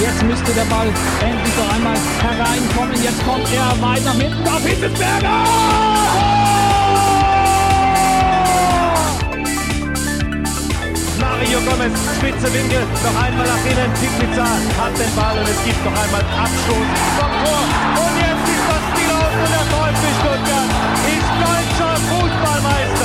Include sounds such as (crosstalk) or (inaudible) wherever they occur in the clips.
Jetzt müsste der Ball endlich noch einmal hereinkommen. Jetzt kommt er weit nach hinten Hitzelsberger! Mario Gomez, spitze Winkel, noch einmal nach innen. Pizza hat den Ball und es gibt noch einmal Abstoß vom Tor. Und jetzt ist das Spiel aus und der VfB Stuttgart ist deutscher Fußballmeister.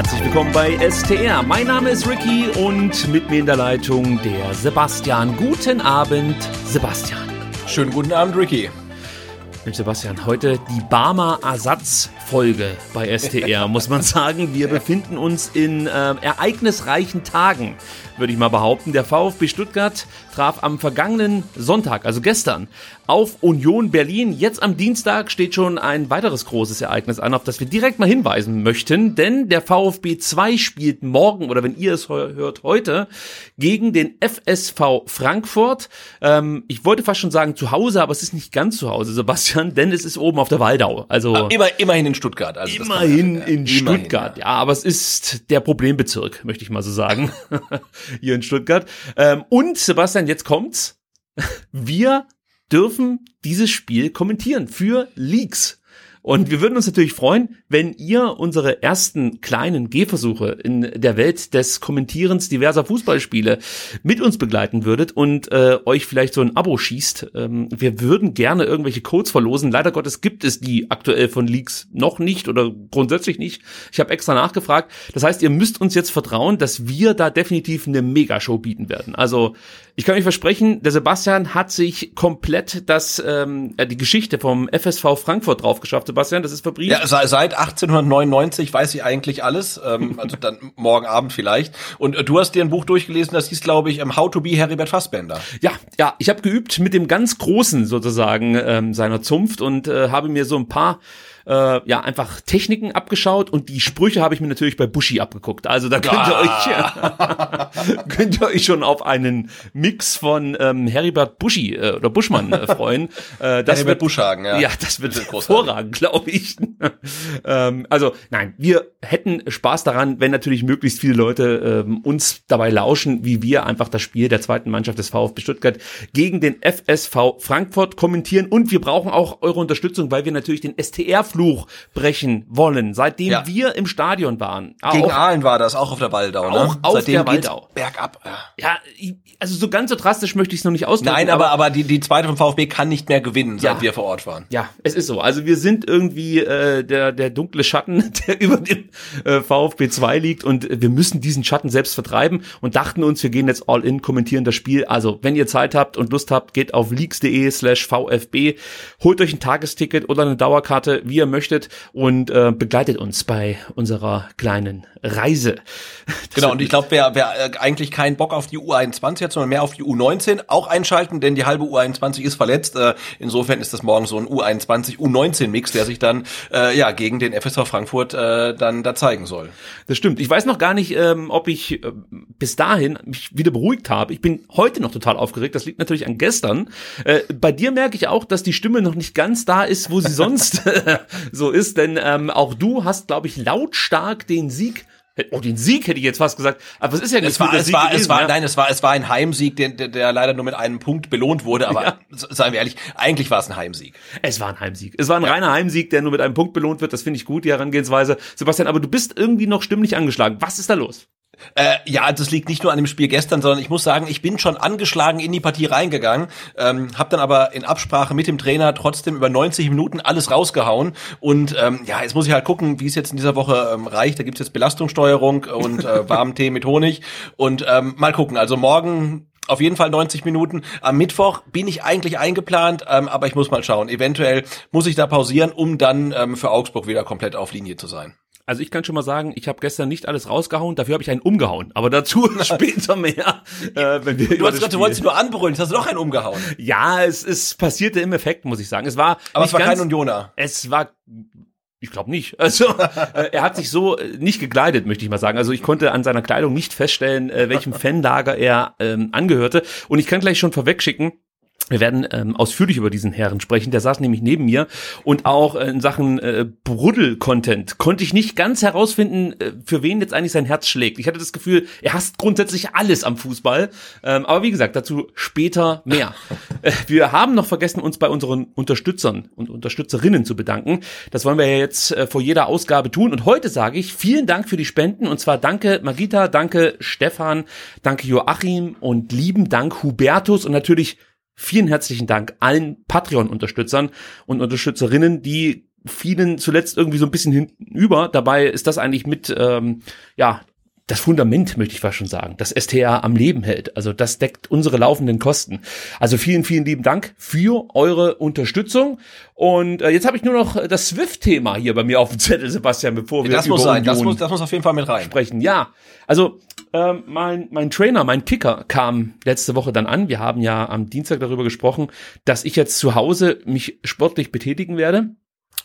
Herzlich willkommen bei STR. Mein Name ist Ricky und mit mir in der Leitung der Sebastian. Guten Abend, Sebastian. Schönen guten Abend, Ricky. Mensch, Sebastian, heute die Barmer Ersatzfolge bei STR, muss man sagen. Wir befinden uns in äh, ereignisreichen Tagen, würde ich mal behaupten. Der VfB Stuttgart traf am vergangenen Sonntag, also gestern, auf Union Berlin. Jetzt am Dienstag steht schon ein weiteres großes Ereignis an, auf das wir direkt mal hinweisen möchten, denn der VfB 2 spielt morgen, oder wenn ihr es hört, heute, gegen den FSV Frankfurt. Ähm, ich wollte fast schon sagen zu Hause, aber es ist nicht ganz zu Hause, Sebastian, denn es ist oben auf der Waldau. Also Ah, Immer, immerhin in Stuttgart. Also Immerhin ja. in Immerhin, Stuttgart, ja. aber es ist der Problembezirk, möchte ich mal so sagen, (laughs) hier in Stuttgart. Ähm, und Sebastian, jetzt kommt's. Wir dürfen dieses Spiel kommentieren für Leaks. Und wir würden uns natürlich freuen, wenn ihr unsere ersten kleinen Gehversuche in der Welt des Kommentierens diverser Fußballspiele mit uns begleiten würdet und äh, euch vielleicht so ein Abo schießt. Ähm, wir würden gerne irgendwelche Codes verlosen. Leider Gottes gibt es die aktuell von Leaks noch nicht oder grundsätzlich nicht. Ich habe extra nachgefragt. Das heißt, ihr müsst uns jetzt vertrauen, dass wir da definitiv eine Megashow bieten werden. Also ich kann euch versprechen, der Sebastian hat sich komplett das ähm, äh, die Geschichte vom FSV Frankfurt drauf geschafft. Sebastian, das ist verbrieft. Ja, se- seit 1899 weiß ich eigentlich alles, ähm, (laughs) also dann morgen Abend vielleicht. Und äh, du hast dir ein Buch durchgelesen, das hieß, glaube ich, ähm, How to be Heribert Fassbender. Ja, ja, ich habe geübt mit dem ganz Großen sozusagen ähm, seiner Zunft und äh, habe mir so ein paar äh, ja einfach Techniken abgeschaut und die Sprüche habe ich mir natürlich bei Bushi abgeguckt. Also da könnt ihr euch (laughs) könnt ihr euch schon auf einen Mix von ähm, Heribert Bushi äh, oder Buschmann äh, freuen. (laughs) Äh, das Heribert wird Buschhagen, ja. Ja, das wird hervorragend, glaube ich. (laughs) ähm, also nein, wir hätten Spaß daran, wenn natürlich möglichst viele Leute ähm, uns dabei lauschen, wie wir einfach das Spiel der zweiten Mannschaft des VfB Stuttgart gegen den FSV Frankfurt kommentieren. Und wir brauchen auch eure Unterstützung, weil wir natürlich den STR-Fluch brechen wollen, seitdem Ja. wir im Stadion waren. Gegen Auch- Aalen war das, auch auf der Waldau, ne? Auch auf Seitdem der Waldau. Bergab. Ja. also so ganz so drastisch möchte ich es noch nicht ausdrücken. Nein, aber, aber die, die zweite vom VfB kann nicht mehr gewinnen, seit Ja. wir vor Ort waren. Ja, es ist so. Also wir sind irgendwie äh, der, der dunkle Schatten, (laughs) der über dem äh, VfB 2 liegt und wir müssen diesen Schatten selbst vertreiben und dachten uns, wir gehen jetzt all in, kommentieren das Spiel. Also wenn ihr Zeit habt und Lust habt, geht auf leaks.de slash VfB, holt euch ein Tagesticket oder eine Dauerkarte, wie ihr möchtet und äh, begleitet uns bei unserer kleinen Reise. Genau, und ich glaube, wer, wer äh, eigentlich keinen Bock auf die U21 hat, sondern mehr auf die U19, auch einschalten, denn die halbe U21 ist verletzt. Äh, insofern ist das morgen so ein U21, U19-Mix, der sich dann äh, ja gegen den FSV Frankfurt äh, dann da zeigen soll. Das stimmt. Ich weiß noch gar nicht, ähm, ob ich äh, bis dahin mich wieder beruhigt habe. Ich bin heute noch total aufgeregt. Das liegt natürlich an gestern. Äh, bei dir merke ich auch, dass die Stimme noch nicht ganz da ist, wo sie sonst (laughs) (laughs) so ist. Denn ähm, auch du hast, glaube ich, lautstark den Sieg. Oh, den Sieg hätte ich jetzt fast gesagt. Aber es ist ja Es gefühlt war, es Sieg war, gewesen, es war, ja. nein, es war, es war ein Heimsieg, der, der, der leider nur mit einem Punkt belohnt wurde. Aber Ja. seien wir ehrlich, eigentlich war es ein Heimsieg. Es war ein Heimsieg. Es war ein reiner Heimsieg, der nur mit einem Punkt belohnt wird. Das finde ich gut, die Herangehensweise. Sebastian, aber du bist irgendwie noch stimmlich angeschlagen. Was ist da los? Äh, ja, das liegt nicht nur an dem Spiel gestern, sondern ich muss sagen, ich bin schon angeschlagen in die Partie reingegangen, ähm, habe dann aber in Absprache mit dem Trainer trotzdem über 90 Minuten alles rausgehauen und ähm, ja, jetzt muss ich halt gucken, wie es jetzt in dieser Woche ähm, reicht. Da gibt's jetzt Belastungssteuerung und äh, warmen Tee mit Honig und ähm, mal gucken. Also morgen Auf jeden Fall 90 Minuten. Am Mittwoch bin ich eigentlich eingeplant, ähm, aber ich muss mal schauen. Eventuell muss ich da pausieren, um dann ähm, für Augsburg wieder komplett auf Linie zu sein. Also ich kann schon mal sagen, ich habe gestern nicht alles rausgehauen, dafür habe ich einen umgehauen. Aber dazu (laughs) später mehr. Äh, wenn wir du hast gesagt, du wolltest nur anbrüllen, jetzt hast du doch einen umgehauen. Ja, es, es passierte im Effekt, muss ich sagen. Es war Aber es war ganz, kein Unioner. Es war ich glaube nicht. Also (laughs) äh, er hat sich so äh, nicht gekleidet, möchte ich mal sagen. Also ich konnte an seiner Kleidung nicht feststellen, äh, welchem (laughs) Fanlager er ähm, angehörte. Und ich kann gleich schon vorwegschicken, wir werden ähm, ausführlich über diesen Herren sprechen. Der saß nämlich neben mir und auch äh, in Sachen äh, Bruddel-Content konnte ich nicht ganz herausfinden, äh, für wen jetzt eigentlich sein Herz schlägt. Ich hatte das Gefühl, er hasst grundsätzlich alles am Fußball. Ähm, aber wie gesagt, dazu später mehr. (laughs) äh, wir haben noch vergessen, uns bei unseren Unterstützern und Unterstützerinnen zu bedanken. Das wollen wir ja jetzt äh, vor jeder Ausgabe tun. Und heute sage ich vielen Dank für die Spenden. Und zwar danke Magita, danke Stefan, danke Joachim und lieben Dank Hubertus und natürlich Vielen herzlichen Dank allen Patreon-Unterstützern und Unterstützerinnen, die vielen zuletzt irgendwie so ein bisschen hinüber. Dabei ist das eigentlich mit, ähm, ja, das Fundament, möchte ich fast schon sagen, das STA am Leben hält. Also das deckt unsere laufenden Kosten. Also vielen, vielen lieben Dank für eure Unterstützung. Und äh, jetzt habe ich nur noch das Swift-Thema hier bei mir auf dem Zettel, Sebastian, bevor wir das über muss sein. das muss, das muss auf jeden Fall mit rein sprechen. Ja, also ähm, mein, mein Trainer, mein Kicker kam letzte Woche dann an. Wir haben ja am Dienstag darüber gesprochen, dass ich jetzt zu Hause mich sportlich betätigen werde.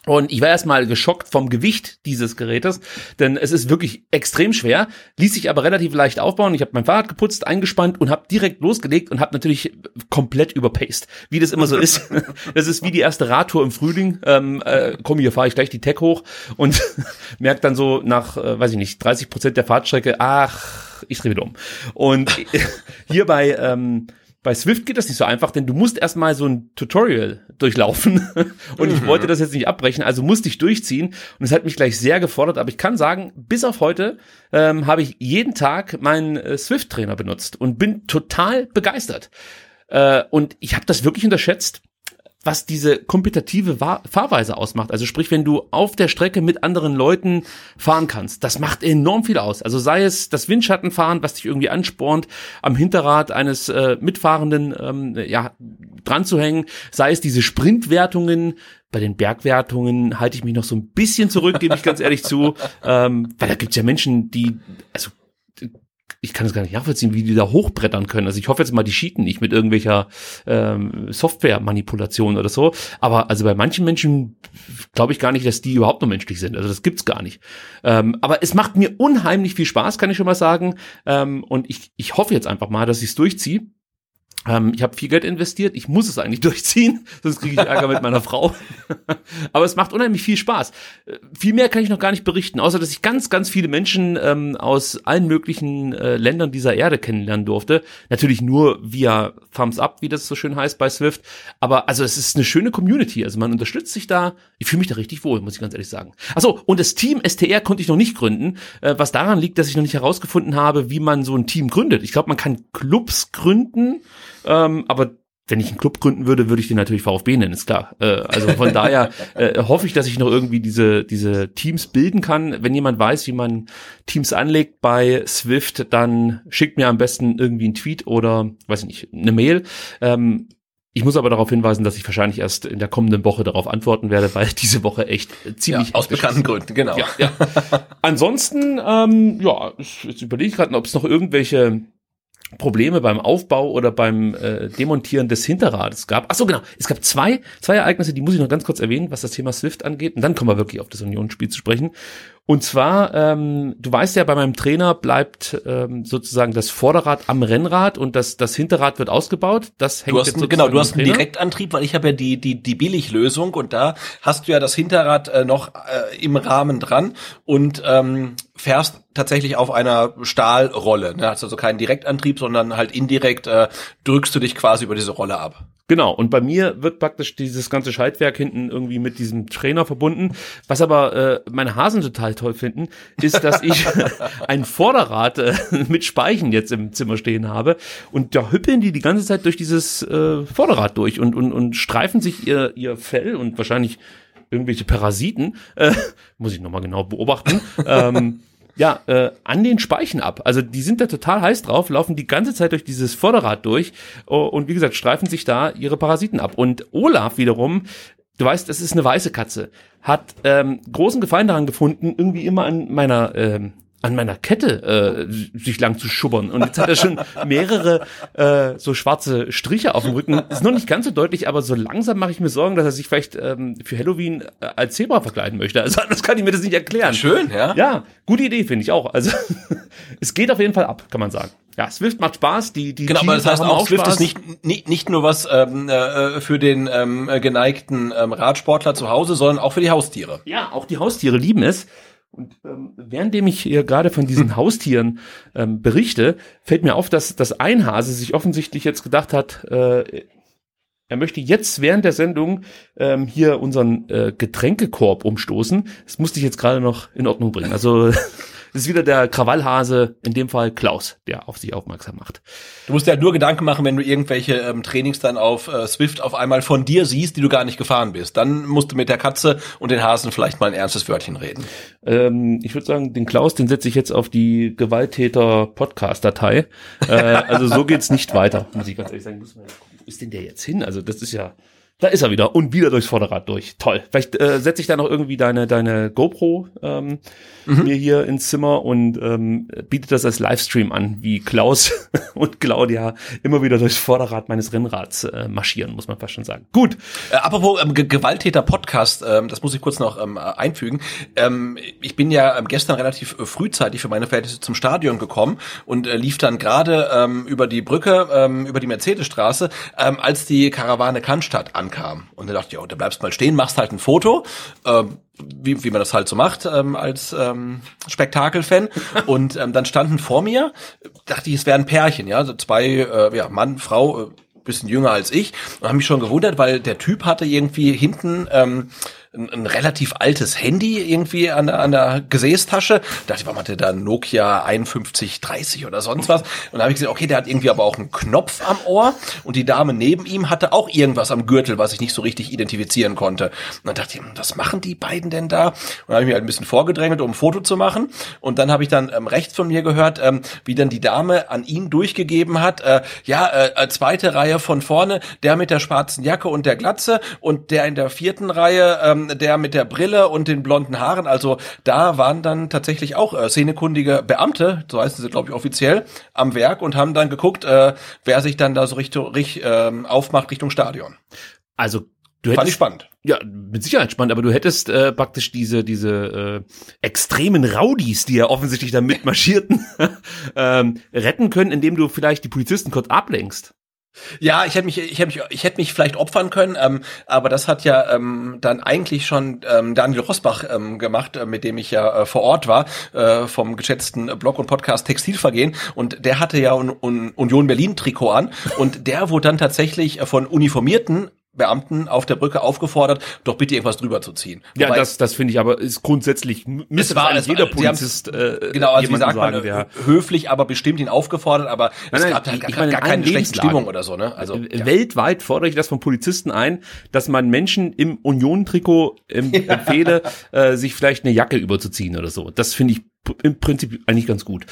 Und ich war erstmal geschockt vom Gewicht dieses Gerätes, denn es ist wirklich extrem schwer, ließ sich aber relativ leicht aufbauen. Ich habe mein Fahrrad geputzt, eingespannt und habe direkt losgelegt und habe natürlich komplett überpaced, wie das immer so ist. (laughs) Das ist wie die erste Radtour im Frühling. Ähm, äh, komm, hier fahre ich gleich die Tech hoch und (laughs) merke dann so nach, äh, weiß ich nicht, 30 Prozent der Fahrtstrecke, ach, ich drehe wieder um. Und (laughs) hier bei, ähm, bei Swift geht das nicht so einfach, denn du musst erstmal so ein Tutorial (laughs) durchlaufen. Und ich mhm. wollte das jetzt nicht abbrechen, also musste ich durchziehen. Und es hat mich gleich sehr gefordert. Aber ich kann sagen, bis auf heute ähm, habe ich jeden Tag meinen äh, Swift-Trainer benutzt und bin total begeistert. Äh, und ich habe das wirklich unterschätzt was diese kompetitive Fahrweise ausmacht. Also sprich, wenn du auf der Strecke mit anderen Leuten fahren kannst, das macht enorm viel aus. Also sei es das Windschattenfahren, was dich irgendwie anspornt, am Hinterrad eines äh, Mitfahrenden ähm, ja dran zu hängen, sei es diese Sprintwertungen, bei den Bergwertungen halte ich mich noch so ein bisschen zurück, gebe ich ganz ehrlich zu, ähm, weil da gibt's ja Menschen, die also ich kann es gar nicht nachvollziehen, wie die da hochbrettern können. Also ich hoffe jetzt mal, die cheaten nicht mit irgendwelcher ähm, Software-Manipulation oder so. Aber also bei manchen Menschen glaube ich gar nicht, dass die überhaupt nur menschlich sind. Also das gibt's gar nicht. Ähm, aber es macht mir unheimlich viel Spaß, kann ich schon mal sagen. Ähm, und ich, ich hoffe jetzt einfach mal, dass ich es durchziehe. Ähm, ich habe viel Geld investiert. Ich muss es eigentlich (laughs) durchziehen, sonst kriege ich Ärger mit meiner Frau. (laughs) Aber es macht unheimlich viel Spaß. Äh, viel mehr kann ich noch gar nicht berichten, außer dass ich ganz, ganz viele Menschen ähm, aus allen möglichen äh, Ländern dieser Erde kennenlernen durfte. Natürlich nur via Thumbs Up, wie das so schön heißt bei Swift. Aber also es ist eine schöne Community. Also man unterstützt sich da. Ich fühle mich da richtig wohl, muss ich ganz ehrlich sagen. Achso, und das Team STR konnte ich noch nicht gründen, äh, was daran liegt, dass ich noch nicht herausgefunden habe, wie man so ein Team gründet. Ich glaube, man kann Clubs gründen. Ähm, aber wenn ich einen Club gründen würde, würde ich den natürlich VfB nennen, ist klar. Äh, also von (laughs) daher äh, hoffe ich, dass ich noch irgendwie diese, diese Teams bilden kann. Wenn jemand weiß, wie man Teams anlegt bei Swift, dann schickt mir am besten irgendwie einen Tweet oder, weiß ich nicht, eine Mail. Ähm, ich muss aber darauf hinweisen, dass ich wahrscheinlich erst in der kommenden Woche darauf antworten werde, weil (laughs) diese Woche echt ziemlich ja, aus bekannten Gründen, genau. Ja, ja. (laughs) Ansonsten, ähm, ja, jetzt überlege ich gerade, ob es noch irgendwelche Probleme beim Aufbau oder beim äh, Demontieren des Hinterrades gab. Ach so, genau. Es gab zwei, zwei Ereignisse, die muss ich noch ganz kurz erwähnen, was das Thema Swift angeht. Und dann kommen wir wirklich auf das Unionsspiel zu sprechen. Und zwar, ähm, du weißt ja, bei meinem Trainer bleibt ähm, sozusagen das Vorderrad am Rennrad und das, das Hinterrad wird ausgebaut. Das hängt du hast, jetzt genau, du hast einen Direktantrieb, weil ich habe ja die die die Billiglösung und da hast du ja das Hinterrad äh, noch äh, im Rahmen dran und ähm, fährst tatsächlich auf einer Stahlrolle. Ne? Hast also keinen Direktantrieb, sondern halt indirekt äh, drückst du dich quasi über diese Rolle ab. Genau, und bei mir wird praktisch dieses ganze Schaltwerk hinten irgendwie mit diesem Trainer verbunden. Was aber äh, meine Hasen total toll finden, ist, dass ich (laughs) ein Vorderrad äh, mit Speichen jetzt im Zimmer stehen habe. Und da hüppeln die die ganze Zeit durch dieses äh, Vorderrad durch und, und, und streifen sich ihr, ihr Fell und wahrscheinlich irgendwelche Parasiten, äh, muss ich nochmal genau beobachten, ähm, ja, äh, an den Speichen ab. Also die sind da total heiß drauf, laufen die ganze Zeit durch dieses Vorderrad durch oh, und wie gesagt, streifen sich da ihre Parasiten ab. Und Olaf wiederum, du weißt, es ist eine weiße Katze, hat ähm, großen Gefallen daran gefunden, irgendwie immer an meiner ähm, an meiner Kette äh, sich lang zu schubbern. Und jetzt hat er schon mehrere äh, so schwarze Striche auf dem Rücken. Ist noch nicht ganz so deutlich, aber so langsam mache ich mir Sorgen, dass er sich vielleicht ähm, für Halloween äh, als Zebra verkleiden möchte. Also anders kann ich mir das nicht erklären. Schön, ja. Ja, gute Idee, finde ich auch. Also (laughs) es geht auf jeden Fall ab, kann man sagen. Ja, Swift macht Spaß. Die, die Genau, aber das Teams heißt haben auch, Swift Spaß. ist nicht, nicht, nicht nur was ähm, äh, für den ähm, geneigten ähm, Radsportler zu Hause, sondern auch für die Haustiere. Ja, auch die Haustiere lieben es. Und ähm, währenddem ich hier gerade von diesen (laughs) Haustieren ähm, berichte, fällt mir auf, dass das ein Hase sich offensichtlich jetzt gedacht hat, äh, er möchte jetzt während der Sendung ähm, hier unseren äh, Getränkekorb umstoßen. Das musste ich jetzt gerade noch in Ordnung bringen. Also (laughs) das ist wieder der Krawallhase, in dem Fall Klaus, der auf sich aufmerksam macht. Du musst dir halt nur Gedanken machen, wenn du irgendwelche ähm, Trainings dann auf äh, Swift auf einmal von dir siehst, die du gar nicht gefahren bist. Dann musst du mit der Katze und den Hasen vielleicht mal ein ernstes Wörtchen reden. Ähm, ich würde sagen, den Klaus, den setze ich jetzt auf die Gewalttäter-Podcast-Datei. Äh, also so geht's nicht weiter, muss ich ganz ehrlich sagen. Muss man jetzt gucken, wo ist denn der jetzt hin? Also das ist ja, da ist er wieder und wieder durchs Vorderrad durch. Toll. Vielleicht äh, setze ich da noch irgendwie deine deine GoPro ähm, mir hier ins Zimmer und ähm, biete das als Livestream an, wie Klaus (laughs) und Claudia immer wieder durchs Vorderrad meines Rennrads äh, marschieren, muss man fast schon sagen. Gut. Äh, apropos ähm, Ge- Gewalttäter-Podcast, ähm, das muss ich kurz noch ähm, einfügen. Ähm, ich bin ja ähm, gestern relativ äh, frühzeitig für meine Verhältnisse zum Stadion gekommen und äh, lief dann gerade ähm, über die Brücke, ähm, über die Mercedesstraße, ähm, als die Karawane Cannstatt ankam. Und da dachte ich, ja, da bleibst mal stehen, machst halt ein Foto. Ähm, wie, wie man das halt so macht ähm, als ähm, Spektakelfan. (laughs) Und ähm, dann standen vor mir, dachte ich, es wären Pärchen, ja, so zwei, äh, ja, Mann, Frau, äh, bisschen jünger als ich und habe mich schon gewundert, weil der Typ hatte irgendwie hinten ähm, ein, ein relativ altes Handy irgendwie an der, an der Gesäßtasche. Da dachte ich, warum hat der da Nokia 5130 oder sonst was? Und da habe ich gesehen, okay, der hat irgendwie aber auch einen Knopf am Ohr und die Dame neben ihm hatte auch irgendwas am Gürtel, was ich nicht so richtig identifizieren konnte. Und dann dachte ich, hm, was machen die beiden denn da? Und dann habe ich mich halt ein bisschen vorgedrängelt, um ein Foto zu machen. Und dann habe ich dann ähm, rechts von mir gehört, ähm, wie dann die Dame an ihn durchgegeben hat, äh, ja, äh, zweite Reihe von vorne, der mit der schwarzen Jacke und der Glatze und der in der vierten Reihe, ähm, der mit der Brille und den blonden Haaren. Also da waren dann tatsächlich auch äh, szenekundige Beamte, so heißen sie, glaube ich, offiziell, am Werk und haben dann geguckt, äh, wer sich dann da so Richtung, richt, ähm, aufmacht Richtung Stadion. Also du Fand hättest ich spannend. Ja, mit Sicherheit spannend, aber du hättest äh, praktisch diese diese äh, extremen Rowdies, die ja offensichtlich da mitmarschierten, (laughs) ähm, retten können, indem du vielleicht die Polizisten kurz ablenkst. Ja, ich hätte mich, ich hätte mich, ich hätte mich vielleicht opfern können, ähm, aber das hat ja ähm, dann eigentlich schon ähm, Daniel Rosbach ähm, gemacht, äh, mit dem ich ja äh, vor Ort war, äh, vom geschätzten Blog und Podcast Textilvergehen. Und der hatte ja ein Un Union Berlin Trikot an und der wurde dann tatsächlich äh, von uniformierten Beamten auf der Brücke aufgefordert, doch bitte irgendwas drüber zu ziehen. Ja, Wobei- das, das finde ich aber ist grundsätzlich müsste es war, es war jeder Polizist äh, genau, also wie sagt man, sagen, der höflich, aber bestimmt ihn aufgefordert, aber es nein, gab halt ich gar, meine, in gar keine schlechte. Stimmung oder so, ne? Also Äh, ja. Weltweit fordere ich das von Polizisten ein, dass man Menschen im Union-Trikot ähm, (laughs) empfehle, äh, sich vielleicht eine Jacke überzuziehen oder so. Das finde ich im Prinzip eigentlich ganz gut.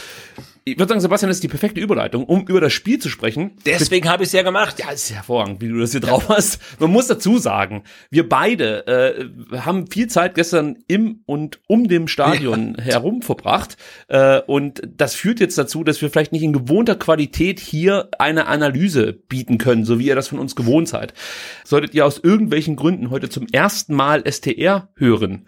Ich würde sagen, Sebastian, das ist die perfekte Überleitung, um über das Spiel zu sprechen. Deswegen habe ich es ja gemacht. Ja, ist hervorragend, wie du das hier drauf hast. Man muss dazu sagen, wir beide äh, haben viel Zeit gestern im und um dem Stadion herum verbracht. Äh, und das führt jetzt dazu, dass wir vielleicht nicht in gewohnter Qualität hier eine Analyse bieten können, so wie ihr das von uns gewohnt seid. Solltet ihr aus irgendwelchen Gründen heute zum ersten Mal STR hören,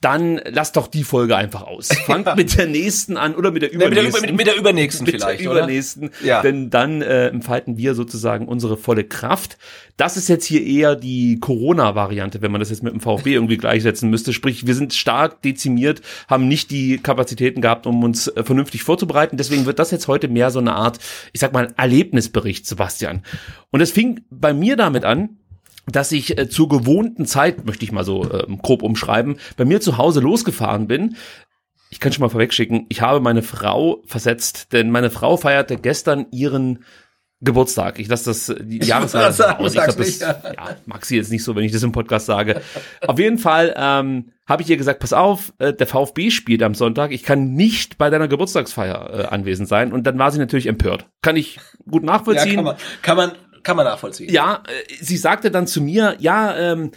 dann lasst doch die Folge einfach aus. (laughs) Fangt mit der nächsten an oder mit der mit, der, übernächsten. mit, mit der übernächsten mit vielleicht, der oder? übernächsten, Ja. denn dann äh, entfalten wir sozusagen unsere volle Kraft. Das ist jetzt hier eher die Corona-Variante, wenn man das jetzt mit dem VfB irgendwie gleichsetzen müsste. Sprich, wir sind stark dezimiert, haben nicht die Kapazitäten gehabt, um uns äh, vernünftig vorzubereiten. Deswegen wird das jetzt heute mehr so eine Art, ich sag mal, Erlebnisbericht, Sebastian. Und es fing bei mir damit an, dass ich äh, zur gewohnten Zeit, möchte ich mal so äh, grob umschreiben, bei mir zu Hause losgefahren bin. Ich kann schon mal vorwegschicken, ich habe meine Frau versetzt, denn meine Frau feierte gestern ihren Geburtstag. Ich lasse das die Jahreszahl sagen, aus. Ich glaube, sag's das ja, mag sie jetzt nicht so, wenn ich das im Podcast sage. Auf jeden Fall ähm, habe ich ihr gesagt, pass auf, äh, der VfB spielt am Sonntag. Ich kann nicht bei deiner Geburtstagsfeier äh, anwesend sein. Und dann war sie natürlich empört. Kann ich gut Ja, nachvollziehen. kann man, kann man, kann man nachvollziehen. Ja, äh, sie sagte dann zu mir, ja, ähm,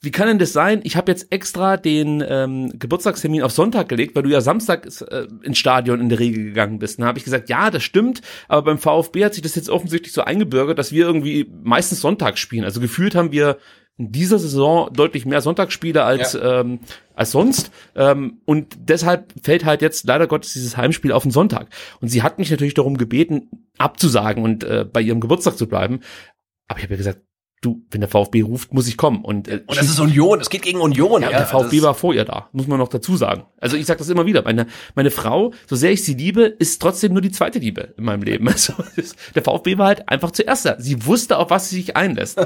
wie kann denn das sein? Ich habe jetzt extra den ähm, Geburtstagstermin auf Sonntag gelegt, weil du ja Samstag äh, ins Stadion in der Regel gegangen bist. Dann habe ich gesagt, ja, das stimmt, aber beim VfB hat sich das jetzt offensichtlich so eingebürgert, dass wir irgendwie meistens Sonntag spielen. Also gefühlt haben wir in dieser Saison deutlich mehr Sonntagsspiele als ähm, als sonst ähm, und deshalb fällt halt jetzt leider Gottes dieses Heimspiel auf den Sonntag. Und sie hat mich natürlich darum gebeten, abzusagen und äh, bei ihrem Geburtstag zu bleiben. Aber ich habe ja gesagt, du, wenn der VfB ruft, muss ich kommen. Und, äh, Und das ist Union, es geht gegen Union. ja, und der VfB war vor ihr da, muss man noch dazu sagen. Also ich sage das immer wieder. Meine, meine Frau, so sehr ich sie liebe, ist trotzdem nur die zweite Liebe in meinem Leben. (laughs) Also der VfB war halt einfach zuerst da. Sie wusste, auf was sie sich einlässt.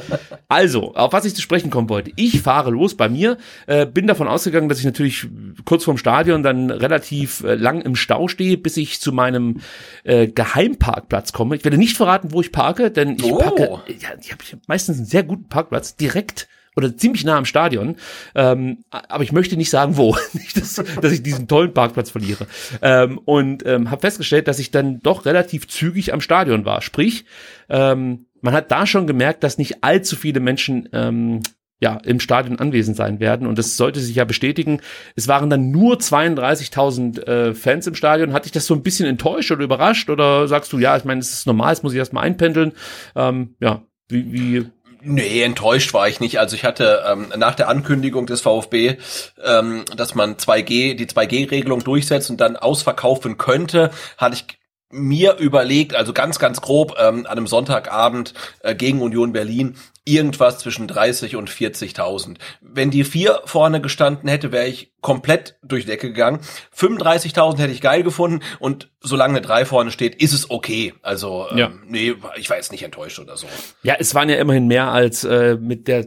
Also, auf was ich zu sprechen kommen wollte. Ich fahre los bei mir, äh, bin davon ausgegangen, dass ich natürlich kurz vorm Stadion dann relativ äh, lang im Stau stehe, bis ich zu meinem äh, Geheimparkplatz komme. Ich werde nicht verraten, wo ich parke, denn ich Oh. parke ja, ich habe meistens einen sehr guten Parkplatz direkt oder ziemlich nah am Stadion. Ähm, aber ich möchte nicht sagen, wo. (laughs) nicht, dass, dass ich diesen tollen Parkplatz verliere. Ähm, und ähm, habe festgestellt, dass ich dann doch relativ zügig am Stadion war. Sprich, ähm, man hat da schon gemerkt, dass nicht allzu viele Menschen ähm, ja, im Stadion anwesend sein werden. Und das sollte sich ja bestätigen. Es waren dann nur 32.000 äh, Fans im Stadion. Hat dich das so ein bisschen enttäuscht oder überrascht? Oder sagst du, ja, ich meine, es ist normal, es muss ich erstmal einpendeln. Ähm, ja, wie, wie Nee, enttäuscht war ich nicht. Also ich hatte ähm, nach der Ankündigung des VfB, ähm, dass man 2G, die 2G-Regelung durchsetzt und dann ausverkaufen könnte, hatte ich mir überlegt, also ganz, ganz grob ähm, an einem Sonntagabend äh, gegen Union Berlin, irgendwas zwischen 30 und 40.000. Wenn die vier vorne gestanden hätte, wäre ich komplett durch die Decke gegangen. 35.000 hätte ich geil gefunden und solange eine 3 vorne steht, ist es okay. Also ähm, Ja. nee, ich war jetzt nicht enttäuscht oder so. Ja, es waren ja immerhin mehr als äh, mit der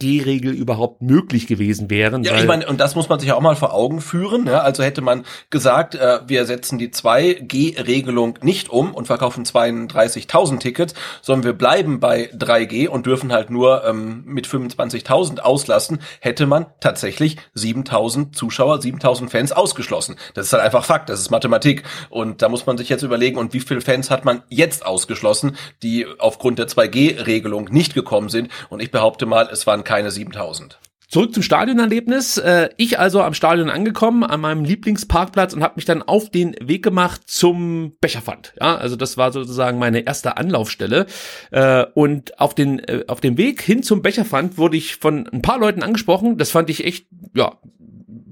3G-Regel überhaupt möglich gewesen wären. Ja, ich meine, und das muss man sich ja auch mal vor Augen führen. Ja? Also hätte man gesagt, äh, wir setzen die 2G-Regelung nicht um und verkaufen 32.000 Tickets, sondern wir bleiben bei 3G und dürfen halt nur ähm, mit 25.000 auslassen, hätte man tatsächlich 7.000 Zuschauer, 7.000 Fans ausgeschlossen. Das ist halt einfach Fakt, das ist Mathematik. Und da muss man sich jetzt überlegen, und wie viele Fans hat man jetzt ausgeschlossen, die aufgrund der 2G-Regelung nicht gekommen sind. Und ich behaupte mal, es waren keine 7.000. Zurück zum Stadionerlebnis. Äh, ich also am Stadion angekommen, an meinem Lieblingsparkplatz und habe mich dann auf den Weg gemacht zum Becherpfand. Ja, also das war sozusagen meine erste Anlaufstelle. Äh, und auf den äh, auf dem Weg hin zum Becherpfand wurde ich von ein paar Leuten angesprochen. Das fand ich echt, ja,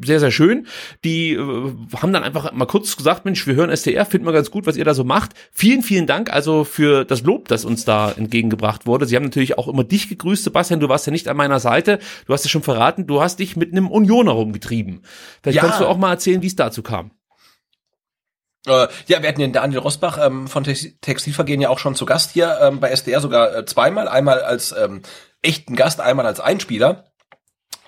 sehr, sehr schön. Die äh, haben dann einfach mal kurz gesagt, Mensch, wir hören STR, finden wir ganz gut, was ihr da so macht. Vielen, vielen Dank also für das Lob, das uns da entgegengebracht wurde. Sie haben natürlich auch immer dich gegrüßt, Sebastian, du warst ja nicht an meiner Seite. Du hast ja schon verraten, du hast dich mit einem Unioner rumgetrieben. Vielleicht Ja. kannst du auch mal erzählen, wie es dazu kam. Äh, ja, wir hatten den Daniel Rosbach ähm, von Tex- Textilvergehen ja auch schon zu Gast hier ähm, bei SDR, sogar äh, zweimal. Einmal als ähm, echten Gast, einmal als Einspieler.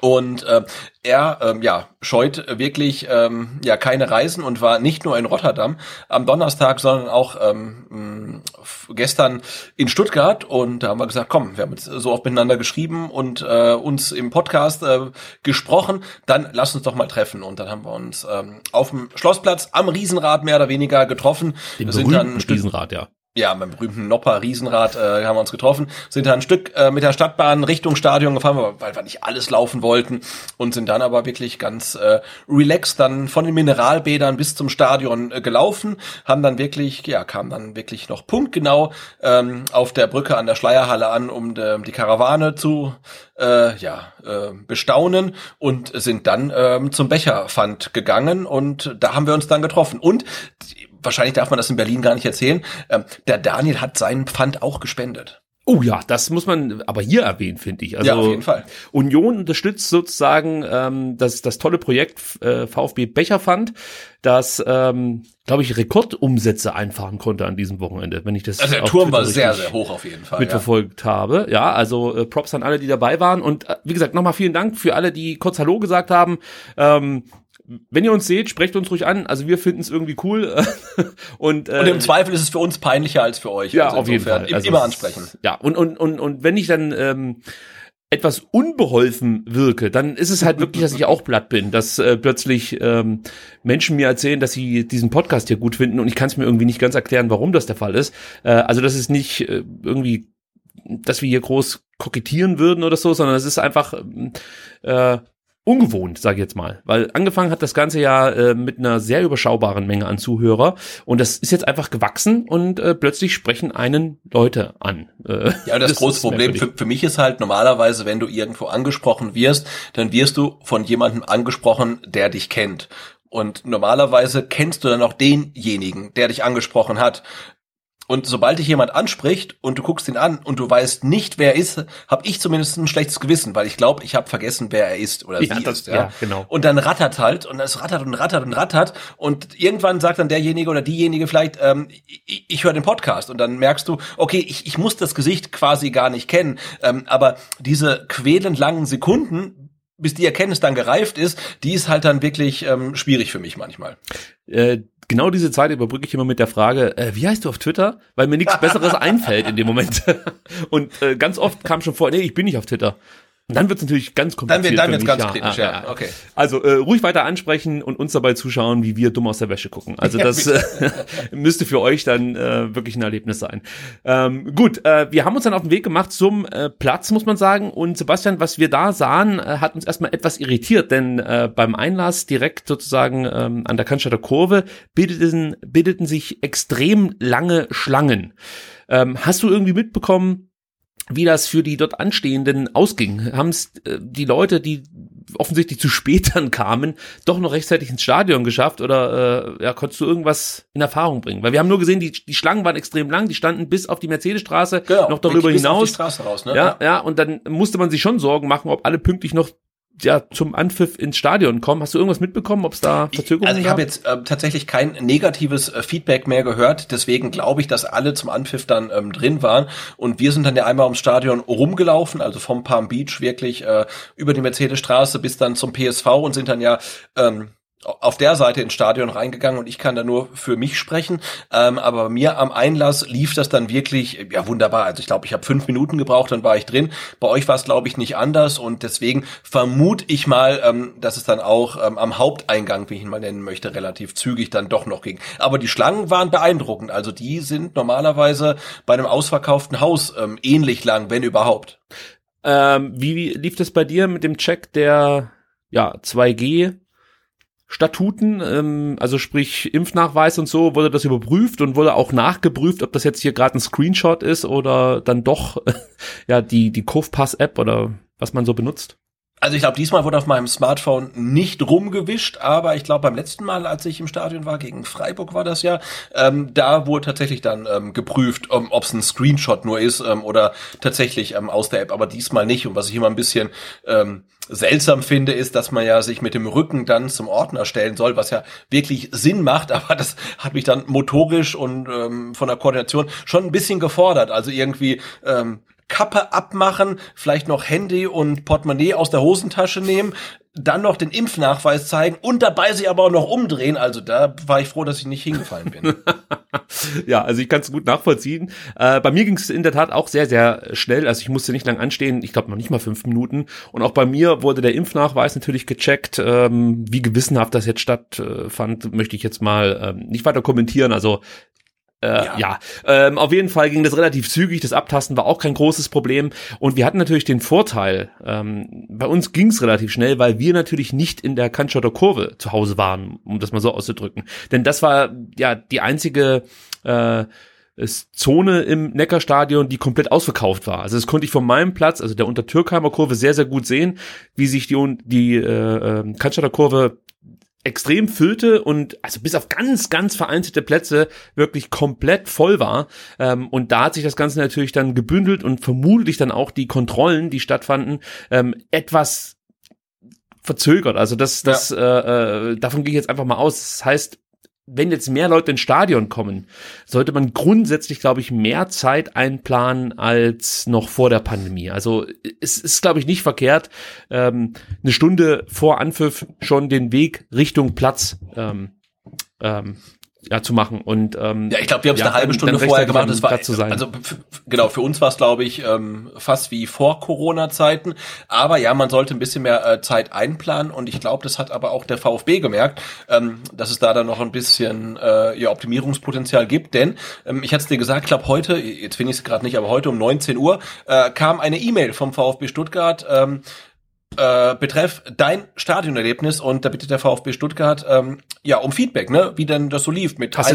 Und äh, er ähm, ja scheut wirklich ähm, ja keine Reisen und war nicht nur in Rotterdam am Donnerstag, sondern auch ähm, gestern in Stuttgart. Und da haben wir gesagt, komm, wir haben jetzt so oft miteinander geschrieben und äh, uns im Podcast äh, gesprochen, dann lass uns doch mal treffen. Und dann haben wir uns ähm, auf dem Schlossplatz am Riesenrad mehr oder weniger getroffen. Den wir sind dann Riesenrad, ja. Ja, beim berühmten Nopper Riesenrad äh, haben wir uns getroffen, sind da ein Stück äh, mit der Stadtbahn Richtung Stadion gefahren, weil wir nicht alles laufen wollten und sind dann aber wirklich ganz äh, relaxed dann von den Mineralbädern bis zum Stadion äh, gelaufen, haben dann wirklich, ja, kamen dann wirklich noch punktgenau ähm, auf der Brücke an der Schleierhalle an, um de, die Karawane zu äh, ja, äh, bestaunen und sind dann ähm, zum Becherpfand gegangen und da haben wir uns dann getroffen. Und wahrscheinlich darf man das in Berlin gar nicht erzählen, ähm, der Daniel hat seinen Pfand auch gespendet. Oh ja, das muss man aber hier erwähnen, finde ich. Also Ja, auf jeden Fall. Union unterstützt sozusagen ähm, das, das tolle Projekt äh, VfB Becherfund, das, ähm, glaube ich, Rekordumsätze einfahren konnte an diesem Wochenende, wenn ich das Also der Turm war Twitter sehr, richtig sehr hoch auf jeden Fall. Ja. mitverfolgt habe. Ja, also äh, Props an alle, die dabei waren. Und äh, wie gesagt, nochmal vielen Dank für alle, die kurz Hallo gesagt haben. Ähm, wenn ihr uns seht, sprecht uns ruhig an. Also wir finden es irgendwie cool. (laughs) und, äh, und im Zweifel ist es für uns peinlicher als für euch. Ja, also auf jeden Fall. Also immer ansprechen. Ja, und, und, und, und wenn ich dann ähm, etwas unbeholfen wirke, dann ist es halt wirklich, dass ich auch platt bin, dass äh, plötzlich ähm, Menschen mir erzählen, dass sie diesen Podcast hier gut finden und ich kann es mir irgendwie nicht ganz erklären, warum das der Fall ist. Äh, also das ist nicht äh, irgendwie, dass wir hier groß kokettieren würden oder so, sondern es ist einfach äh, ungewohnt, sage ich jetzt mal, weil angefangen hat das ganze ja äh, mit einer sehr überschaubaren Menge an Zuhörer und das ist jetzt einfach gewachsen und äh, plötzlich sprechen einen Leute an. Äh, ja, das, (laughs) das große Problem für, für mich ist halt normalerweise, wenn du irgendwo angesprochen wirst, dann wirst du von jemandem angesprochen, der dich kennt. Und normalerweise kennst du dann auch denjenigen, der dich angesprochen hat. Und sobald dich jemand anspricht und du guckst ihn an und du weißt nicht, wer er ist, habe ich zumindest ein schlechtes Gewissen, weil ich glaube, ich habe vergessen, wer er ist oder ja, sie das, ist. Ja. ja, genau. Und dann rattert halt und es rattert und rattert und rattert und irgendwann sagt dann derjenige oder diejenige vielleicht, ähm, ich, ich höre den Podcast und dann merkst du, okay, ich, ich muss das Gesicht quasi gar nicht kennen, ähm, aber diese quälend langen Sekunden bis die Erkenntnis dann gereift ist, die ist halt dann wirklich ähm, schwierig für mich manchmal. Äh, genau diese Zeit überbrücke ich immer mit der Frage, äh, wie heißt du auf Twitter? Weil mir nichts Besseres (laughs) einfällt in dem Moment. (laughs) Und äh, ganz oft kam schon vor, nee, ich bin nicht auf Twitter. Und dann wird es natürlich ganz kompliziert. Dann wird es ganz ja, kritisch, ja. ja. Okay. Also äh, ruhig weiter ansprechen und uns dabei zuschauen, wie wir dumm aus der Wäsche gucken. Also das äh, (laughs) müsste für euch dann äh, wirklich ein Erlebnis sein. Ähm, gut, äh, wir haben uns dann auf den Weg gemacht zum äh, Platz, muss man sagen. Und Sebastian, was wir da sahen, äh, hat uns erstmal etwas irritiert, denn äh, beim Einlass direkt sozusagen ähm, an der Cannstatter Kurve bildeten, bildeten sich extrem lange Schlangen. Ähm, hast du irgendwie mitbekommen, wie das für die dort Anstehenden ausging. Haben es äh, die Leute, die offensichtlich zu spät dann kamen, doch noch rechtzeitig ins Stadion geschafft oder äh, ja, konntest du irgendwas in Erfahrung bringen? Weil wir haben nur gesehen, die, die Schlangen waren extrem lang, die standen bis auf die Mercedesstraße, genau, noch darüber hinaus. Raus, ne? ja, ja, und dann musste man sich schon Sorgen machen, ob alle pünktlich noch ja zum Anpfiff ins Stadion kommen. Hast du irgendwas mitbekommen, ob es da Verzögerungen gab? Also ich habe jetzt äh, tatsächlich kein negatives äh, Feedback mehr gehört, deswegen glaube ich, dass alle zum Anpfiff dann ähm, drin waren und wir sind dann ja einmal ums Stadion rumgelaufen, also vom Palm Beach wirklich äh, über die Mercedesstraße bis dann zum PSV und sind dann ja ähm, auf der Seite ins Stadion reingegangen und ich kann da nur für mich sprechen. Ähm, aber mir am Einlass lief das dann wirklich ja wunderbar. Also ich glaube, ich habe fünf Minuten gebraucht, dann war ich drin. Bei euch war es glaube ich nicht anders und deswegen vermute ich mal, ähm, dass es dann auch ähm, am Haupteingang, wie ich ihn mal nennen möchte, relativ zügig dann doch noch ging. Aber die Schlangen waren beeindruckend. Also die sind normalerweise bei einem ausverkauften Haus ähm, ähnlich lang, wenn überhaupt. Ähm, wie lief das bei dir mit dem Check der ja 2G Statuten, ähm, also sprich Impfnachweis und so, wurde das überprüft und wurde auch nachgeprüft, ob das jetzt hier gerade ein Screenshot ist oder dann doch (laughs) ja die die Kofpass-App oder was man so benutzt. Also ich glaube, diesmal wurde auf meinem Smartphone nicht rumgewischt, aber ich glaube beim letzten Mal, als ich im Stadion war, gegen Freiburg war das ja, ähm, da wurde tatsächlich dann ähm, geprüft, um, ob es ein Screenshot nur ist ähm, oder tatsächlich ähm, aus der App, aber diesmal nicht. Und was ich immer ein bisschen ähm, seltsam finde, ist, dass man ja sich mit dem Rücken dann zum Ordner stellen soll, was ja wirklich Sinn macht, (laughs) aber das hat mich dann motorisch und ähm, von der Koordination schon ein bisschen gefordert. Also irgendwie ähm, Kappe abmachen, vielleicht noch Handy und Portemonnaie aus der Hosentasche nehmen, dann noch den Impfnachweis zeigen und dabei sich aber auch noch umdrehen. Also da war ich froh, dass ich nicht hingefallen bin. (laughs) ja, also ich kann es gut nachvollziehen. Äh, bei mir ging es in der Tat auch sehr, sehr schnell. Also ich musste nicht lang anstehen. Ich glaube noch nicht mal fünf Minuten. Und auch bei mir wurde der Impfnachweis natürlich gecheckt. Ähm, wie gewissenhaft das jetzt stattfand, möchte ich jetzt mal ähm, nicht weiter kommentieren. Also äh, ja, ja. Ähm, auf jeden Fall ging das relativ zügig. Das Abtasten war auch kein großes Problem. Und wir hatten natürlich den Vorteil, ähm, bei uns ging es relativ schnell, weil wir natürlich nicht in der Kantschotter Kurve zu Hause waren, um das mal so auszudrücken. Denn das war ja die einzige äh, Zone im Neckarstadion, die komplett ausverkauft war. Also das konnte ich von meinem Platz, also der Untertürkheimer Kurve, sehr, sehr gut sehen, wie sich die, die äh, äh, Cannstatter Kurve extrem füllte und also bis auf ganz, ganz vereinzelte Plätze wirklich komplett voll war. Ähm, und da hat sich das Ganze natürlich dann gebündelt und vermutlich dann auch die Kontrollen, die stattfanden, ähm, etwas verzögert. Also das, das, ja. äh, äh, davon gehe ich jetzt einfach mal aus. Das heißt, wenn jetzt mehr Leute ins Stadion kommen, sollte man grundsätzlich, glaube ich, mehr Zeit einplanen als noch vor der Pandemie. Also es ist, glaube ich, nicht verkehrt, ähm, eine Stunde vor Anpfiff schon den Weg Richtung Platz ähm, ähm, ja, zu machen. Und ähm, ja, ich glaube, wir haben es ja, eine halbe Stunde vorher gemacht. Das war Platz zu sein. also genau für uns war es, glaube ich, ähm, fast wie vor Corona-Zeiten. Aber ja, man sollte ein bisschen mehr äh, Zeit einplanen und ich glaube, das hat aber auch der VfB gemerkt, ähm, dass es da dann noch ein bisschen äh, ja, Optimierungspotenzial gibt. Denn ähm, ich hatte es dir gesagt, ich glaube heute, jetzt finde ich es gerade nicht, aber heute um 19 Uhr äh, kam eine E-Mail vom VfB Stuttgart. Ähm, äh, betreff dein Stadionerlebnis und da bittet der VfB Stuttgart ähm, ja um Feedback, ne, wie denn das so lief mit hast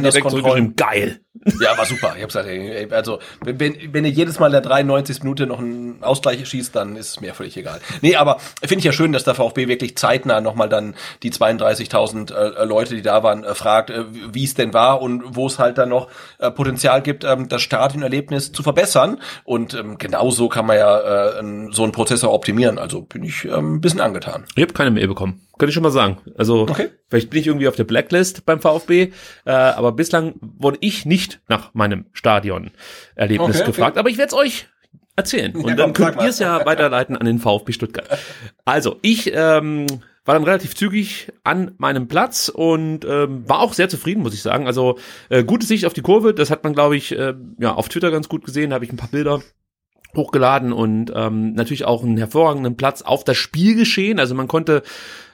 geil. Ja, war super. Ich habe gesagt, ey, also wenn, wenn, ihr jedes Mal in der 93. Minute noch einen Ausgleich schießt, dann ist es mir völlig egal. Nee, aber finde ich ja schön, dass der VfB wirklich zeitnah nochmal dann die 32.000 äh, Leute, die da waren, äh, fragt, äh, wie es denn war und wo es halt dann noch äh, Potenzial gibt, ähm, das Stadionerlebnis zu verbessern. Und ähm, genauso kann man ja äh, so einen Prozessor optimieren. Also bin ich ähm, ein bisschen angetan. Ich habe keine Mail bekommen. Kann ich schon mal sagen. Also Okay. vielleicht bin ich irgendwie auf der Blacklist beim VfB, äh, aber bislang wurde ich nicht nach meinem Stadion-Erlebnis Okay, okay. gefragt. Aber ich werde es euch erzählen. Und Ja, dann komm, könnt ihr es ja weiterleiten an den VfB Stuttgart. Also, ich ähm, war dann relativ zügig an meinem Platz und ähm, war auch sehr zufrieden, muss ich sagen. Also äh, gute Sicht auf die Kurve, das hat man, glaube ich, äh, ja auf Twitter ganz gut gesehen. Da habe ich ein paar Bilder hochgeladen und ähm, natürlich auch einen hervorragenden Platz auf das Spielgeschehen. Also man konnte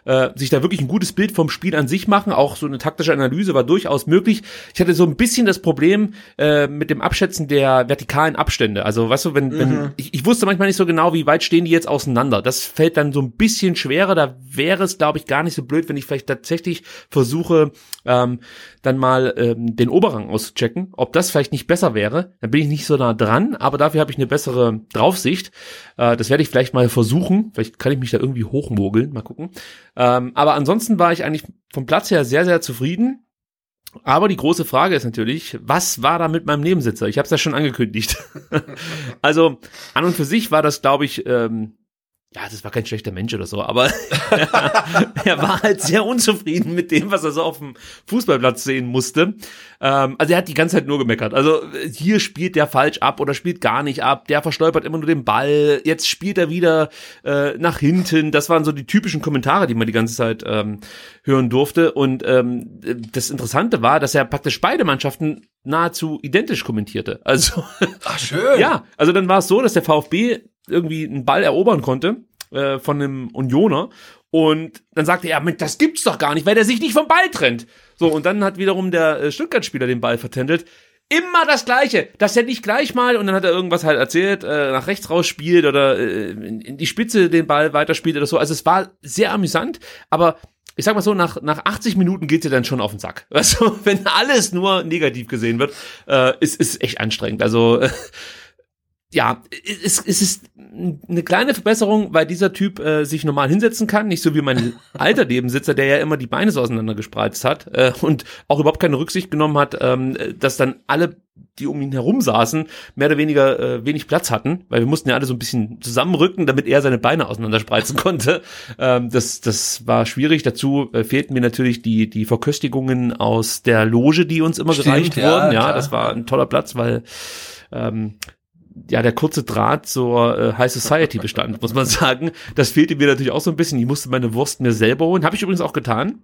äh, sich da wirklich ein gutes Bild vom Spiel an sich machen. Auch so eine taktische Analyse war durchaus möglich. Ich hatte so ein bisschen das Problem äh, mit dem Abschätzen der vertikalen Abstände. Also weißt du, wenn, wenn ich, ich wusste manchmal nicht so genau, wie weit stehen die jetzt auseinander. Das fällt dann so ein bisschen schwerer. Da wäre es, glaube ich, gar nicht so blöd, wenn ich vielleicht tatsächlich versuche, ähm, dann mal ähm, den Oberrang auszuchecken, ob das vielleicht nicht besser wäre. Dann bin ich nicht so nah dran, aber dafür habe ich eine bessere Draufsicht. Äh, das werde ich vielleicht mal versuchen. Vielleicht kann ich mich da irgendwie hochmogeln. Mal gucken. Ähm, aber ansonsten war ich eigentlich vom Platz her sehr, sehr zufrieden. Aber die große Frage ist natürlich, was war da mit meinem Nebensitzer? Ich habe es ja schon angekündigt. (laughs) also an und für sich war das, glaube ich, ähm, ja, das war kein schlechter Mensch oder so, aber (laughs) er war halt sehr unzufrieden mit dem, was er so auf dem Fußballplatz sehen musste. Ähm, also er hat die ganze Zeit nur gemeckert. Also hier spielt der falsch ab oder spielt gar nicht ab. Der verstolpert immer nur den Ball. Jetzt spielt er wieder äh, nach hinten. Das waren so die typischen Kommentare, die man die ganze Zeit ähm, hören durfte. Und ähm, das Interessante war, dass er praktisch beide Mannschaften nahezu identisch kommentierte. Also Ach, schön. (laughs) ja, also dann war es so, dass der VfB irgendwie einen Ball erobern konnte äh, von einem Unioner und dann sagte er, das gibt's doch gar nicht, weil der sich nicht vom Ball trennt. So, und dann hat wiederum der äh, Stuttgart-Spieler den Ball vertändelt. Immer das Gleiche, dass er nicht gleich mal und dann hat er irgendwas halt erzählt, äh, nach rechts raus spielt oder äh, in, die Spitze den Ball weiterspielt oder so. Also es war sehr amüsant, aber ich sag mal so, nach, nach 80 Minuten geht dir dann schon auf den Sack. (laughs) Also, wenn alles nur negativ gesehen wird, äh, ist, ist echt anstrengend. Also, äh, (laughs) ja, es, es ist eine kleine Verbesserung, weil dieser Typ äh, sich normal hinsetzen kann, nicht so wie mein (laughs) alter Nebensitzer, der ja immer die Beine so auseinandergespreizt hat äh, und auch überhaupt keine Rücksicht genommen hat, ähm, dass dann alle, die um ihn herum saßen, mehr oder weniger äh, wenig Platz hatten, weil wir mussten ja alle so ein bisschen zusammenrücken, damit er seine Beine auseinanderspreizen (laughs) konnte. Ähm, das, das war schwierig. Dazu äh, fehlten mir natürlich die, die Verköstigungen aus der Loge, die uns immer Stimmt, gereicht ja, wurden. Ja, klar. das war ein toller Platz, weil ähm, ja, der kurze Draht zur äh, High Society (laughs) bestand, muss man sagen. Das fehlte mir natürlich auch so ein bisschen. Ich musste meine Wurst mir selber holen. Habe ich übrigens auch getan.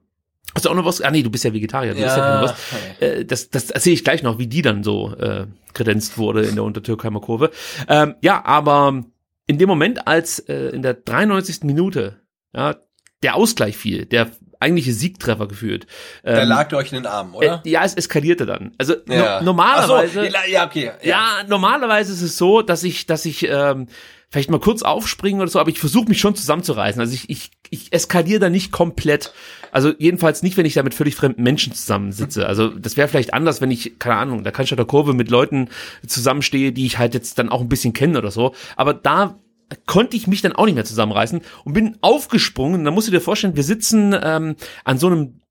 Hast du auch noch Wurst? Ah nee, du bist ja Vegetarier. Du isst ja keine Wurst. Äh, das, das erzähle ich gleich noch, wie die dann so äh, kredenzt wurde in der Untertürkheimer Kurve. Ähm, ja, aber in dem Moment, als äh, in der 93. Minute ja, der Ausgleich fiel, der eigentliche Siegtreffer gefühlt. Da ähm, lag ihr euch in den Arm, oder? äh, ja, es eskalierte dann. Also Ja. no normalerweise. So, ja, okay. Ja, normalerweise ist es so, dass ich, dass ich ähm, vielleicht mal kurz aufspringe oder so, aber ich versuche mich schon zusammenzureißen. Also ich, ich, ich eskaliere da nicht komplett. Also jedenfalls nicht, wenn ich da mit völlig fremden Menschen zusammensitze. Also das wäre vielleicht anders, wenn ich, keine Ahnung, da kann ich der Kurve mit Leuten zusammenstehe, die ich halt jetzt dann auch ein bisschen kenne oder so. Aber da konnte ich mich dann auch nicht mehr zusammenreißen und bin aufgesprungen. Da musst du dir vorstellen, wir sitzen ähm, an so einem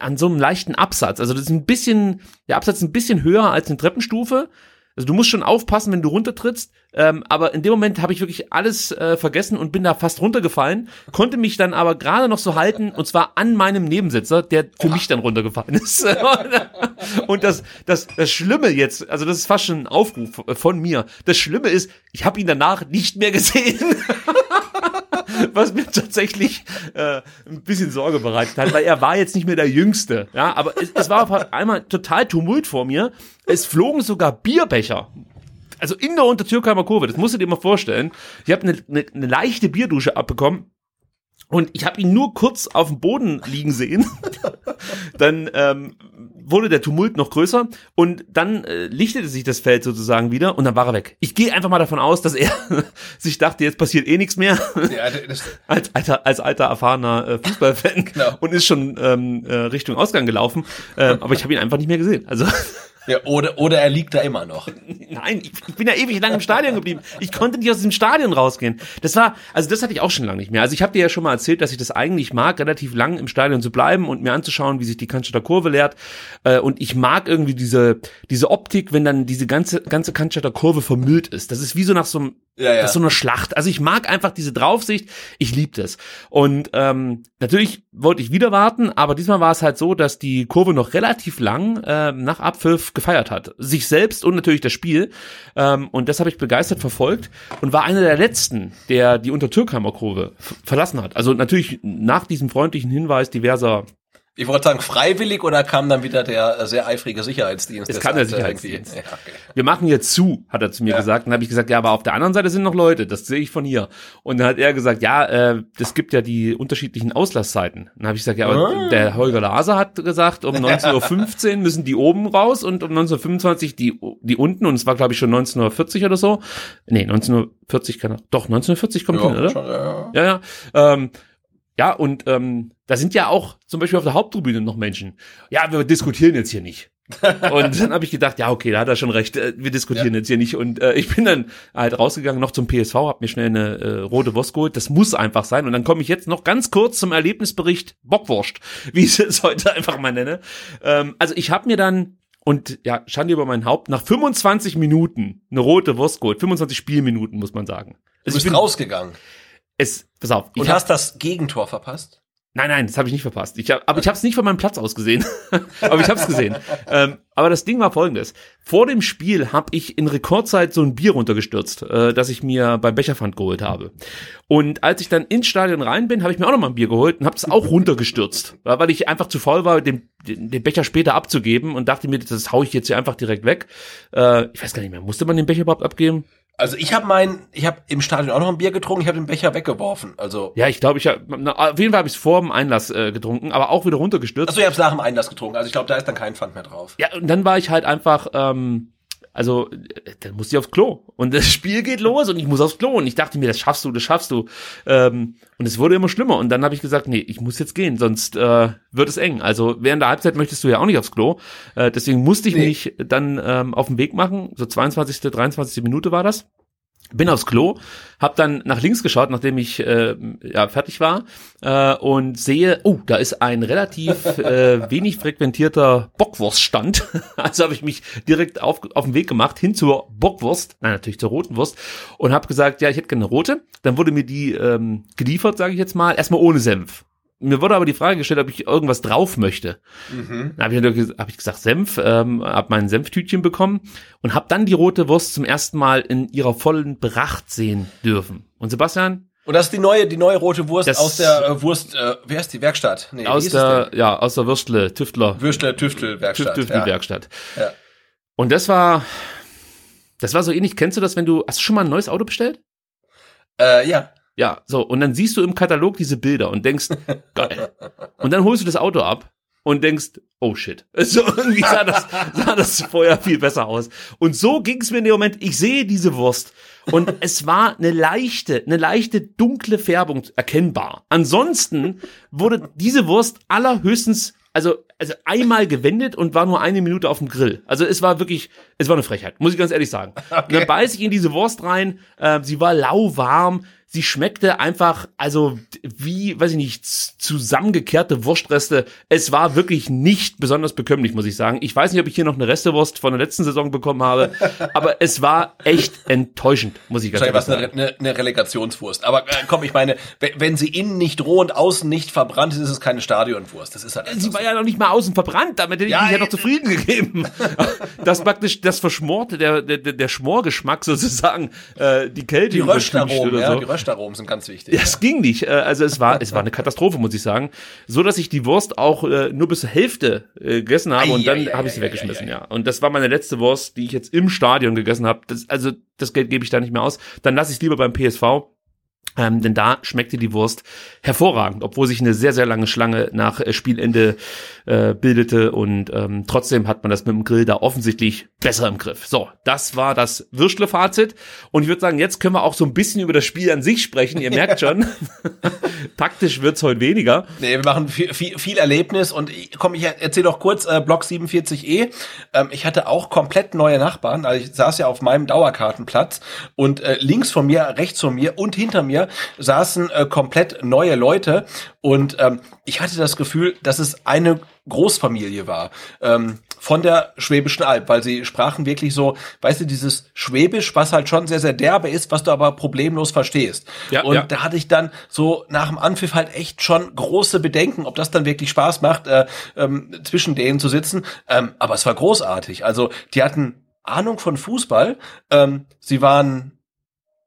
an so einem leichten Absatz. Also das ist ein bisschen, der Absatz ist ein bisschen höher als eine Treppenstufe. Also du musst schon aufpassen, wenn du runtertrittst. Ähm, aber in dem Moment habe ich wirklich alles äh, vergessen und bin da fast runtergefallen, konnte mich dann aber gerade noch so halten und zwar an meinem Nebensitzer, der für mich dann runtergefallen ist. (laughs) und das, das, das Schlimme jetzt, also das ist fast schon ein Aufruf von mir. Das Schlimme ist, ich habe ihn danach nicht mehr gesehen. (laughs) (laughs) was mir tatsächlich äh, ein bisschen Sorge bereitet hat, weil er war jetzt nicht mehr der Jüngste. Ja, aber es, es war auf einmal total Tumult vor mir. Es flogen sogar Bierbecher also in der Untertürkheimer Kurve, das musst du dir mal vorstellen. Ich habe eine ne, ne leichte Bierdusche abbekommen und ich habe ihn nur kurz auf dem Boden liegen sehen. (laughs) dann ähm, wurde der Tumult noch größer und dann äh, lichtete sich das Feld sozusagen wieder und dann war er weg. Ich gehe einfach mal davon aus, dass er (laughs) sich dachte, jetzt passiert eh nichts mehr. Ja, (laughs) als, alter, als alter erfahrener äh, Fußballfan genau. und ist schon ähm, äh, Richtung Ausgang gelaufen. Äh, aber ich habe ihn einfach nicht mehr gesehen. Also ja, oder, oder er liegt da immer noch. Nein, ich, ich bin ja ewig lang im Stadion geblieben. Ich konnte nicht aus dem Stadion rausgehen. Das war, also das hatte ich auch schon lange nicht mehr. Also ich habe dir ja schon mal erzählt, dass ich das eigentlich mag, relativ lang im Stadion zu bleiben und mir anzuschauen, wie sich die Cannstatter Kurve leert. Äh, und ich mag irgendwie diese, diese Optik, wenn dann diese ganze, ganze Cannstatter Kurve vermüllt ist. Das ist wie so nach so einem ja, ja. Das ist so eine Schlacht. Also ich mag einfach diese Draufsicht. Ich liebe das. Und ähm, natürlich wollte ich wieder warten, aber diesmal war es halt so, dass die Kurve noch relativ lang äh, nach Abpfiff gefeiert hat. Sich selbst und natürlich das Spiel. Ähm, und das habe ich begeistert verfolgt und war einer der letzten, der die Untertürkheimer Kurve verlassen hat. Also natürlich nach diesem freundlichen Hinweis diverser ich wollte sagen, freiwillig oder kam dann wieder der äh, sehr eifrige Sicherheitsdienst? Es kam der Sicherheitsdienst. (laughs) Ja, okay. Wir machen jetzt zu, hat er zu mir ja. gesagt. Und dann habe ich gesagt, ja, aber auf der anderen Seite sind noch Leute, das sehe ich von hier. Und dann hat er gesagt, ja, äh, es gibt ja die unterschiedlichen Auslasszeiten. Dann habe ich gesagt, ja, aber ah. der Holger Laser hat gesagt, um (laughs) 19.15 Uhr müssen die oben raus und um 1925 die, die unten. Und es war, glaube ich, schon 1940 oder so. Nee, 1940 kann er. Doch, 1940 kommt ja, hin, oder? Schon, ja, ja. ja ähm, ja, und ähm, da sind ja auch zum Beispiel auf der Haupttribüne noch Menschen. Ja, wir diskutieren jetzt hier nicht. und dann habe ich gedacht, ja, okay, da hat er schon recht, äh, wir diskutieren ja. jetzt hier nicht. Und äh, ich bin dann halt rausgegangen, noch zum PSV, habe mir schnell eine äh, rote Wurst geholt. Das muss einfach sein. Und dann komme ich jetzt noch ganz kurz zum Erlebnisbericht Bockwurst, wie ich es heute einfach mal nenne. Ähm, also ich habe mir dann und ja, Schande über mein Haupt, nach 25 Minuten eine rote Wurst geholt. 25 Spielminuten, muss man sagen. Also du bist rausgegangen es, pass auf. Und hast das Gegentor verpasst? Nein, nein, das habe ich nicht verpasst. Ich hab, aber ich habe es nicht von meinem Platz aus gesehen. (laughs) aber ich habe es gesehen. ähm, aber das Ding war folgendes. Vor dem Spiel habe ich in Rekordzeit so ein Bier runtergestürzt, äh, das ich mir beim Becherpfand geholt habe. Und als ich dann ins Stadion rein bin, habe ich mir auch noch mal ein Bier geholt und habe es auch runtergestürzt, weil ich einfach zu faul war, den, den Becher später abzugeben und dachte mir, das hau ich jetzt hier einfach direkt weg. Äh, ich weiß gar nicht mehr, musste man den Becher überhaupt abgeben? Also ich habe mein, ich habe im Stadion auch noch ein Bier getrunken, ich habe den Becher weggeworfen. Also ja, ich glaube, ich hab, na, auf jeden Fall habe ich es vor dem Einlass äh, getrunken, aber auch wieder runtergestürzt. Also ich habe es nach dem Einlass getrunken. Also ich glaube, da ist dann kein Pfand mehr drauf. Ja, und dann war ich halt einfach ähm, also, dann musste ich aufs Klo. Und das Spiel geht los und ich muss aufs Klo. Und ich dachte mir, das schaffst du, das schaffst du. Ähm, und es wurde immer schlimmer. Und dann habe ich gesagt, nee, ich muss jetzt gehen, sonst äh, wird es eng. Also während der Halbzeit möchtest du ja auch nicht aufs Klo. Äh, deswegen musste ich nee. mich dann ähm, auf den Weg machen. So 22., 23. Minute war das bin aufs Klo, hab dann nach links geschaut, nachdem ich äh, ja, fertig war äh, und sehe, oh, da ist ein relativ (laughs) äh, wenig frequentierter Bockwurststand. (laughs) also habe ich mich direkt auf, auf den Weg gemacht hin zur Bockwurst, nein, natürlich zur roten Wurst und habe gesagt, ja, ich hätte gerne eine rote. Dann wurde mir die ähm, geliefert, sage ich jetzt mal, erstmal ohne Senf. Mir wurde aber die Frage gestellt, ob ich irgendwas drauf möchte. Mhm. Dann habe ich, hab ich gesagt Senf, ähm, habe mein Senftütchen bekommen und habe dann die rote Wurst zum ersten Mal in ihrer vollen Pracht sehen dürfen. Und Sebastian? Und das ist die neue, die neue rote Wurst das aus der äh, Wurst, äh, wer ist die Werkstatt? Nee, aus der, ja, aus der Würstle, Tüftler. Würstle, Tüftel, Werkstatt. Tüftel, ja. Werkstatt. Ja. Und das war, das war so ähnlich. Kennst du das, wenn du, hast du schon mal ein neues Auto bestellt? Äh, ja. Ja, so, und dann siehst du im Katalog diese Bilder und denkst, (laughs) geil. Und dann holst du das Auto ab und denkst, oh shit. (laughs) So irgendwie sah das, sah das vorher viel besser aus. Und so ging es mir in dem Moment, ich sehe diese Wurst und (laughs) es war eine leichte, eine leichte dunkle Färbung erkennbar. Ansonsten wurde diese Wurst allerhöchstens also, also einmal gewendet und war nur eine Minute auf dem Grill. Also es war wirklich, es war eine Frechheit, muss ich ganz ehrlich sagen. Okay. Und dann beiß ich in diese Wurst rein, äh, sie war lauwarm, sie schmeckte einfach, also wie, weiß ich nicht, zusammengekehrte Wurstreste. Es war wirklich nicht besonders bekömmlich, muss ich sagen. Ich weiß nicht, ob ich hier noch eine Restewurst von der letzten Saison bekommen habe, (laughs) aber es war echt enttäuschend, muss ich ganz ehrlich sagen. Eine, eine, eine Relegationswurst. Aber äh, komm, ich meine, wenn, wenn sie innen nicht roh und außen nicht verbrannt ist, ist es keine Stadionwurst. Das ist halt sie war ja noch nicht mal außen verbrannt, damit hätte ich ja, mich ja noch zufrieden gegeben. (laughs) das praktisch das Verschmorte, der, der, der Schmorgeschmack sozusagen, äh, die Kälte die Röstaromen, ja, so. die Röstaromen sind ganz wichtig. Ja, es ging nicht. Äh, also es war, es war eine Katastrophe, muss ich sagen. So, dass ich die Wurst auch äh, nur bis zur Hälfte äh, gegessen habe und dann habe ich sie weggeschmissen, ja. Und das war meine letzte Wurst, die ich jetzt im Stadion gegessen habe. Das, also das Geld gebe ich da nicht mehr aus. Dann lasse ich es lieber beim PSV. Ähm, denn da schmeckte die Wurst hervorragend, obwohl sich eine sehr, sehr lange Schlange nach äh, Spielende äh, bildete und ähm, trotzdem hat man das mit dem Grill da offensichtlich besser im Griff. So, das war das Würstle-Fazit und ich würde sagen, jetzt können wir auch so ein bisschen über das Spiel an sich sprechen. Ihr merkt schon, (laughs) (laughs) taktisch wird's heute weniger. Nee, wir machen viel, viel, viel Erlebnis und komm, ich erzähle doch kurz, äh, Block 47e, ähm, ich hatte auch komplett neue Nachbarn, also ich saß ja auf meinem Dauerkartenplatz und äh, links von mir, rechts von mir und hinter mir saßen äh, komplett neue Leute und ähm, ich hatte das Gefühl, dass es eine Großfamilie war. Ähm, von der Schwäbischen Alb, weil sie sprachen wirklich so, weißt du, dieses Schwäbisch, was halt schon sehr, sehr derbe ist, was du aber problemlos verstehst. Ja, und ja. da hatte ich dann so nach dem Anpfiff halt echt schon große Bedenken, ob das dann wirklich Spaß macht, äh, ähm, zwischen denen zu sitzen. Ähm, aber es war großartig. Also die hatten Ahnung von Fußball. Ähm, sie waren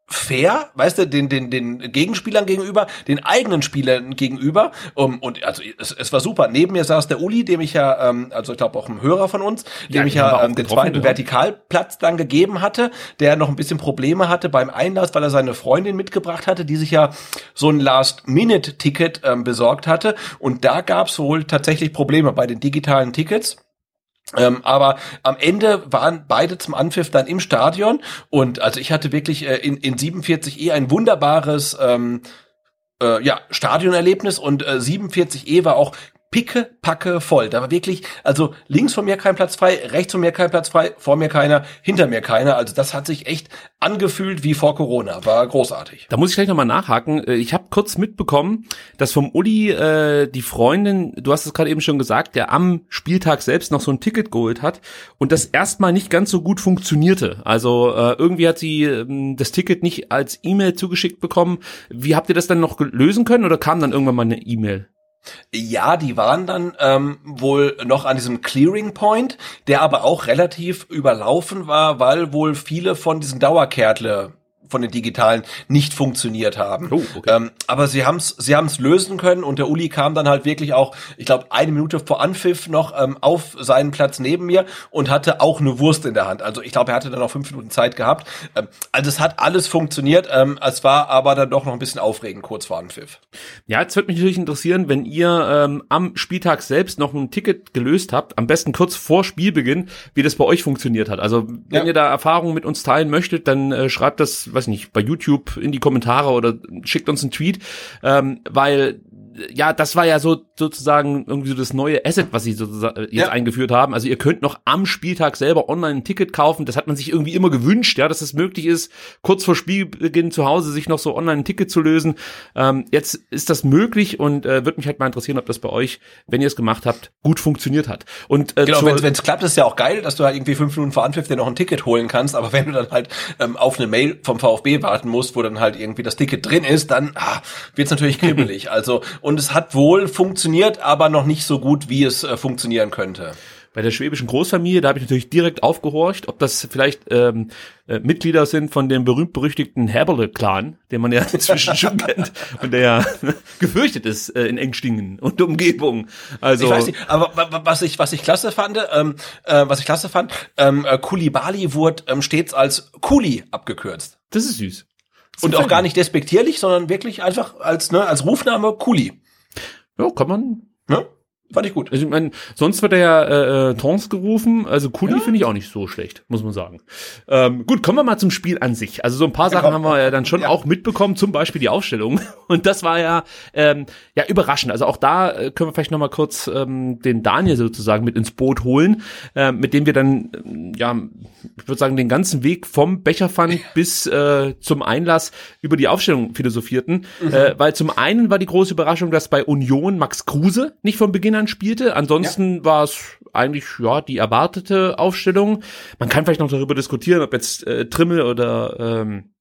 fair, weißt du, den, den, den Gegenspielern gegenüber, den eigenen Spielern gegenüber. Um, und also es, es war super. Neben mir saß der Uli, dem ich ja, ähm, also ich glaube auch ein Hörer von uns, dem ja, ich ja ähm, den zweiten ja. Vertikalplatz dann gegeben hatte, der noch ein bisschen Probleme hatte beim Einlass, weil er seine Freundin mitgebracht hatte, die sich ja so ein Last-Minute-Ticket ähm, besorgt hatte. Und da gab es wohl tatsächlich Probleme bei den digitalen Tickets. Ähm, aber am Ende waren beide zum Anpfiff dann im Stadion. Und also ich hatte wirklich äh, in, in 47E ein wunderbares ähm, äh, ja, Stadionerlebnis. Und äh, 47E war auch picke, packe voll. Da war wirklich, also links von mir kein Platz frei, rechts von mir kein Platz frei, vor mir keiner, hinter mir keiner. Also das hat sich echt angefühlt wie vor Corona. War großartig. Da muss ich gleich nochmal nachhaken. Äh, ich habe kurz mitbekommen, dass vom Uli äh, die Freundin, du hast es gerade eben schon gesagt, der am Spieltag selbst noch so ein Ticket geholt hat und das erstmal nicht ganz so gut funktionierte. Also äh, irgendwie hat sie äh, das Ticket nicht als E-Mail zugeschickt bekommen. Wie habt ihr das dann noch lösen können oder kam dann irgendwann mal eine E-Mail? Ja, die waren dann ähm, wohl noch an diesem Clearing Point, der aber auch relativ überlaufen war, weil wohl viele von diesen Dauerkärtle von den digitalen nicht funktioniert haben. Oh, okay. ähm, aber sie haben es sie haben's lösen können und der Uli kam dann halt wirklich auch, ich glaube, eine Minute vor Anpfiff noch ähm, auf seinen Platz neben mir und hatte auch eine Wurst in der Hand. Also ich glaube, er hatte dann noch fünf Minuten Zeit gehabt. Ähm, also es hat alles funktioniert. Ähm, es war aber dann doch noch ein bisschen aufregend kurz vor Anpfiff. Ja, jetzt wird mich natürlich interessieren, wenn ihr ähm, am Spieltag selbst noch ein Ticket gelöst habt, am besten kurz vor Spielbeginn, wie das bei euch funktioniert hat. Also wenn ja. ihr da Erfahrungen mit uns teilen möchtet, dann äh, schreibt das weiß nicht, bei YouTube in die Kommentare oder schickt uns einen Tweet, ähm, weil ja, das war ja so sozusagen irgendwie so das neue Asset, was sie sozusagen jetzt ja. eingeführt haben. Also ihr könnt noch am Spieltag selber online ein Ticket kaufen. Das hat man sich irgendwie immer gewünscht, ja, dass es möglich ist, kurz vor Spielbeginn zu Hause sich noch so online ein Ticket zu lösen. Ähm, jetzt ist das möglich und äh, würde mich halt mal interessieren, ob das bei euch, wenn ihr es gemacht habt, gut funktioniert hat. Und äh, genau, wenn es klappt, ist ja auch geil, dass du halt irgendwie fünf Minuten vor Anpfiff dir noch ein Ticket holen kannst. Aber wenn du dann halt ähm, auf eine Mail vom VfB warten musst, wo dann halt irgendwie das Ticket drin ist, dann ah, wird es natürlich (laughs) kribbelig. also und es hat wohl funktioniert, aber noch nicht so gut, wie es äh, funktionieren könnte. Bei der schwäbischen Großfamilie, da habe ich natürlich direkt aufgehorcht, ob das vielleicht ähm, äh, Mitglieder sind von dem berühmt-berüchtigten Herberle-Clan, den man ja (laughs) inzwischen schon kennt und der ja (laughs) gefürchtet ist äh, in Engstingen und Umgebung. Also ich weiß nicht, aber was ich was ich klasse fand, ähm, äh, was ich klasse fand, ähm, äh, Kulibali wurde ähm, stets als Kuli abgekürzt. Das ist süß. Und auch gar nicht despektierlich, sondern wirklich einfach als ne als Rufname Kuli. Ja, kann man. Ja? Fand ich gut. Also ich meine, sonst wird er ja äh, äh, Tons gerufen, also Kuli ja. finde ich auch nicht so schlecht, muss man sagen. Ähm, gut, kommen wir mal zum Spiel an sich. Also so ein paar ja, Sachen haben wir ja dann schon ja. auch mitbekommen, zum Beispiel die Aufstellung. (laughs) Und das war ja ähm, ja überraschend. Also auch da äh, können wir vielleicht noch mal kurz ähm, den Daniel sozusagen mit ins Boot holen, äh, mit dem wir dann äh, ja, ich würde sagen, den ganzen Weg vom Becherpfand (laughs) bis äh, zum Einlass über die Aufstellung philosophierten. Mhm. Äh, weil zum einen war die große Überraschung, dass bei Union Max Kruse nicht von Beginn an spielte. Ansonsten ja. war es eigentlich ja die erwartete Aufstellung. Man kann vielleicht noch darüber diskutieren, ob jetzt äh, Trimmel oder ähm,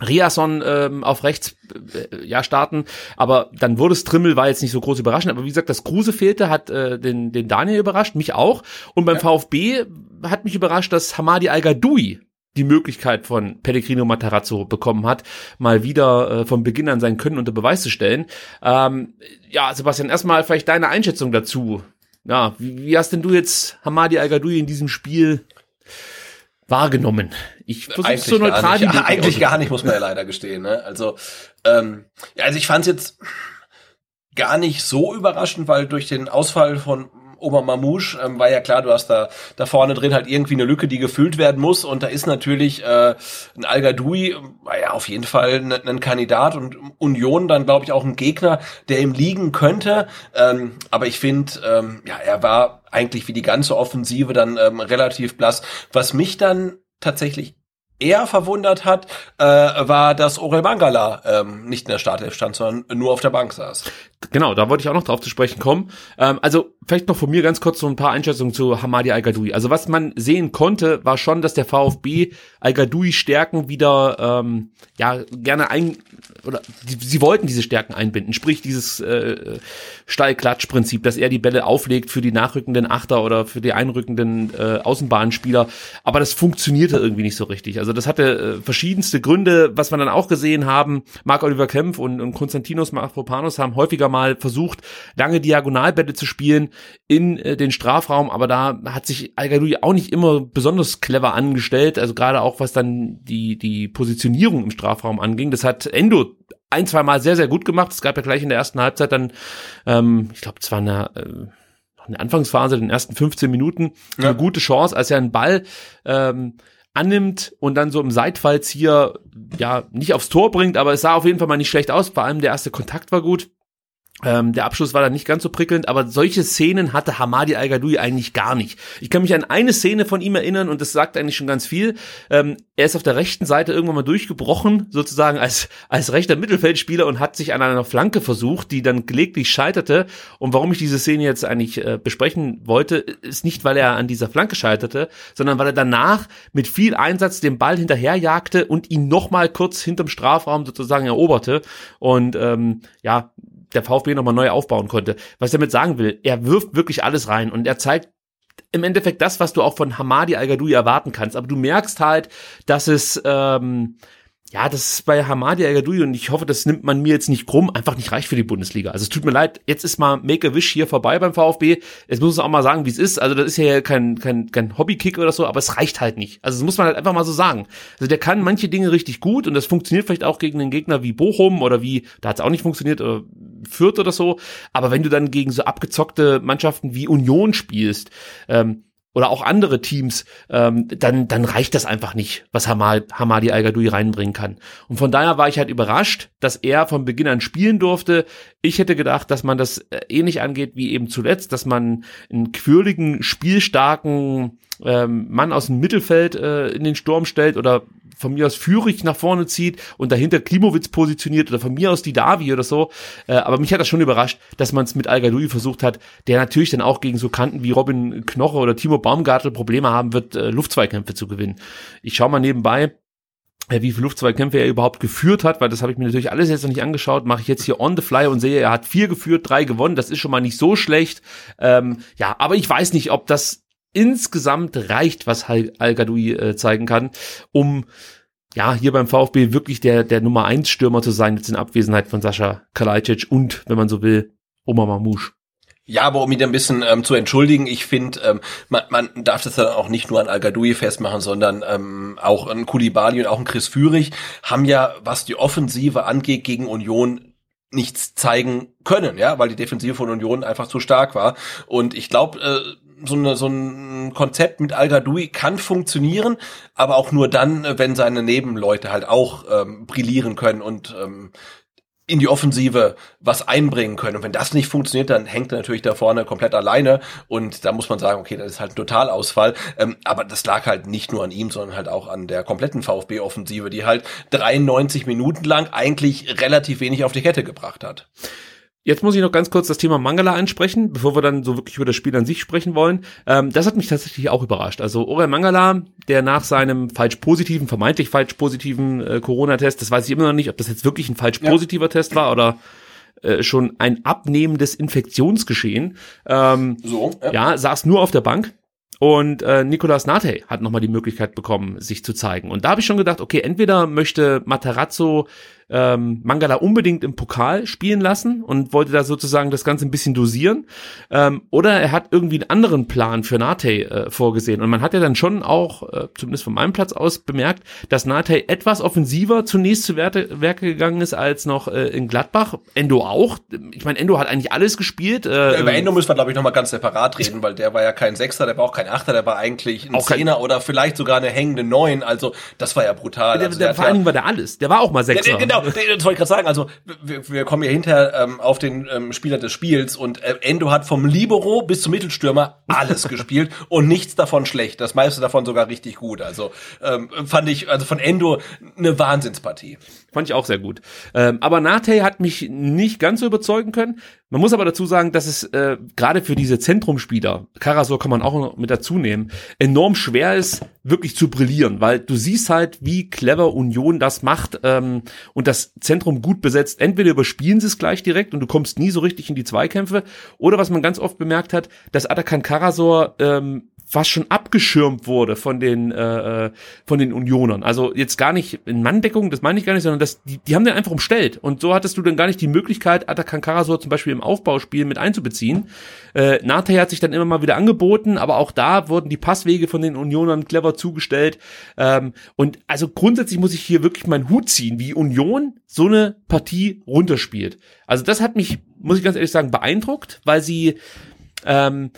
Riasson ähm, auf rechts äh, ja starten, aber dann wurde es Trimmel, war jetzt nicht so groß überraschend, aber wie gesagt, das Kruse fehlte, hat äh, den, den Daniel überrascht, mich auch. Und beim ja. VfB hat mich überrascht, dass Hamadi Al-Gadoui die Möglichkeit von Pellegrino Matarazzo bekommen hat, mal wieder äh, von Beginn an sein Können unter Beweis zu stellen. Ähm, ja, Sebastian, erstmal vielleicht deine Einschätzung dazu. Ja, wie, wie hast denn du jetzt Hamadi al in diesem Spiel wahrgenommen? Ich versuche so neutral wie Eigentlich (laughs) gar nicht, muss man ja leider gestehen. Ne? Also, ähm, ja, also ich fand es jetzt gar nicht so überraschend, weil durch den Ausfall von Oma Mamouche ähm, war ja klar, du hast da da vorne drin halt irgendwie eine Lücke, die gefüllt werden muss und da ist natürlich äh, ein Al Gadoui, war ja auf jeden Fall ein, ein Kandidat und Union dann glaube ich auch ein Gegner, der ihm liegen könnte, ähm, aber ich finde, ähm, ja, er war eigentlich wie die ganze Offensive dann ähm, relativ blass. Was mich dann tatsächlich eher verwundert hat, äh, war, dass Orel Mangala ähm, nicht in der Startelf stand, sondern nur auf der Bank saß. Genau, da wollte ich auch noch drauf zu sprechen kommen. Ähm, also vielleicht noch von mir ganz kurz so ein paar Einschätzungen zu Hamadi al -Gadoui. Also was man sehen konnte, war schon, dass der VfB al -Gadoui Stärken wieder ähm, ja gerne ein oder die, sie wollten diese Stärken einbinden, sprich dieses äh, Steilklatsch-Prinzip, dass er die Bälle auflegt für die nachrückenden Achter oder für die einrückenden äh, Außenbahnspieler. Aber das funktionierte irgendwie nicht so richtig. Also das hatte äh, verschiedenste Gründe, was wir dann auch gesehen haben. Marc Oliver Kempf und, und Konstantinos Mafropanos haben häufiger mal versucht, lange Diagonalbälle zu spielen in äh, den Strafraum, aber da hat sich al auch nicht immer besonders clever angestellt, also gerade auch was dann die, die Positionierung im Strafraum anging. Das hat Endo ein, zwei Mal sehr, sehr gut gemacht. Es gab ja gleich in der ersten Halbzeit dann, ähm, ich glaube, es war eine, äh, in der Anfangsphase, den ersten 15 Minuten, ja. eine gute Chance, als er einen Ball ähm, annimmt und dann so im Seitfalls hier ja nicht aufs Tor bringt, aber es sah auf jeden Fall mal nicht schlecht aus. Vor allem der erste Kontakt war gut. Ähm, der Abschluss war dann nicht ganz so prickelnd, aber solche Szenen hatte Hamadi al eigentlich gar nicht. Ich kann mich an eine Szene von ihm erinnern und das sagt eigentlich schon ganz viel. Ähm, er ist auf der rechten Seite irgendwann mal durchgebrochen, sozusagen als, als rechter Mittelfeldspieler und hat sich an einer Flanke versucht, die dann gelegentlich scheiterte. Und warum ich diese Szene jetzt eigentlich äh, besprechen wollte, ist nicht, weil er an dieser Flanke scheiterte, sondern weil er danach mit viel Einsatz den Ball hinterherjagte und ihn nochmal kurz hinterm Strafraum sozusagen eroberte. Und ähm, ja, der VfB nochmal neu aufbauen konnte. Was ich damit sagen will, er wirft wirklich alles rein und er zeigt im Endeffekt das, was du auch von Hamadi al erwarten kannst. Aber du merkst halt, dass es ähm, ja, das ist bei Hamadi El und ich hoffe, das nimmt man mir jetzt nicht krumm, einfach nicht reicht für die Bundesliga. Also es tut mir leid, jetzt ist mal Make-A-Wish hier vorbei beim VfB. Jetzt muss man auch mal sagen, wie es ist. Also das ist ja kein, kein, kein Hobbykick oder so, aber es reicht halt nicht. Also das muss man halt einfach mal so sagen. Also der kann manche Dinge richtig gut und das funktioniert vielleicht auch gegen einen Gegner wie Bochum oder wie, da hat es auch nicht funktioniert, Fürth oder so. Aber wenn du dann gegen so abgezockte Mannschaften wie Union spielst, ähm, oder auch andere Teams, ähm, dann, dann reicht das einfach nicht, was Hamad, Hamadi al reinbringen kann. Und von daher war ich halt überrascht, dass er von Beginn an spielen durfte. Ich hätte gedacht, dass man das äh, ähnlich angeht wie eben zuletzt, dass man einen quirligen, spielstarken ähm, Mann aus dem Mittelfeld äh, in den Sturm stellt oder von mir aus Führig nach vorne zieht und dahinter Klimowitz positioniert oder von mir aus die Davi oder so. Äh, aber mich hat das schon überrascht, dass man es mit Al versucht hat, der natürlich dann auch gegen so Kanten wie Robin Knoche oder Timo Baumgartel Probleme haben wird, äh, Luftzweikämpfe zu gewinnen. Ich schaue mal nebenbei, äh, wie viele Luftzweikämpfe er überhaupt geführt hat, weil das habe ich mir natürlich alles jetzt noch nicht angeschaut, mache ich jetzt hier on the fly und sehe, er hat vier geführt, drei gewonnen, das ist schon mal nicht so schlecht. Ähm, ja, aber ich weiß nicht, ob das insgesamt reicht, was Al-Gadoui äh, zeigen kann, um ja, hier beim VfB wirklich der, der Nummer 1 Stürmer zu sein, jetzt in Abwesenheit von Sascha Kalajdzic und, wenn man so will, Oma Mamouche. Ja, aber um ihn ein bisschen ähm, zu entschuldigen, ich finde, ähm, man, man darf das dann auch nicht nur an Al-Gadoui festmachen, sondern ähm, auch ein Kulibali und auch ein Chris Führig haben ja, was die Offensive angeht, gegen Union nichts zeigen können, ja, weil die Defensive von Union einfach zu stark war. Und ich glaube, äh, so, eine, so ein Konzept mit Al Gadoui kann funktionieren, aber auch nur dann, wenn seine Nebenleute halt auch ähm, brillieren können und ähm, in die Offensive was einbringen können. Und wenn das nicht funktioniert, dann hängt er natürlich da vorne komplett alleine. Und da muss man sagen, okay, das ist halt ein Totalausfall. Ähm, aber das lag halt nicht nur an ihm, sondern halt auch an der kompletten VfB-Offensive, die halt 93 Minuten lang eigentlich relativ wenig auf die Kette gebracht hat. Jetzt muss ich noch ganz kurz das Thema Mangala ansprechen, bevor wir dann so wirklich über das Spiel an sich sprechen wollen. Ähm, das hat mich tatsächlich auch überrascht. Also Orel Mangala, der nach seinem falsch positiven, vermeintlich falsch positiven äh, Corona-Test, das weiß ich immer noch nicht, ob das jetzt wirklich ein falsch positiver ja. Test war oder äh, schon ein abnehmendes Infektionsgeschehen. Ähm, so, ja. ja, saß nur auf der Bank. Und äh, Nicolas Nate hat nochmal die Möglichkeit bekommen, sich zu zeigen. Und da habe ich schon gedacht, okay, entweder möchte Matarazzo ähm, Mangala unbedingt im Pokal spielen lassen und wollte da sozusagen das Ganze ein bisschen dosieren. Ähm, oder er hat irgendwie einen anderen Plan für Nate äh, vorgesehen. Und man hat ja dann schon auch, äh, zumindest von meinem Platz aus, bemerkt, dass Nate etwas offensiver zunächst zu Werte, Werke gegangen ist als noch äh, in Gladbach. Endo auch. Ich meine, Endo hat eigentlich alles gespielt. Äh, ja, über Endo müssen wir, glaube ich, nochmal ganz separat reden, weil der war ja kein Sechster, der war auch kein Achter, der war eigentlich ein Zehner oder vielleicht sogar eine hängende Neun. Also das war ja brutal. Der, also, der, der vor allen Dingen war der alles. Der war auch mal Sechser. Der, genau, das wollte ich gerade sagen. Also wir, wir kommen ja hinterher ähm, auf den ähm, Spieler des Spiels und äh, Endo hat vom Libero bis zum Mittelstürmer alles (laughs) gespielt und nichts davon schlecht. Das meiste davon sogar richtig gut. Also ähm, fand ich also von Endo eine Wahnsinnspartie. Fand ich auch sehr gut. Ähm, aber Nate hat mich nicht ganz so überzeugen können. Man muss aber dazu sagen, dass es äh, gerade für diese Zentrumspieler, Karasor kann man auch noch mit dazu nehmen, enorm schwer ist, wirklich zu brillieren, weil du siehst halt, wie clever Union das macht ähm, und das Zentrum gut besetzt. Entweder überspielen sie es gleich direkt und du kommst nie so richtig in die Zweikämpfe, oder was man ganz oft bemerkt hat, dass Atakan Karasor ähm, fast schon abgeschirmt wurde von den äh, äh, von den Unionern. Also jetzt gar nicht in Manndeckung, das meine ich gar nicht, sondern das, die, die haben den einfach umstellt. Und so hattest du dann gar nicht die Möglichkeit, Atakan Karasor zum Beispiel im Aufbauspiel mit einzubeziehen. Äh, Nate hat sich dann immer mal wieder angeboten, aber auch da wurden die Passwege von den Unionern clever zugestellt. Ähm, und also grundsätzlich muss ich hier wirklich meinen Hut ziehen, wie Union so eine Partie runterspielt. Also das hat mich, muss ich ganz ehrlich sagen, beeindruckt, weil sie ähm,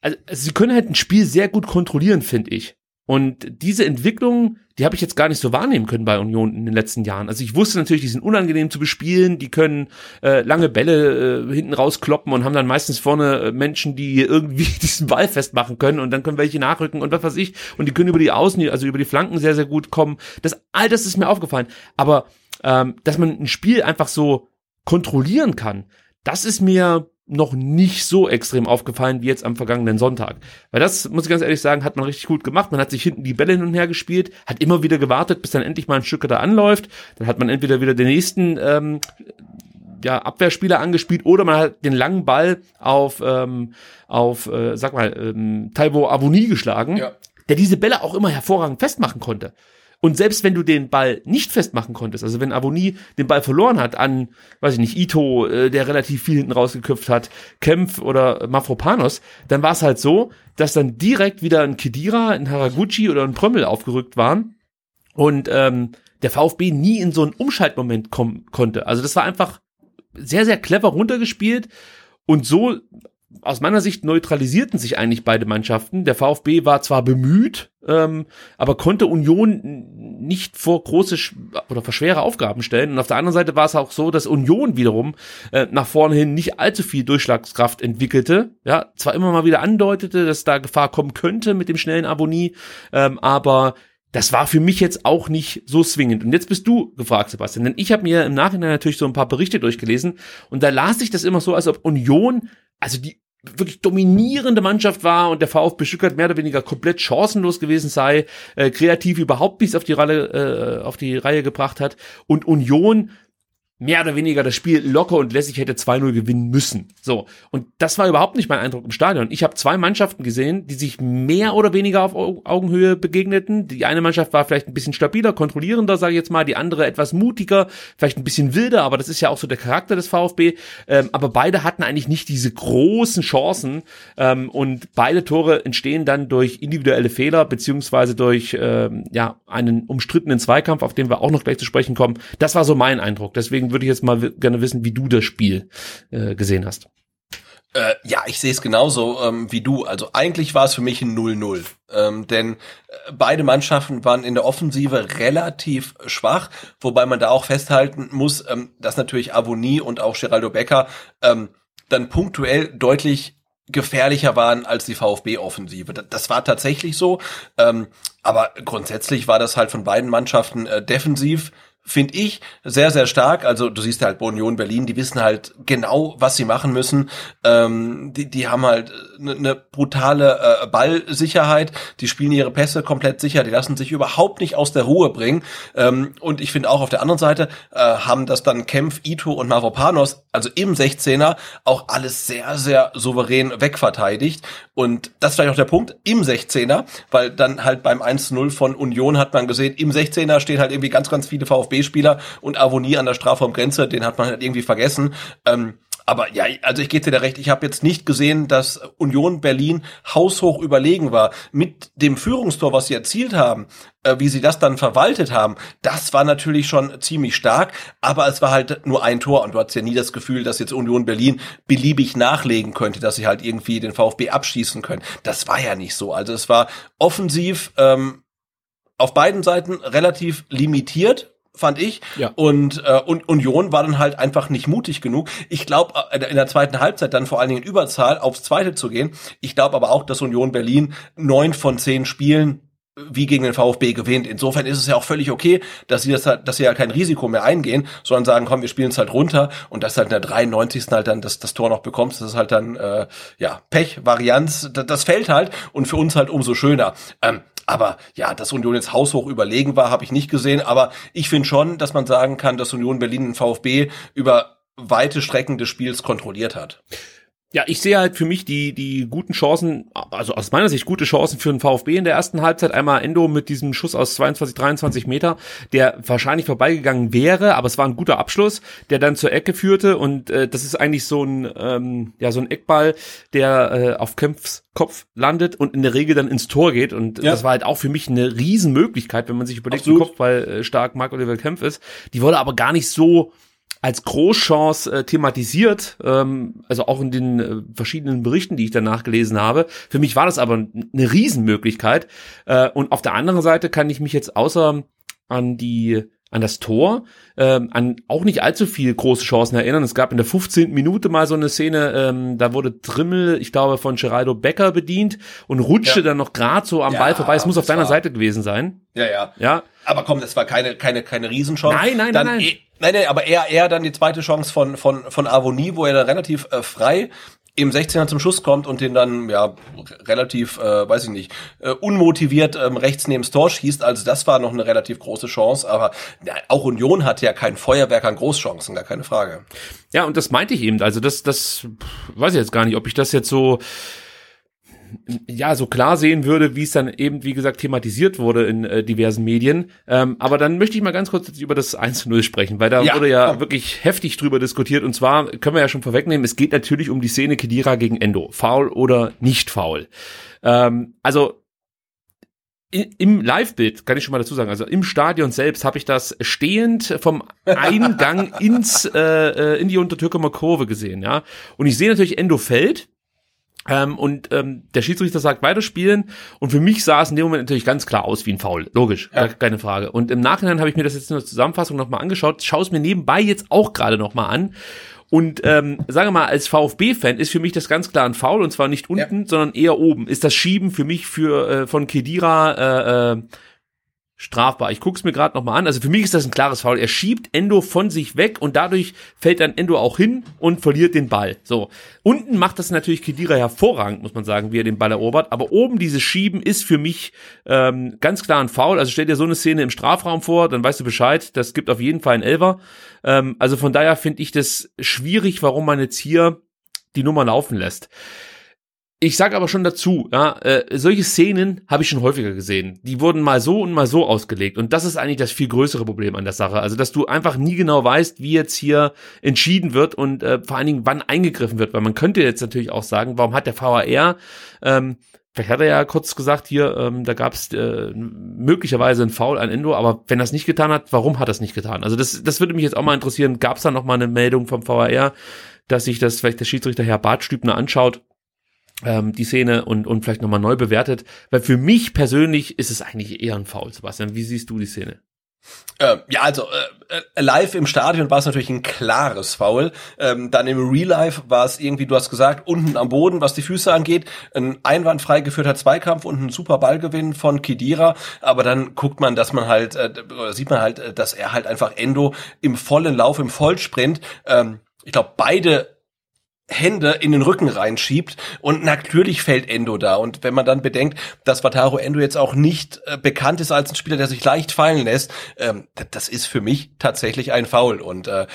also, also sie können halt ein Spiel sehr gut kontrollieren, finde ich. Und diese Entwicklung, die habe ich jetzt gar nicht so wahrnehmen können bei Union in den letzten Jahren. Also ich wusste natürlich, die sind unangenehm zu bespielen, die können äh, lange Bälle äh, hinten rauskloppen und haben dann meistens vorne äh, Menschen, die irgendwie (laughs) diesen Ball festmachen können und dann können welche nachrücken und was weiß ich. Und die können über die Außen, also über die Flanken sehr, sehr gut kommen. Das, all das ist mir aufgefallen. Aber ähm, dass man ein Spiel einfach so kontrollieren kann, das ist mir noch nicht so extrem aufgefallen wie jetzt am vergangenen Sonntag. Weil das, muss ich ganz ehrlich sagen, hat man richtig gut gemacht. Man hat sich hinten die Bälle hin und her gespielt, hat immer wieder gewartet, bis dann endlich mal ein Stück da anläuft. Dann hat man entweder wieder den nächsten ähm, ja, Abwehrspieler angespielt oder man hat den langen Ball auf, ähm, auf äh, sag mal, ähm, Taiwo Avoni geschlagen, ja. der diese Bälle auch immer hervorragend festmachen konnte. Und selbst wenn du den Ball nicht festmachen konntest, also wenn Avoni den Ball verloren hat an, weiß ich nicht, Ito, äh, der relativ viel hinten rausgeköpft hat, Kempf oder Mafropanos, dann war es halt so, dass dann direkt wieder ein Kedira, ein Haraguchi oder ein Prömmel aufgerückt waren und ähm, der VfB nie in so einen Umschaltmoment kommen konnte. Also das war einfach sehr, sehr clever runtergespielt und so aus meiner Sicht neutralisierten sich eigentlich beide Mannschaften. Der VfB war zwar bemüht, ähm, aber konnte Union nicht vor große oder vor schwere Aufgaben stellen. Und auf der anderen Seite war es auch so, dass Union wiederum äh, nach vorne hin nicht allzu viel Durchschlagskraft entwickelte. Ja, zwar immer mal wieder andeutete, dass da Gefahr kommen könnte mit dem schnellen Abonnie, ähm, aber das war für mich jetzt auch nicht so zwingend. Und jetzt bist du gefragt, Sebastian, denn ich habe mir im Nachhinein natürlich so ein paar Berichte durchgelesen und da las ich das immer so, als ob Union also die wirklich dominierende Mannschaft war und der VfB Stuttgart mehr oder weniger komplett chancenlos gewesen sei, äh, kreativ überhaupt nichts auf die Reihe, äh, auf die Reihe gebracht hat und Union mehr oder weniger das Spiel locker und lässig hätte 2-0 gewinnen müssen. So. Und das war überhaupt nicht mein Eindruck im Stadion. Ich habe zwei Mannschaften gesehen, die sich mehr oder weniger auf Augenhöhe begegneten. Die eine Mannschaft war vielleicht ein bisschen stabiler, kontrollierender, sage ich jetzt mal. Die andere etwas mutiger, vielleicht ein bisschen wilder, aber das ist ja auch so der Charakter des VfB. Ähm, aber beide hatten eigentlich nicht diese großen Chancen. Ähm, und beide Tore entstehen dann durch individuelle Fehler, beziehungsweise durch ähm, ja einen umstrittenen Zweikampf, auf den wir auch noch gleich zu sprechen kommen. Das war so mein Eindruck. Deswegen deswegen würde ich jetzt mal gerne wissen, wie du das Spiel äh, gesehen hast. Äh, ja, ich sehe es genauso ähm, wie du. Also eigentlich war es für mich ein 0-0. Ähm, denn äh, beide Mannschaften waren in der Offensive relativ schwach, wobei man da auch festhalten muss, ähm, dass natürlich Avonie und auch Geraldo Becker ähm, dann punktuell deutlich gefährlicher waren als die VfB-Offensive. Das war tatsächlich so. Ähm, aber grundsätzlich war das halt von beiden Mannschaften äh, defensiv finde ich, sehr, sehr stark. Also du siehst halt Union Berlin, die wissen halt genau, was sie machen müssen. Ähm, die, die haben halt eine ne brutale äh, Ballsicherheit, die spielen ihre Pässe komplett sicher, die lassen sich überhaupt nicht aus der Ruhe bringen. Ähm, und ich finde auch auf der anderen Seite äh, haben das dann Kempf, Ito und Mavropanos, also im 16er, auch alles sehr, sehr souverän wegverteidigt. Und das ist vielleicht auch der Punkt, im 16er, weil dann halt beim 1-0 von Union hat man gesehen, im 16er stehen halt irgendwie ganz, ganz viele VfB spieler und Avonie an der Strafraumgrenze, den hat man halt irgendwie vergessen. Ähm, aber ja, also ich gebe dir da recht, ich habe jetzt nicht gesehen, dass Union Berlin haushoch überlegen war. Mit dem Führungstor, was sie erzielt haben, äh, wie sie das dann verwaltet haben, das war natürlich schon ziemlich stark, aber es war halt nur ein Tor und du hattest ja nie das Gefühl, dass jetzt Union Berlin beliebig nachlegen könnte, dass sie halt irgendwie den VfB abschießen können. Das war ja nicht so. Also es war offensiv ähm, auf beiden Seiten relativ limitiert fand ich. Ja. Und, äh, und Union war dann halt einfach nicht mutig genug. Ich glaube, äh, in der zweiten Halbzeit dann vor allen Dingen in Überzahl aufs Zweite zu gehen. Ich glaube aber auch, dass Union Berlin neun von zehn Spielen wie gegen den VfB gewinnt. Insofern ist es ja auch völlig okay, dass sie das halt, dass sie ja kein Risiko mehr eingehen, sondern sagen, komm, wir spielen es halt runter und dass halt in der 93. halt dann das, das Tor noch bekommst, das ist halt dann äh, ja Pech, Varianz, das, das fällt halt und für uns halt umso schöner. Ähm, aber ja, dass Union jetzt haushoch überlegen war, habe ich nicht gesehen. Aber ich finde schon, dass man sagen kann, dass Union Berlin den VfB über weite Strecken des Spiels kontrolliert hat. Ja, ich sehe halt für mich die, die guten Chancen, also aus meiner Sicht gute Chancen für den VfB in der ersten Halbzeit. Einmal Endo mit diesem Schuss aus 22, 23 Meter, der wahrscheinlich vorbeigegangen wäre, aber es war ein guter Abschluss, der dann zur Ecke führte und äh, das ist eigentlich so ein, ähm, ja, so ein Eckball, der äh, auf Kempfs Kopf landet und in der Regel dann ins Tor geht und ja. das war halt auch für mich eine Riesenmöglichkeit, wenn man sich überlegt, wie Kopfball äh, stark Marc Oliver Kempf ist. Die wurde aber gar nicht so als Großchance äh, thematisiert, ähm, also auch in den äh, verschiedenen Berichten, die ich danach gelesen habe. Für mich war das aber eine Riesenmöglichkeit. Äh, und auf der anderen Seite kann ich mich jetzt außer an die an das Tor, ähm, an auch nicht allzu viel große Chancen erinnern. Es gab in der 15. Minute mal so eine Szene, ähm, da wurde Trimmel, ich glaube, von Geraldo Becker bedient und rutschte ja. dann noch gerade so am ja, Ball vorbei. Es muss auf deiner war... Seite gewesen sein. Ja, ja. Ja. Aber komm, das war keine, keine, keine Riesenchance. Nein, nein, dann nein, nein. E Nein, nein, aber eher, eher dann die zweite Chance von, von, von Avonie, wo er dann relativ äh, frei im 16er zum Schuss kommt und den dann ja relativ, äh, weiß ich nicht, äh, unmotiviert ähm, rechts neben das Tor schießt. Also das war noch eine relativ große Chance. Aber ja, auch Union hat ja kein Feuerwerk an Großchancen, gar keine Frage. Ja, und das meinte ich eben. Also das, das weiß ich jetzt gar nicht, ob ich das jetzt so ja so klar sehen würde, wie es dann eben, wie gesagt, thematisiert wurde in äh, diversen Medien. Ähm, aber dann möchte ich mal ganz kurz über das 1-0 sprechen, weil da ja, wurde ja komm. wirklich heftig drüber diskutiert. Und zwar können wir ja schon vorwegnehmen, es geht natürlich um die Szene Kedira gegen Endo. Foul oder nicht faul. Ähm, also im Live-Bild kann ich schon mal dazu sagen, also im Stadion selbst habe ich das stehend vom Eingang (laughs) ins äh, äh in die Untertürkemer Kurve gesehen, ja. Und ich sehe natürlich Endo fällt ähm, und ähm, der Schiedsrichter sagt weiterspielen und für mich sah es in dem Moment natürlich ganz klar aus wie ein Foul, logisch, ja. keine Frage. Und im Nachhinein habe ich mir das jetzt in der Zusammenfassung nochmal angeschaut, schaue es mir nebenbei jetzt auch gerade nochmal an und ähm, sage mal, als VfB-Fan ist für mich das ganz klar ein Foul und zwar nicht unten, ja. sondern eher oben. Ist das Schieben für mich für äh, von Kedira äh, äh, strafbar. Ich guck's mir gerade noch mal an. Also für mich ist das ein klares Foul. Er schiebt Endo von sich weg und dadurch fällt dann Endo auch hin und verliert den Ball. So. Unten macht das natürlich Kedira hervorragend, muss man sagen, wie er den Ball erobert. Aber oben dieses Schieben ist für mich ähm, ganz klar ein Foul. Also stell dir so eine Szene im Strafraum vor, dann weißt du Bescheid. Das gibt auf jeden Fall einen Elver. Ähm, also von daher finde ich das schwierig, warum man jetzt hier die Nummer laufen lässt. Ich sage aber schon dazu, ja, äh, solche Szenen habe ich schon häufiger gesehen. Die wurden mal so und mal so ausgelegt. Und das ist eigentlich das viel größere Problem an der Sache. Also, dass du einfach nie genau weißt, wie jetzt hier entschieden wird und äh, vor allen Dingen, wann eingegriffen wird. Weil man könnte jetzt natürlich auch sagen, warum hat der VAR ähm, Vielleicht hat er ja kurz gesagt, hier, ähm, da gab es äh, möglicherweise einen Foul an Endo, aber wenn es nicht getan hat, warum hat es nicht getan? Also das, das würde mich jetzt auch mal interessieren. Gab es da noch mal eine Meldung vom VAR, dass sich das vielleicht der Schiedsrichter Herr Bartstübner anschaut, ähm, die Szene und, und vielleicht nochmal neu bewertet? Weil für mich persönlich ist es eigentlich eher ein Foul, Sebastian. Wie siehst du die Szene? Ähm, ja, also äh, äh, live im Stadion war es natürlich ein klares Foul. Ähm, dann im Real Life war es irgendwie, du hast gesagt, unten am Boden, was die Füße angeht, ein einwandfrei geführter Zweikampf und ein super Ballgewinn von Kidira. Aber dann guckt man, dass man halt, äh, sieht man halt, äh, dass er halt einfach Endo im vollen Lauf, im Vollsprint, ähm, ich glaube, beide Hände in den Rücken reinschiebt und natürlich fällt Endo da. Und wenn man dann bedenkt, dass Wataru Endo jetzt auch nicht äh, bekannt ist als ein Spieler, der sich leicht fallen lässt, ähm, das ist für mich tatsächlich ein Foul. Und äh,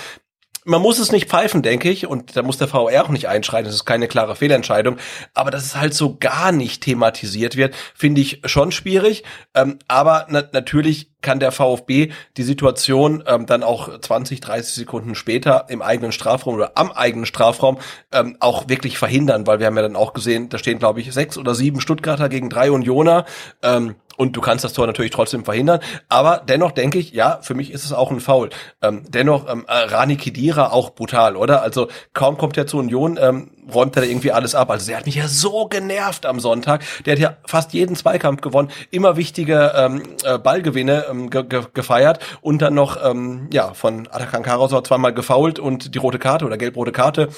man muss es nicht pfeifen, denke ich, und da muss der VR auch nicht einschreiten, das ist keine klare Fehlentscheidung, aber dass es halt so gar nicht thematisiert wird, finde ich schon schwierig, ähm, aber na natürlich kann der VfB die Situation ähm, dann auch 20, 30 Sekunden später im eigenen Strafraum oder am eigenen Strafraum ähm, auch wirklich verhindern, weil wir haben ja dann auch gesehen, da stehen glaube ich sechs oder sieben Stuttgarter gegen drei Unioner, ähm, und du kannst das Tor natürlich trotzdem verhindern. Aber dennoch denke ich, ja, für mich ist es auch ein Foul. Ähm, dennoch, ähm, äh, Rani Kidira auch brutal, oder? Also kaum kommt er zur Union, ähm, räumt er da irgendwie alles ab. Also der hat mich ja so genervt am Sonntag. Der hat ja fast jeden Zweikampf gewonnen, immer wichtige ähm, äh, Ballgewinne ähm, ge ge gefeiert und dann noch ähm, ja von Atakan Karasor zweimal gefault und die rote Karte oder gelb-rote Karte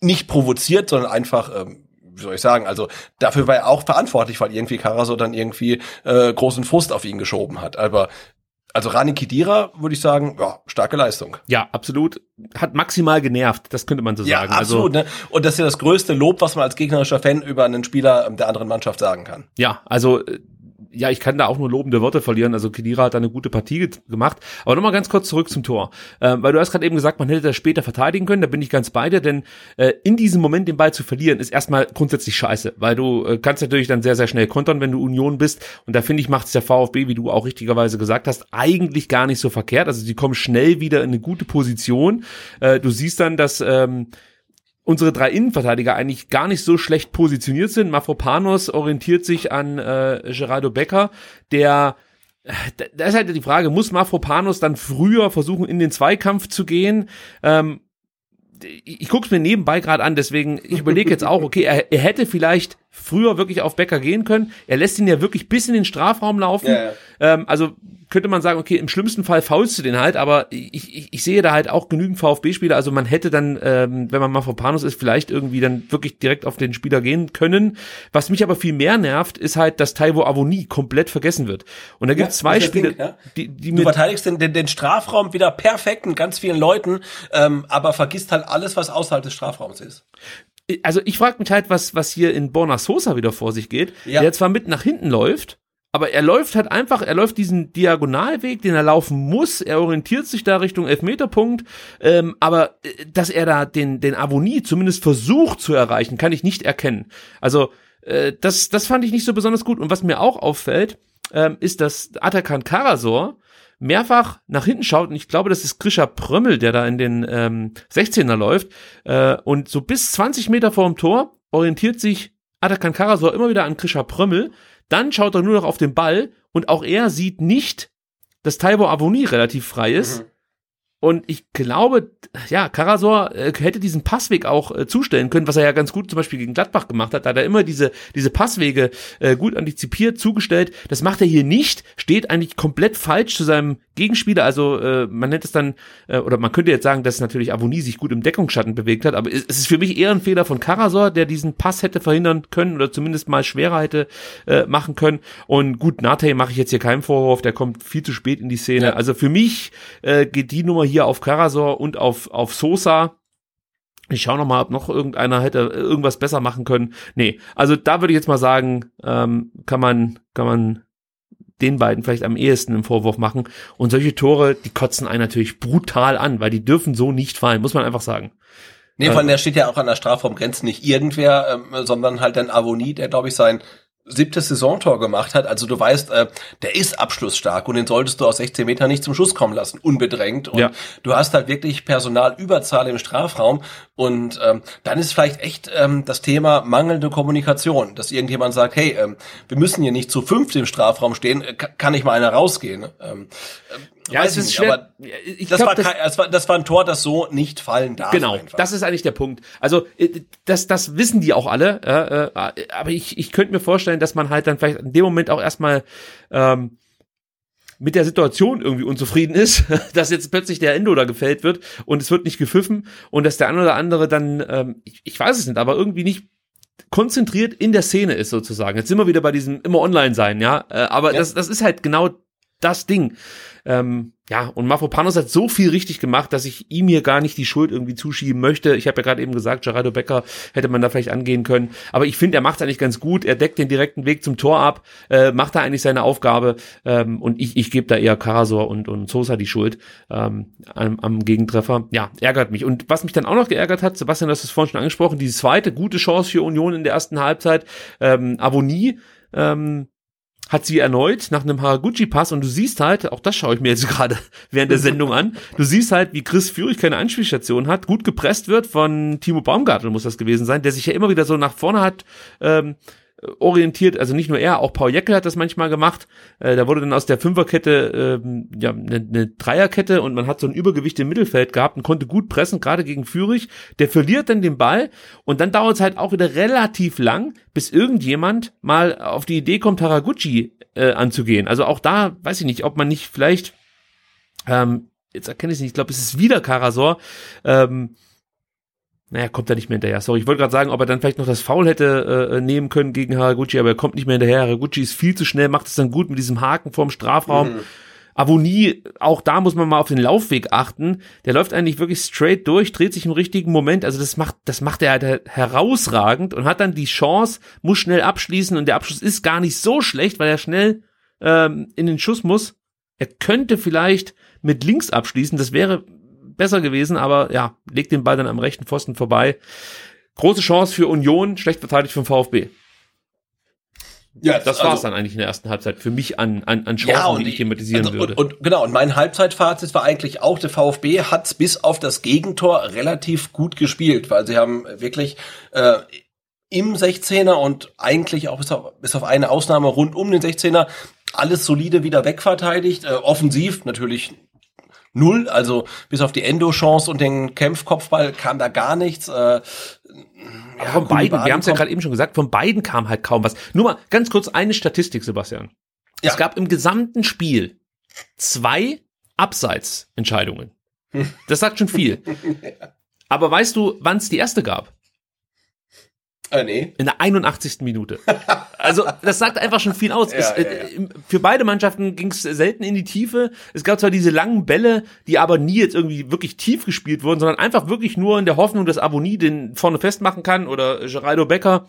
nicht provoziert, sondern einfach ähm, wie soll ich sagen, also dafür war er auch verantwortlich, weil irgendwie Karaso dann irgendwie äh, großen Frust auf ihn geschoben hat. Aber also Rani Kidira würde ich sagen, ja, starke Leistung. Ja, absolut. Hat maximal genervt, das könnte man so ja, sagen. Absolut, also, ne? Und das ist ja das größte Lob, was man als gegnerischer Fan über einen Spieler der anderen Mannschaft sagen kann. Ja, also äh, ja, ich kann da auch nur lobende Worte verlieren. Also Kedira hat da eine gute Partie gemacht. Aber nochmal ganz kurz zurück zum Tor. Ähm, weil du hast gerade eben gesagt, man hätte das später verteidigen können. Da bin ich ganz bei dir, denn äh, in diesem Moment den Ball zu verlieren, ist erstmal grundsätzlich scheiße. Weil du äh, kannst natürlich dann sehr, sehr schnell kontern, wenn du Union bist. Und da finde ich, macht es der VfB, wie du auch richtigerweise gesagt hast, eigentlich gar nicht so verkehrt. Also sie kommen schnell wieder in eine gute Position. Äh, du siehst dann, dass ähm, unsere drei Innenverteidiger eigentlich gar nicht so schlecht positioniert sind. Mafropanos orientiert sich an äh, Gerardo Becker, der da ist halt die Frage, muss Mafropanos dann früher versuchen, in den Zweikampf zu gehen? Ähm, ich guck's mir nebenbei gerade an, deswegen, ich überlege jetzt auch, okay, er, er hätte vielleicht früher wirklich auf Becker gehen können. Er lässt ihn ja wirklich bis in den Strafraum laufen. Ja. Ähm, also könnte man sagen, okay, im schlimmsten Fall faulst du den halt, aber ich, ich, ich sehe da halt auch genügend VfB-Spieler. Also man hätte dann, ähm, wenn man mal Mafropanos ist, vielleicht irgendwie dann wirklich direkt auf den Spieler gehen können. Was mich aber viel mehr nervt, ist halt, dass Taiwo Avoni komplett vergessen wird. Und da gibt es ja, zwei Spiele, Ding, ja? die, die Du verteidigst den, den, den Strafraum wieder perfekt mit ganz vielen Leuten, ähm, aber vergisst halt alles, was außerhalb des Strafraums ist also ich frage mich halt, was, was hier in Borna Sosa wieder vor sich geht, ja. der zwar mit nach hinten läuft, aber er läuft halt einfach, er läuft diesen Diagonalweg, den er laufen muss, er orientiert sich da Richtung Elfmeterpunkt, ähm, aber äh, dass er da den, den Avonie zumindest versucht zu erreichen, kann ich nicht erkennen. Also äh, das, das fand ich nicht so besonders gut. Und was mir auch auffällt, ähm, ist, dass Atakan Karasor mehrfach nach hinten schaut. Und ich glaube, das ist Grisha Prömmel, der da in den ähm, 16er läuft. Äh, und so bis 20 Meter vor dem Tor orientiert sich Atakan Karasor immer wieder an Grisha Prömmel dann schaut er nur noch auf den Ball und auch er sieht nicht, dass Taibo Avoni relativ frei ist. Mhm. Und ich glaube, ja, Karasor äh, hätte diesen Passweg auch äh, zustellen können, was er ja ganz gut zum Beispiel gegen Gladbach gemacht hat. Da hat er immer diese, diese Passwege äh, gut antizipiert, zugestellt. Das macht er hier nicht, steht eigentlich komplett falsch zu seinem Gegenspieler. Also äh, man nennt es dann, äh, oder man könnte jetzt sagen, dass natürlich Avoni sich gut im Deckungsschatten bewegt hat, aber es, ist für mich eher ein Fehler von Karasor, der diesen Pass hätte verhindern können oder zumindest mal schwerer hätte äh, machen können. Und gut, Nate mache ich jetzt hier keinen Vorwurf, der kommt viel zu spät in die Szene. Ja. Also für mich äh, geht die Nummer hier auf Karasor und auf, auf Sosa. Ich schaue noch mal, ob noch irgendeiner hätte irgendwas besser machen können. Nee, also da würde ich jetzt mal sagen, ähm, kann man, kann man den beiden vielleicht am ehesten im Vorwurf machen. Und solche Tore, die kotzen einen natürlich brutal an, weil die dürfen so nicht fallen, muss man einfach sagen. Nee, von der steht ja auch an der Strafraumgrenze nicht irgendwer, ähm, sondern halt ein Avoni, der glaube ich sein siebtes Saisontor gemacht hat. Also du weißt, äh, der ist abschlussstark und den solltest du aus 16 Metern nicht zum Schuss kommen lassen, unbedrängt. Und Ja. du hast halt wirklich Personalüberzahl im Strafraum. Und ähm, dann ist vielleicht echt ähm, das Thema mangelnde Kommunikation, dass irgendjemand sagt, hey, ähm, wir müssen hier nicht zu fünft im Strafraum stehen, äh, ka- kann nicht mal einer rausgehen. Ähm, äh, Ja, weiß es ist nicht, schwer. aber ich das, glaub, war das- kein, das, war, das war ein Tor, das so nicht fallen darf. Genau, einfach. das ist eigentlich der Punkt. Also äh, das, das wissen die auch alle, äh, äh, aber ich, ich könnte mir vorstellen, dass man halt dann vielleicht in dem Moment auch erstmal ähm, mit der Situation irgendwie unzufrieden ist, (laughs) dass jetzt plötzlich der Endo da gefällt wird und es wird nicht gepfiffen und dass der eine oder andere dann, ähm, ich, ich weiß es nicht, aber irgendwie nicht konzentriert in der Szene ist sozusagen. Jetzt sind wir wieder bei diesem immer online sein, ja, äh, aber Ja. Das, das ist halt genau das Ding. Ähm, ja, und Mafropanos hat so viel richtig gemacht, dass ich ihm hier gar nicht die Schuld irgendwie zuschieben möchte. Ich habe ja gerade eben gesagt, Gerardo Becker hätte man da vielleicht angehen können. Aber ich finde, er macht eigentlich ganz gut. Er deckt den direkten Weg zum Tor ab, äh, macht da eigentlich seine Aufgabe. Ähm, und ich, ich gebe da eher Karasor und, und Sosa die Schuld ähm, am, am Gegentreffer. Ja, ärgert mich. Und was mich dann auch noch geärgert hat, Sebastian, hast es vorhin schon angesprochen, die zweite gute Chance für Union in der ersten Halbzeit. Ähm, Avonie, ähm, hat sie erneut nach einem Haraguchi-Pass und du siehst halt, auch das schaue ich mir jetzt (laughs) gerade während der Sendung an, du siehst halt, wie Chris Führig keine Anspielstation hat, gut gepresst wird von Timo Baumgartel, muss das gewesen sein, der sich ja immer wieder so nach vorne hat ähm, orientiert, also nicht nur er, auch Paul Jeckel hat das manchmal gemacht. Äh, da wurde dann aus der Fünferkette ähm, ja eine ne Dreierkette und man hat so ein Übergewicht im Mittelfeld gehabt und konnte gut pressen, gerade gegen Führig. Der verliert dann den Ball und dann dauert es halt auch wieder relativ lang, bis irgendjemand mal auf die Idee kommt, Haraguchi äh, anzugehen. Also auch da weiß ich nicht, ob man nicht vielleicht ähm, jetzt erkenne ich es nicht, ich glaube, es ist wieder Karasor, ähm, naja, kommt er nicht mehr hinterher. Sorry, ich wollte gerade sagen, ob er dann vielleicht noch das Foul hätte äh, nehmen können gegen Haraguchi, aber er kommt nicht mehr hinterher. Haraguchi ist viel zu schnell, macht es dann gut mit diesem Haken vorm Strafraum. Mhm. Avonie, auch da muss man mal auf den Laufweg achten. Der läuft eigentlich wirklich straight durch, dreht sich im richtigen Moment. Also das macht, das macht er halt herausragend und hat dann die Chance, muss schnell abschließen und der Abschluss ist gar nicht so schlecht, weil er schnell ähm, in den Schuss muss. Er könnte vielleicht mit links abschließen, das wäre besser gewesen, aber ja, legt den Ball dann am rechten Pfosten vorbei. Große Chance für Union, schlecht verteidigt vom VfB. ja, Das war's dann eigentlich in der ersten Halbzeit für mich an, an, an Chancen, die ich thematisieren also, würde. Und, und genau, und mein Halbzeitfazit war eigentlich auch, der VfB hat's bis auf das Gegentor relativ gut gespielt, weil sie haben wirklich äh, im 16er und eigentlich auch bis auf, bis auf eine Ausnahme rund um den 16er alles solide wieder wegverteidigt. Äh, offensiv natürlich null, also bis auf die Endo-Chance und den Kämpfkopfball kam da gar nichts. Äh, Aber von beiden, wir haben es ja gerade eben schon gesagt, von beiden kam halt kaum was. Nur mal ganz kurz eine Statistik, Sebastian. Ja. Es gab im gesamten Spiel zwei Abseitsentscheidungen. Das sagt schon viel. (laughs) Aber weißt du, wann es die erste gab? Äh, nee. In der 81. Minute. Also das sagt einfach schon viel aus. (laughs) Ja, es, ja, äh, im- Für beide Mannschaften ging es selten in die Tiefe. Es gab zwar diese langen Bälle, die aber nie jetzt irgendwie wirklich tief gespielt wurden, sondern einfach wirklich nur in der Hoffnung, dass Aboni den vorne festmachen kann oder Geraldo Becker.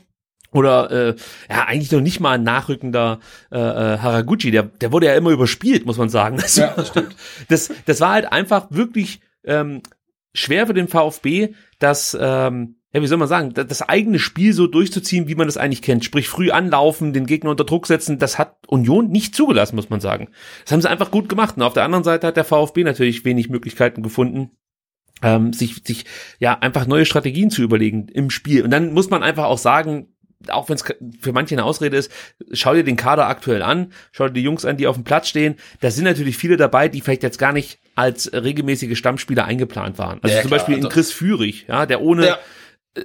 Oder äh, ja, eigentlich noch nicht mal ein nachrückender äh, äh, Haraguchi, der, der wurde ja immer überspielt, muss man sagen. Das, (laughs) Ja, das stimmt. das, das war halt einfach wirklich ähm, schwer für den VfB, das, ähm, ja, wie soll man sagen, das, eigene Spiel so durchzuziehen, wie man das eigentlich kennt. Sprich, früh anlaufen, den Gegner unter Druck setzen, das hat Union nicht zugelassen, muss man sagen. Das haben sie einfach gut gemacht. Und auf der anderen Seite hat der VfB natürlich wenig Möglichkeiten gefunden, ähm, sich, sich ja einfach neue Strategien zu überlegen im Spiel. Und dann muss man einfach auch sagen, auch wenn es für manche eine Ausrede ist, schau dir den Kader aktuell an, schau dir die Jungs an, die auf dem Platz stehen. Da sind natürlich viele dabei, die vielleicht jetzt gar nicht als regelmäßige Stammspieler eingeplant waren. Also Ja, zum klar, Beispiel in also- Chris Führig, ja, der ohne Ja.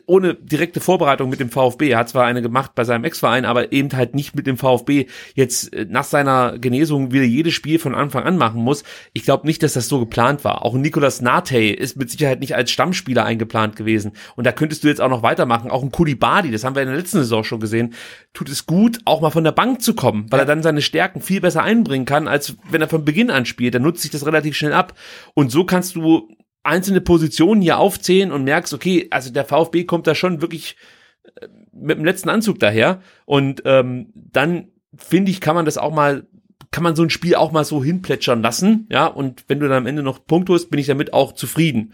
Ohne direkte Vorbereitung mit dem VfB. Er hat zwar eine gemacht bei seinem Ex-Verein, aber eben halt nicht mit dem VfB jetzt äh, nach seiner Genesung wieder jedes Spiel von Anfang an machen muss. Ich glaube nicht, dass das so geplant war. Auch Nicolas Nate ist mit Sicherheit nicht als Stammspieler eingeplant gewesen. Und da könntest du jetzt auch noch weitermachen. Auch ein Kulibadi, das haben wir in der letzten Saison schon gesehen, tut es gut, auch mal von der Bank zu kommen, weil er dann seine Stärken viel besser einbringen kann, als wenn er von Beginn an spielt. Dann nutzt sich das relativ schnell ab. Und so kannst du einzelne Positionen hier aufzählen und merkst, okay, also der VfB kommt da schon wirklich äh, mit dem letzten Anzug daher. Und ähm, dann finde ich, kann man das auch mal, kann man so ein Spiel auch mal so hinplätschern lassen, ja. Und wenn du dann am Ende noch Punkt hast, bin ich damit auch zufrieden.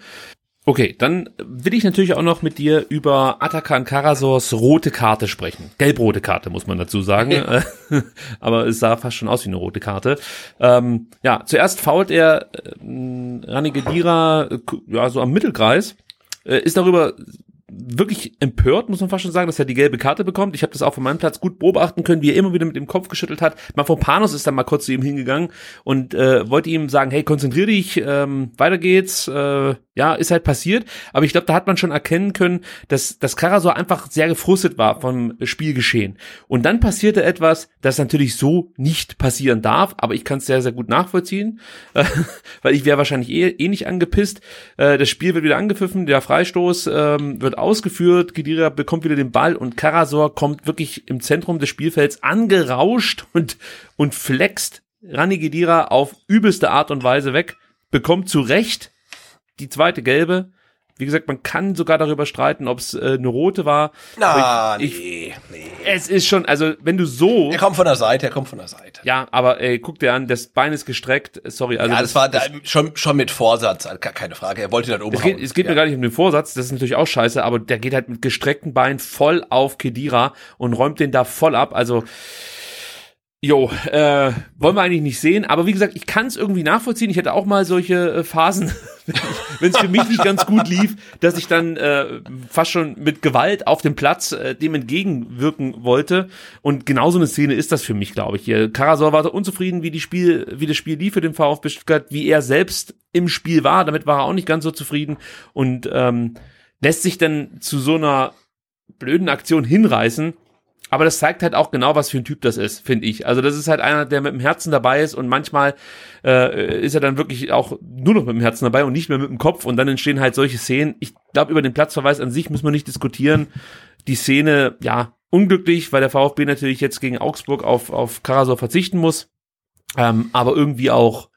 Okay, dann will ich natürlich auch noch mit dir über Atakan Karasors rote Karte sprechen. Gelb-rote Karte, muss man dazu sagen. Ja. (laughs) Aber es sah fast schon aus wie eine rote Karte. Ähm, ja, zuerst fault er äh, Rani Gedira ja, so am Mittelkreis, äh, ist darüber wirklich empört, muss man fast schon sagen, dass er die gelbe Karte bekommt. Ich habe das auch von meinem Platz gut beobachten können, wie er immer wieder mit dem Kopf geschüttelt hat. Mafropanos ist dann mal kurz zu ihm hingegangen und äh, wollte ihm sagen, hey, konzentrier dich, ähm, weiter geht's. Äh, ja, ist halt passiert. Aber ich glaube, da hat man schon erkennen können, dass, dass Karasor einfach sehr gefrustet war vom Spielgeschehen. Und dann passierte etwas, das natürlich so nicht passieren darf, aber ich kann es sehr, sehr gut nachvollziehen, äh, (laughs) weil ich wäre wahrscheinlich eh, eh nicht angepisst. Äh, das Spiel wird wieder angepfiffen, der Freistoß äh, wird ausgeführt, Kedira bekommt wieder den Ball und Karasor kommt wirklich im Zentrum des Spielfelds angerauscht und, und flext Rani Gedira auf übelste Art und Weise weg, bekommt zu Recht die zweite gelbe. Wie gesagt, man kann sogar darüber streiten, ob es äh, eine rote war. Na, ich, nee, nee. Es ist schon, also wenn du so. Er kommt von der Seite, er kommt von der Seite. Ja, aber ey, guck dir an, das Bein ist gestreckt. Sorry, also. Ja, das, das war da, schon, schon mit Vorsatz, also keine Frage. Er wollte dann umhauen. Es geht, es geht ja. mir gar nicht um den Vorsatz, das ist natürlich auch scheiße, aber der geht halt mit gestreckten Beinen voll auf Kedira und räumt den da voll ab. Also Jo, äh, wollen wir eigentlich nicht sehen, aber wie gesagt, ich kann es irgendwie nachvollziehen. Ich hatte auch mal solche äh, Phasen, (laughs) wenn es für mich nicht ganz gut lief, dass ich dann äh, fast schon mit Gewalt auf dem Platz äh, dem entgegenwirken wollte. Und genau so eine Szene ist das für mich, glaube ich. Hier Karasor war so unzufrieden, wie die Spiel, wie das Spiel lief für den VfB Stuttgart, wie er selbst im Spiel war. Damit war er auch nicht ganz so zufrieden und ähm, lässt sich dann zu so einer blöden Aktion hinreißen aber das zeigt halt auch genau, was für ein Typ das ist, finde ich. Also das ist halt einer, der mit dem Herzen dabei ist und manchmal äh, ist er dann wirklich auch nur noch mit dem Herzen dabei und nicht mehr mit dem Kopf und dann entstehen halt solche Szenen. Ich glaube, über den Platzverweis an sich müssen wir nicht diskutieren. Die Szene, ja, unglücklich, weil der VfB natürlich jetzt gegen Augsburg auf, auf Karasor verzichten muss. Ähm, aber irgendwie auch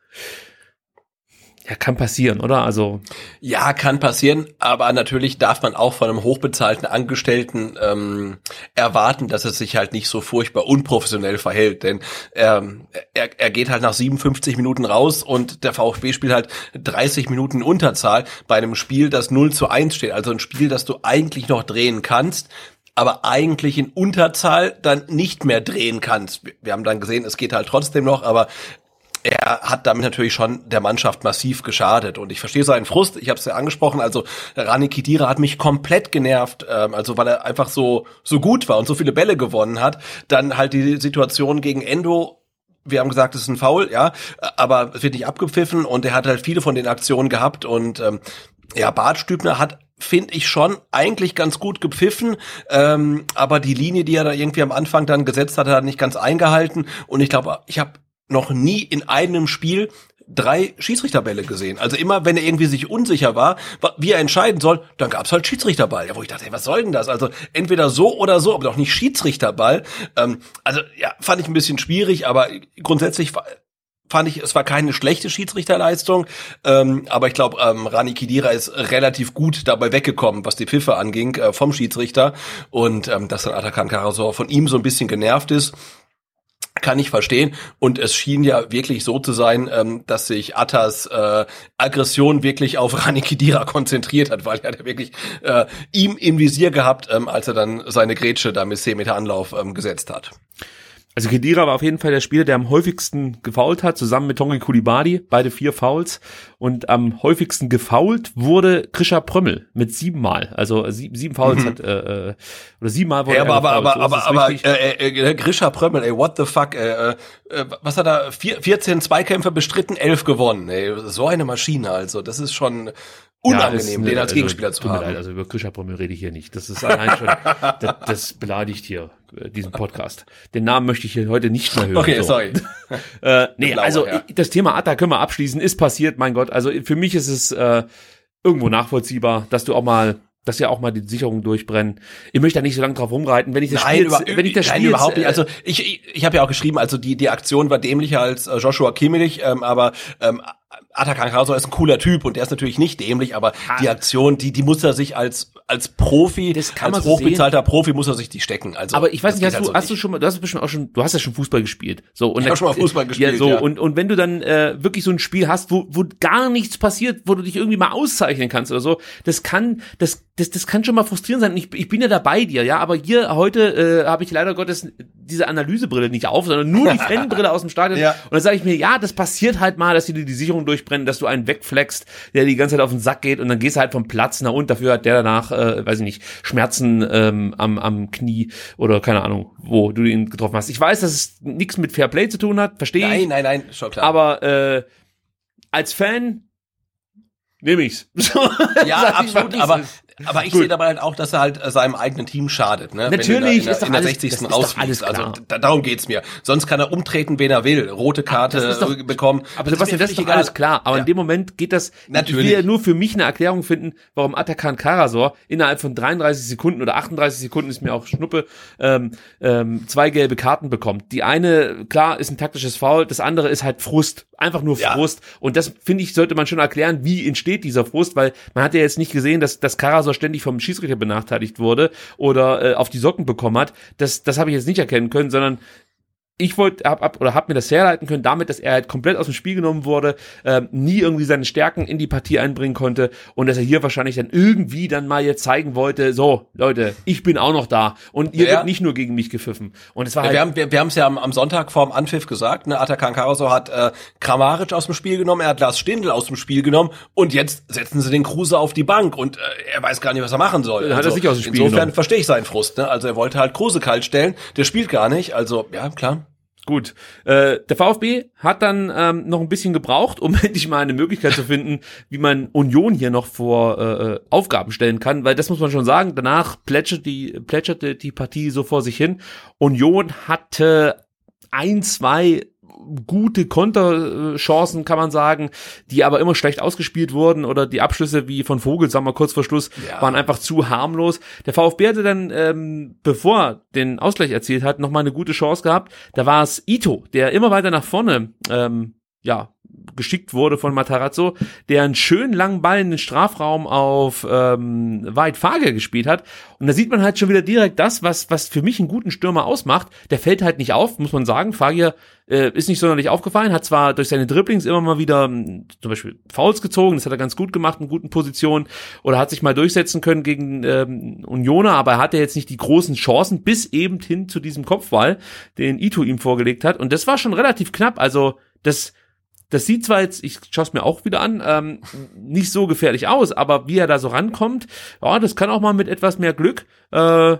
ja, kann passieren, oder? Also ja, kann passieren, aber natürlich darf man auch von einem hochbezahlten Angestellten ähm, erwarten, dass er sich halt nicht so furchtbar unprofessionell verhält, denn ähm, er, er geht halt nach 57 Minuten raus und der VfB spielt halt 30 Minuten Unterzahl bei einem Spiel, das 0 zu 1 steht, also ein Spiel, das du eigentlich noch drehen kannst, aber eigentlich in Unterzahl dann nicht mehr drehen kannst. Wir haben dann gesehen, es geht halt trotzdem noch, aber er hat damit natürlich schon der Mannschaft massiv geschadet und ich verstehe seinen Frust. Ich habe es ja angesprochen. Also Rani Kidira hat mich komplett genervt, ähm, also weil er einfach so so gut war und so viele Bälle gewonnen hat. Dann halt die Situation gegen Endo. Wir haben gesagt, es ist ein Foul, ja, aber es wird nicht abgepfiffen und er hat halt viele von den Aktionen gehabt und ähm, ja, Bart Stübner hat finde ich schon eigentlich ganz gut gepfiffen, ähm, aber die Linie, die er da irgendwie am Anfang dann gesetzt hat, hat er nicht ganz eingehalten und ich glaube, ich habe noch nie in einem Spiel drei Schiedsrichterbälle gesehen. Also immer, wenn er irgendwie sich unsicher war, wie er entscheiden soll, dann gab's halt Schiedsrichterball. Ja, wo ich dachte, hey, was soll denn das? Also entweder so oder so, aber doch nicht Schiedsrichterball. Ähm, also ja, fand ich ein bisschen schwierig, aber grundsätzlich fand ich, es war keine schlechte Schiedsrichterleistung, ähm, aber ich glaube, ähm, Rani Kidira ist relativ gut dabei weggekommen, was die Pfiffe anging äh, vom Schiedsrichter und ähm, dass dann Atakan Karasor von ihm so ein bisschen genervt ist kann ich verstehen. Und es schien ja wirklich so zu sein, ähm, dass sich Attas äh, Aggression wirklich auf (laughs) Rani Kidira konzentriert hat, weil er wirklich äh, ihm im Visier gehabt, ähm, als er dann seine Grätsche da mit 10 Meter Anlauf ähm, gesetzt hat. Also Kedira war auf jeden Fall der Spieler, der am häufigsten gefault hat, zusammen mit Tongi Kulibadi, beide vier Fouls. Und am häufigsten gefault wurde Krischer Prömmel mit siebenmal. Also sieben, sieben Fouls mhm. hat, äh, äh, oder siebenmal wurde ja, aber, aber, aber, aber, aber, äh, äh, äh, Grisha Prömmel, ey, what the fuck, äh, äh, was hat er, vier, 14 Zweikämpfe bestritten, elf gewonnen, ey, so eine Maschine, also, das ist schon, unangenehm, ja, den als also, Gegenspieler zu haben. Leid, also über Krischer Prömmel rede ich hier nicht. Das ist allein schon, (laughs) das, das beleidigt hier diesen Podcast. Den Namen möchte ich hier heute nicht mehr hören. Okay, so. sorry. (laughs) äh, nee, Blauer, also ja. das Thema Atta können wir abschließen, ist passiert, mein Gott. Also für mich ist es äh, irgendwo nachvollziehbar, dass du auch mal dass ja auch mal die Sicherungen durchbrennen. Ich möchte da nicht so lange drauf rumreiten, wenn ich das nein, Spiel, über, wenn ich das Spiel überhaupt nicht. Also ich, ich, ich habe ja auch geschrieben, also die die Aktion war dämlicher als äh, Joshua Kimmich, ähm, aber ähm, Atakan Karasor ist ein cooler Typ und der ist natürlich nicht dämlich, aber die Aktion, die die muss er sich als als Profi, Das kann als hochbezahlter Profi muss er sich die stecken. Also aber ich weiß nicht, geht hast halt du, so hast du schon mal, du hast bestimmt auch schon, du hast ja schon Fußball gespielt. So, und Ich dann- hab schon mal Fußball gespielt, Ja, so, ja. und, und wenn du dann äh, wirklich so ein Spiel hast, wo, wo gar nichts passiert, wo du dich irgendwie mal auszeichnen kannst oder so, das kann, das, das, das kann schon mal frustrierend sein. Ich, ich bin ja da bei dir, ja, aber hier heute äh, habe ich leider Gottes diese Analysebrille nicht auf, sondern nur die (laughs) Fanbrille aus dem Stadion. Ja. Und dann sage ich mir, ja, das passiert halt mal, dass dir die Sicherung durchbrennen, dass du einen wegflext, der die ganze Zeit auf den Sack geht und dann gehst du halt vom Platz, na und dafür hat der danach, äh, weiß ich nicht, Schmerzen ähm, am, am Knie oder keine Ahnung, wo du ihn getroffen hast. Ich weiß, dass es nichts mit Fairplay zu tun hat, verstehe ich. Nein, nein, nein, schon klar. Aber äh, als Fan nehme ich's. (laughs) So, ja, absolut. Aber. Aber ich Gut. sehe dabei halt auch, dass er halt äh, seinem eigenen Team schadet. Ne? Natürlich, ist doch in der alles- 60. das ist doch rausfliegst. alles Also da, darum geht's mir. Sonst kann er umtreten, wen er will. Rote Karte das doch- äh, bekommen. Aber Sebastian, das ist doch alles klar. Aber Ja. in dem Moment geht das, Natürlich. ich will ja nur für mich eine Erklärung finden, warum Atakan Karasor innerhalb von 33 Sekunden oder 38 Sekunden ist mir auch Schnuppe, ähm, ähm, zwei gelbe Karten bekommt. Die eine, klar, ist ein taktisches Foul, das andere ist halt Frust. Einfach nur Ja. Frust. Und das, finde ich, sollte man schon erklären, wie entsteht dieser Frust, weil man hat ja jetzt nicht gesehen, dass, dass Karasor ständig vom Schiedsrichter benachteiligt wurde oder äh, auf die Socken bekommen hat. Das, das habe ich jetzt nicht erkennen können, sondern ich wollte hab, ab oder hab mir das herleiten können damit, dass er halt komplett aus dem Spiel genommen wurde, ähm, nie irgendwie seine Stärken in die Partie einbringen konnte und dass er hier wahrscheinlich dann irgendwie dann mal jetzt zeigen wollte, so Leute, ich bin auch noch da und ihr Ja, wird nicht nur gegen mich gepfiffen. Und es war halt wir haben wir, wir haben es ja am, am Sonntag vorm Anpfiff gesagt, ne, Atakan Karasor hat äh, Kramaric aus dem Spiel genommen, er hat Lars Stindl aus dem Spiel genommen und jetzt setzen sie den Kruse auf die Bank und äh, er weiß gar nicht, was er machen soll. Dann hat er sich aus dem Spiel Insofern genommen. verstehe ich seinen Frust. Ne? Also er wollte halt Kruse kalt stellen, der spielt gar nicht. Also ja, klar. Gut. Äh, der VfB hat dann ähm, noch ein bisschen gebraucht, um (laughs) endlich mal eine Möglichkeit zu finden, wie man Union hier noch vor äh, Aufgaben stellen kann, weil das muss man schon sagen, danach plätschert die, plätscherte die Partie so vor sich hin. Union hatte ein, zwei gute Konterchancen, kann man sagen, die aber immer schlecht ausgespielt wurden oder die Abschlüsse wie von Vogelsammer kurz vor Schluss Ja. waren einfach zu harmlos. Der VfB hatte dann, ähm, bevor er den Ausgleich erzielt hat, nochmal eine gute Chance gehabt. Da war es Ito, der immer weiter nach vorne, ähm, ja, geschickt wurde von Matarazzo, der einen schönen langen Ball in den Strafraum auf ähm, Weit Fager gespielt hat. Und da sieht man halt schon wieder direkt das, was, was für mich einen guten Stürmer ausmacht. Der fällt halt nicht auf, muss man sagen. Fagier äh, ist nicht sonderlich aufgefallen, hat zwar durch seine Dribblings immer mal wieder m, zum Beispiel Fouls gezogen, das hat er ganz gut gemacht in guten Positionen oder hat sich mal durchsetzen können gegen ähm, Unioner, aber er hatte jetzt nicht die großen Chancen bis eben hin zu diesem Kopfball, den Ito ihm vorgelegt hat. Und das war schon relativ knapp. Also das das sieht zwar jetzt, ich schaue es mir auch wieder an, ähm, nicht so gefährlich aus, aber wie er da so rankommt, ja, das kann auch mal mit etwas mehr Glück äh,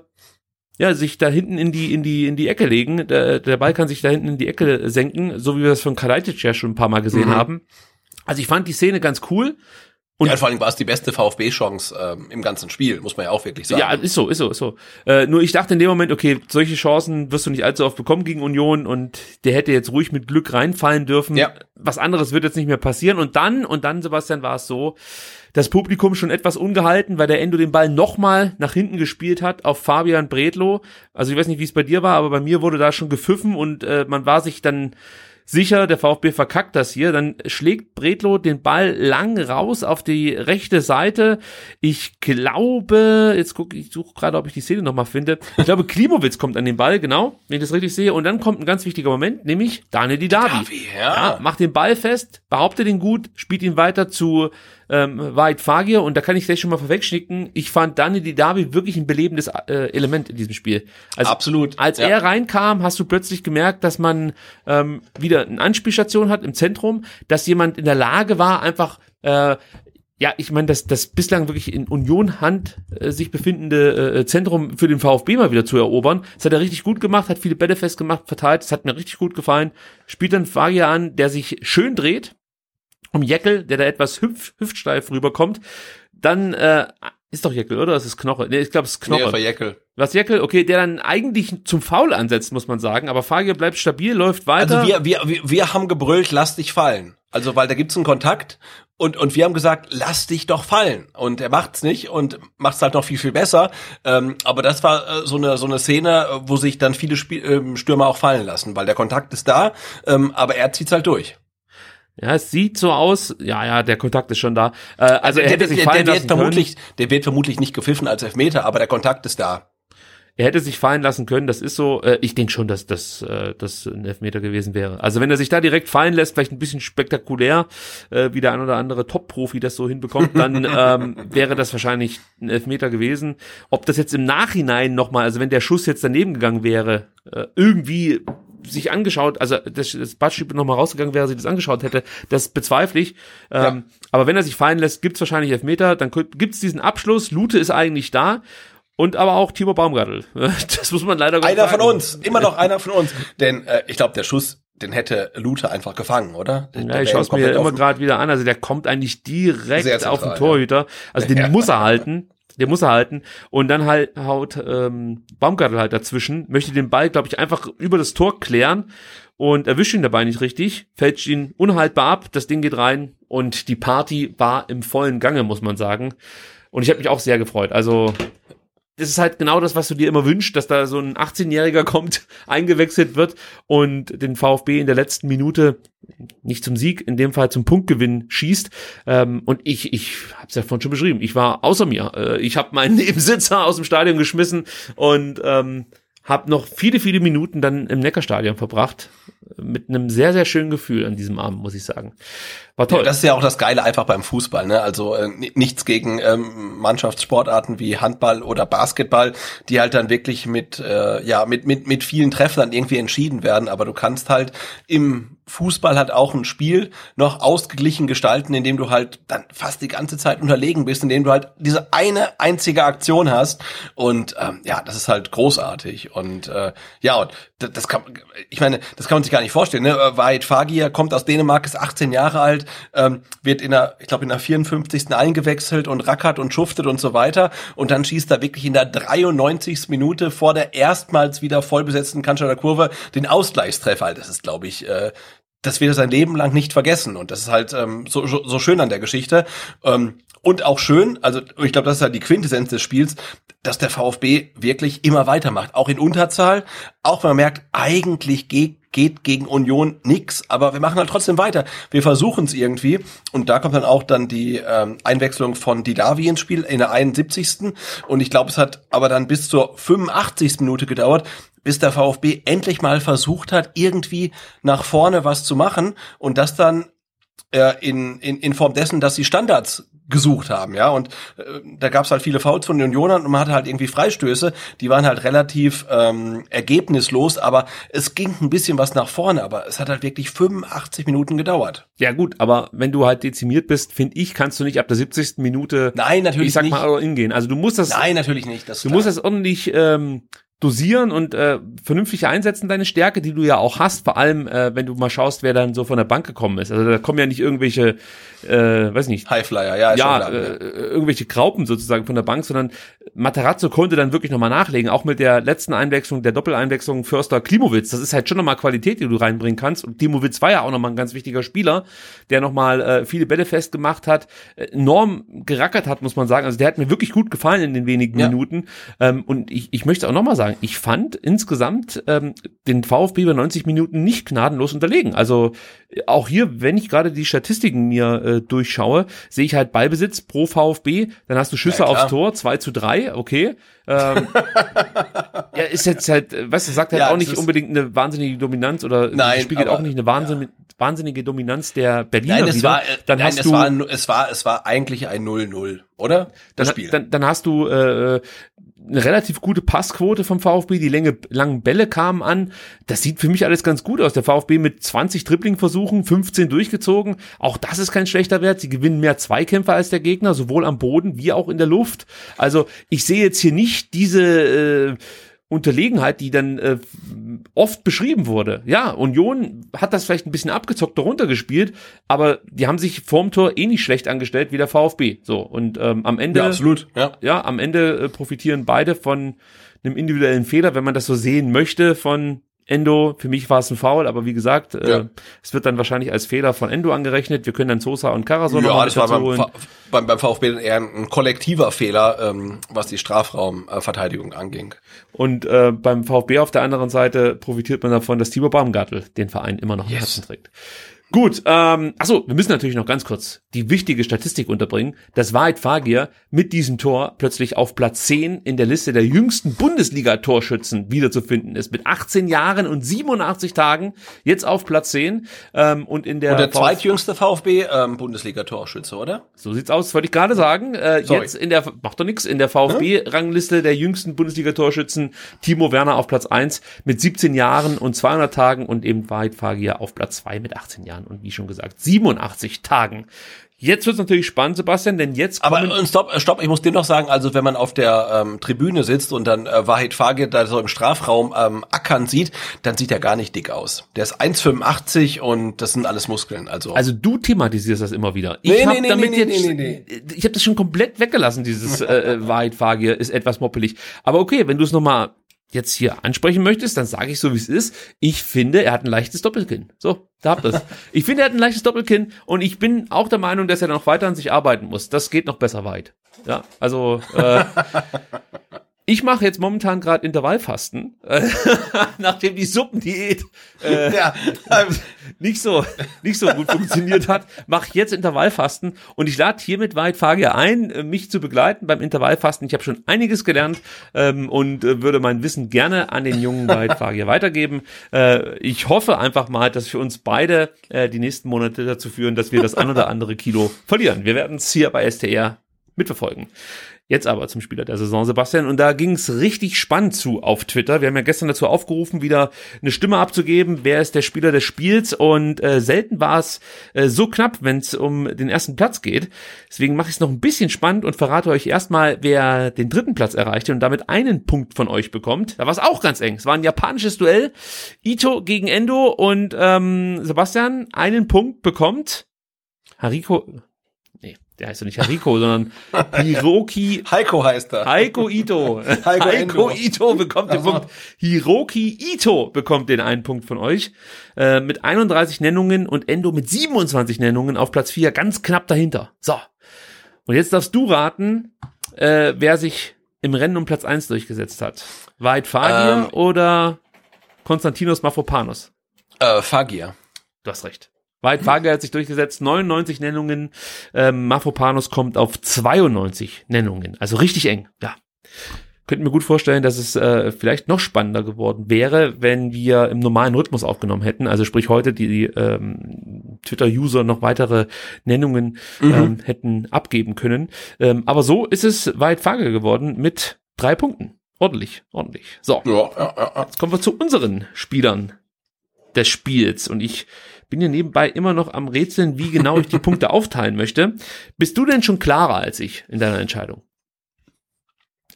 ja, sich da hinten in die, in die, in die Ecke legen. Der, der Ball kann sich da hinten in die Ecke senken, so wie wir das von Kalajdzic ja schon ein paar Mal gesehen Mhm. haben. Also ich fand die Szene ganz cool. Und- ja, vor allem war es die beste VfB-Chance ähm, im ganzen Spiel, muss man ja auch wirklich sagen. Ja, ist so, ist so, ist so. Äh, nur ich dachte in dem Moment, okay, solche Chancen wirst du nicht allzu oft bekommen gegen Union und der hätte jetzt ruhig mit Glück reinfallen dürfen. Ja. Was anderes wird jetzt nicht mehr passieren. Und dann, und dann, Sebastian, war es so, das Publikum schon etwas ungehalten, weil der Endo den Ball nochmal nach hinten gespielt hat auf Fabian Bredlow. Also ich weiß nicht, wie es bei dir war, aber bei mir wurde da schon gepfiffen und äh, man war sich dann sicher, der VfB verkackt das hier. Dann schlägt Bredlow den Ball lang raus auf die rechte Seite. Ich glaube, jetzt gucke ich suche gerade, ob ich die Szene nochmal finde. Ich glaube, Klimowitz kommt an den Ball, genau, wenn ich das richtig sehe. Und dann kommt ein ganz wichtiger Moment, nämlich Daniel Didavi. Didavi, ja. macht den Ball fest, behauptet ihn gut, spielt ihn weiter zu ähm, Wahid Fagir und da kann ich gleich schon mal vorwegschicken. Ich fand Daniel Didavi wirklich ein belebendes äh, Element in diesem Spiel. Also Absolut. als Ja. er reinkam, hast du plötzlich gemerkt, dass man ähm, wieder eine Anspielstation hat im Zentrum, dass jemand in der Lage war, einfach äh, ja, ich meine, das, das bislang wirklich in Union-Hand äh, sich befindende äh, Zentrum für den VfB mal wieder zu erobern. Das hat er richtig gut gemacht, hat viele Bälle festgemacht, verteilt. Das hat mir richtig gut gefallen. Spielt dann Fagier an, der sich schön dreht, um Jeckel, der da etwas hüpf, hüftsteif rüberkommt. Dann äh, ist doch Jeckel, oder? Das ist Knoche. Nee, ich glaube, es ist Nee, Knoche. für Jeckel. Was Jeckel, okay, der dann eigentlich zum Foul ansetzt, muss man sagen, aber Fagier bleibt stabil, läuft weiter. Also wir, wir, wir, wir haben gebrüllt, lass dich fallen. Also weil da gibt's einen Kontakt und, und wir haben gesagt, lass dich doch fallen. Und er macht's nicht und macht's halt noch viel, viel besser. Ähm, aber das war äh, so eine so eine Szene, wo sich dann viele Spiel, ähm, Stürmer auch fallen lassen, weil der Kontakt ist da, ähm, aber er zieht's halt durch. Ja, es sieht so aus. Ja, ja, der Kontakt ist schon da. Äh, also er hätte der, sich der, fallen der lassen wird können. vermutlich, der wird vermutlich nicht gepfiffen als Elfmeter, aber der Kontakt ist da. Er hätte sich fallen lassen können, das ist so. Äh, ich denke schon, dass das äh, das ein Elfmeter gewesen wäre. Also wenn er sich da direkt fallen lässt, vielleicht ein bisschen spektakulär, äh, wie der ein oder andere Top-Profi das so hinbekommt, dann (laughs) ähm, wäre das wahrscheinlich ein Elfmeter gewesen. Ob das jetzt im Nachhinein nochmal, also wenn der Schuss jetzt daneben gegangen wäre, äh, irgendwie sich angeschaut, also das, das Batschip nochmal rausgegangen wäre, sich das angeschaut hätte, das bezweifle ich. Ähm, Aber wenn er sich fallen lässt, gibt's wahrscheinlich Elfmeter, dann gibt's diesen Abschluss, Lute ist eigentlich da und aber auch Timo Baumgartel. (laughs) Das muss man leider Einer von sagen. uns, immer noch einer von uns. Denn äh, ich glaube, der Schuss, den hätte Lute einfach gefangen, oder? Der- Ja, ich schaue es mir komplett immer gerade wieder an. Also der kommt eigentlich direkt auf den Torhüter. Also den (laughs) Ja. muss er halten. Den muss er halten. Und dann halt haut ähm, Baumgartel halt dazwischen, möchte den Ball, glaube ich, einfach über das Tor klären und erwischt ihn dabei nicht richtig, fälscht ihn unhaltbar ab, das Ding geht rein und die Party war im vollen Gange, muss man sagen. Und ich habe mich auch sehr gefreut. Also das ist halt genau das, was du dir immer wünschst, dass da so ein 18-Jähriger (laughs) kommt, eingewechselt wird und den VfB in der letzten Minute nicht zum Sieg, in dem Fall zum Punktgewinn schießt. Ähm, und ich, ich habe es ja vorhin schon beschrieben, ich war außer mir. Äh, ich habe meinen (laughs) Nebensitzer aus dem Stadion geschmissen und ähm, habe noch viele, viele Minuten dann im Neckarstadion verbracht. Mit einem sehr, sehr schönen Gefühl an diesem Abend, muss ich sagen. War toll. Ja, das ist ja auch das Geile einfach beim Fußball, ne? Also äh, ni- nichts gegen ähm, Mannschaftssportarten wie Handball oder Basketball, die halt dann wirklich mit äh, ja mit mit mit vielen Treffern irgendwie entschieden werden. Aber du kannst halt im Fußball halt auch ein Spiel noch ausgeglichen gestalten, indem du halt dann fast die ganze Zeit unterlegen bist, indem du halt diese eine einzige Aktion hast. Und ähm, ja, das ist halt großartig. Und äh, ja, und das, kann, ich meine, das kann man sich gar nicht vorstellen. Ne? Wahid Fagir kommt aus Dänemark, ist 18 Jahre alt, ähm, wird in der, ich glaube, in der 54. eingewechselt und rackert und schuftet und so weiter. Und dann schießt er wirklich in der 93. Minute vor der erstmals wieder vollbesetzten Cannstatter Kurve den Ausgleichstreffer. Das ist, glaube ich, äh, das wird er sein Leben lang nicht vergessen. Und das ist halt ähm, so, so, so schön an der Geschichte. Ähm, und auch schön, also ich glaube, das ist halt die Quintessenz des Spiels, dass der VfB wirklich immer weitermacht. Auch in Unterzahl, auch wenn man merkt, eigentlich geht, geht gegen Union nix, aber wir machen halt trotzdem weiter. Wir versuchen es irgendwie. Und da kommt dann auch dann die ähm, Einwechslung von Didavi ins Spiel in der 71. Und ich glaube, es hat aber dann bis zur 85. Minute gedauert, bis der VfB endlich mal versucht hat, irgendwie nach vorne was zu machen und das dann äh, in, in, in Form dessen, dass sie Standards gesucht haben, ja, und äh, da gab es halt viele Fouls von den Unionern und man hatte halt irgendwie Freistöße, die waren halt relativ ähm, ergebnislos, aber es ging ein bisschen was nach vorne, aber es hat halt wirklich 85 Minuten gedauert. Ja gut, aber wenn du halt dezimiert bist, finde ich, kannst du nicht ab der 70. Minute, Nein, natürlich ich sag nicht. mal, all in gehen. Also du musst das, Nein, natürlich nicht. Das du klar. musst das ordentlich ähm, dosieren und äh, vernünftig einsetzen, deine Stärke, die du ja auch hast, vor allem, äh, wenn du mal schaust, wer dann so von der Bank gekommen ist. Also da kommen ja nicht irgendwelche, äh, weiß nicht, Highflyer, ja, ist ja, klar. äh, irgendwelche Graupen sozusagen von der Bank, sondern Materazzo konnte dann wirklich nochmal nachlegen, auch mit der letzten Einwechslung, der Doppeleinwechslung Förster Klimowitz. Das ist halt schon nochmal Qualität, die du reinbringen kannst. Und Klimowitz war ja auch nochmal ein ganz wichtiger Spieler, der nochmal äh, viele Bälle festgemacht hat, äh, enorm gerackert hat, muss man sagen. Also der hat mir wirklich gut gefallen in den wenigen Ja. Minuten. Ähm, und ich, ich möchte auch nochmal sagen, ich fand insgesamt ähm, den VfB über 90 Minuten nicht gnadenlos unterlegen. Also äh, auch hier, wenn ich gerade die Statistiken mir äh, durchschaue, sehe ich halt Ballbesitz pro VfB, dann hast du Schüsse Ja, aufs Tor, 2 zu 3, okay. Ähm, (laughs) ja, ist jetzt halt, äh, weißt du, sagt halt Ja, auch nicht unbedingt eine wahnsinnige Dominanz oder Nein, spiegelt aber- auch nicht eine Wahnsinnig, wahnsinnige Dominanz der Berliner Nein, es wieder. war, äh, dann nein, hast es du war, es war, es war eigentlich ein 0-0, oder? Das dann, Spiel. Dann, dann hast du äh, eine relativ gute Passquote vom VfB, die Länge, langen Bälle kamen an. Das sieht für mich alles ganz gut aus. Der VfB mit 20 Dribbling-Versuchen, 15 durchgezogen. Auch das ist kein schlechter Wert. Sie gewinnen mehr Zweikämpfe als der Gegner, sowohl am Boden wie auch in der Luft. Also ich sehe jetzt hier nicht diese äh, Unterlegenheit, die dann äh, oft beschrieben wurde. Ja, Union hat das vielleicht ein bisschen abgezockt darunter gespielt, aber die haben sich vorm Tor eh nicht schlecht angestellt wie der VfB. So und ähm, am Ende ja, absolut, ja. ja, am Ende äh, profitieren beide von einem individuellen Fehler, wenn man das so sehen möchte, von Endo. Für mich war es ein Foul, aber wie gesagt, äh, Ja. es wird dann wahrscheinlich als Fehler von Endo angerechnet. Wir können dann Sosa und Karasor noch Ja, mal das war beim, beim, beim VfB eher ein, ein kollektiver Fehler, ähm, was die Strafraumverteidigung anging. Und äh, beim VfB auf der anderen Seite profitiert man davon, dass Tibor Baumgartel den Verein immer noch im Yes. Herzen trägt. Gut, ähm, achso, wir müssen natürlich noch ganz kurz die wichtige Statistik unterbringen, dass Wahrheit Fagier mit diesem Tor plötzlich auf Platz 10 in der Liste der jüngsten Bundesliga-Torschützen wiederzufinden ist. Mit 18 Jahren und 87 Tagen jetzt auf Platz 10 ähm, und in der... Und der VfB zweitjüngste VfB-Bundesliga-Torschütze, oder? So sieht's aus, wollte ich gerade sagen. Äh, Sorry. jetzt in der, macht doch nix, in der VfB-Rangliste der jüngsten Bundesliga-Torschützen Timo Werner auf Platz 1 mit 17 Jahren und 200 Tagen und eben Wahrheit Fagier auf Platz 2 mit 18 Jahren und wie schon gesagt 87 Tagen. Jetzt wird's natürlich spannend, Sebastian, denn jetzt Aber kommen... äh, stopp, äh, stopp, ich muss dir noch sagen, also wenn man auf der ähm, Tribüne sitzt und dann äh, Wahid Fagir da so im Strafraum ähm, ackern sieht, dann sieht er gar nicht dick aus. Der ist 1,85 und das sind alles Muskeln. Also, Also du thematisierst das immer wieder. Ich Nee, hab nee, nee, damit nee, jetzt, nee, nee, ich habe das schon komplett weggelassen. Dieses äh, Wahrheit Fagier ist etwas moppelig. Aber okay, wenn du es noch mal jetzt hier ansprechen möchtest, dann sage ich so wie es ist. Ich finde, er hat ein leichtes Doppelkinn. So, da habt ihr's. (laughs) Ich finde, er hat ein leichtes Doppelkinn und ich bin auch der Meinung, dass er noch weiter an sich arbeiten muss. Das geht noch besser weit. Ja, also äh, (laughs) ich mache jetzt momentan gerade Intervallfasten, äh, (laughs) nachdem die Suppendiät äh, ja, (laughs) nicht so nicht so gut funktioniert hat, mache ich jetzt Intervallfasten und ich lade hiermit weit Fagier ein, äh, mich zu begleiten beim Intervallfasten. Ich habe schon einiges gelernt ähm, und äh, würde mein Wissen gerne an den jungen weit Fagier weitergeben. Äh, ich hoffe einfach mal, dass für uns beide äh, die nächsten Monate dazu führen, dass wir das ein oder andere Kilo verlieren. Wir werden es hier bei STR mitverfolgen. Jetzt aber zum Spieler der Saison, Sebastian. Und da ging es richtig spannend zu auf Twitter. Wir haben ja gestern dazu aufgerufen, wieder eine Stimme abzugeben. Wer ist der Spieler des Spiels? Und äh, selten war es äh, so knapp, wenn es um den ersten Platz geht. Deswegen mache ich es noch ein bisschen spannend und verrate euch erstmal, wer den dritten Platz erreichte und damit einen Punkt von euch bekommt. Da war es auch ganz eng. Es war ein japanisches Duell. Ito gegen Endo und ähm, Sebastian einen Punkt bekommt. Hariko, der heißt ja nicht Hariko, sondern (laughs) Hiroki Heiko heißt er. Heiko Ito. (laughs) Heiko, Endo. Ito bekommt den. Punkt. Hiroki Ito bekommt den einen Punkt von euch. Äh, mit 31 Nennungen und Endo mit 27 Nennungen auf Platz 4, ganz knapp dahinter. So. Und jetzt darfst du raten, äh, wer sich im Rennen um Platz 1 durchgesetzt hat. Weit Fagir Ähm. oder Konstantinos Mafropanos? Äh, Fagir. Du hast recht. Weit Fagir hat sich durchgesetzt, 99 Nennungen. Ähm, Mafropanos kommt auf 92 Nennungen. Also richtig eng, ja. Könnte mir gut vorstellen, dass es äh, vielleicht noch spannender geworden wäre, wenn wir im normalen Rhythmus aufgenommen hätten. Also sprich heute die ähm, Twitter-User noch weitere Nennungen ähm, hätten abgeben können. Ähm, aber so ist es weit Fagir geworden mit drei Punkten. Ordentlich, ordentlich. So. Ja, ja, ja. Jetzt kommen wir zu unseren Spielern des Spiels. Und ich bin hier nebenbei immer noch am Rätseln, wie genau ich die Punkte (laughs) aufteilen möchte. Bist du denn schon klarer als ich in deiner Entscheidung?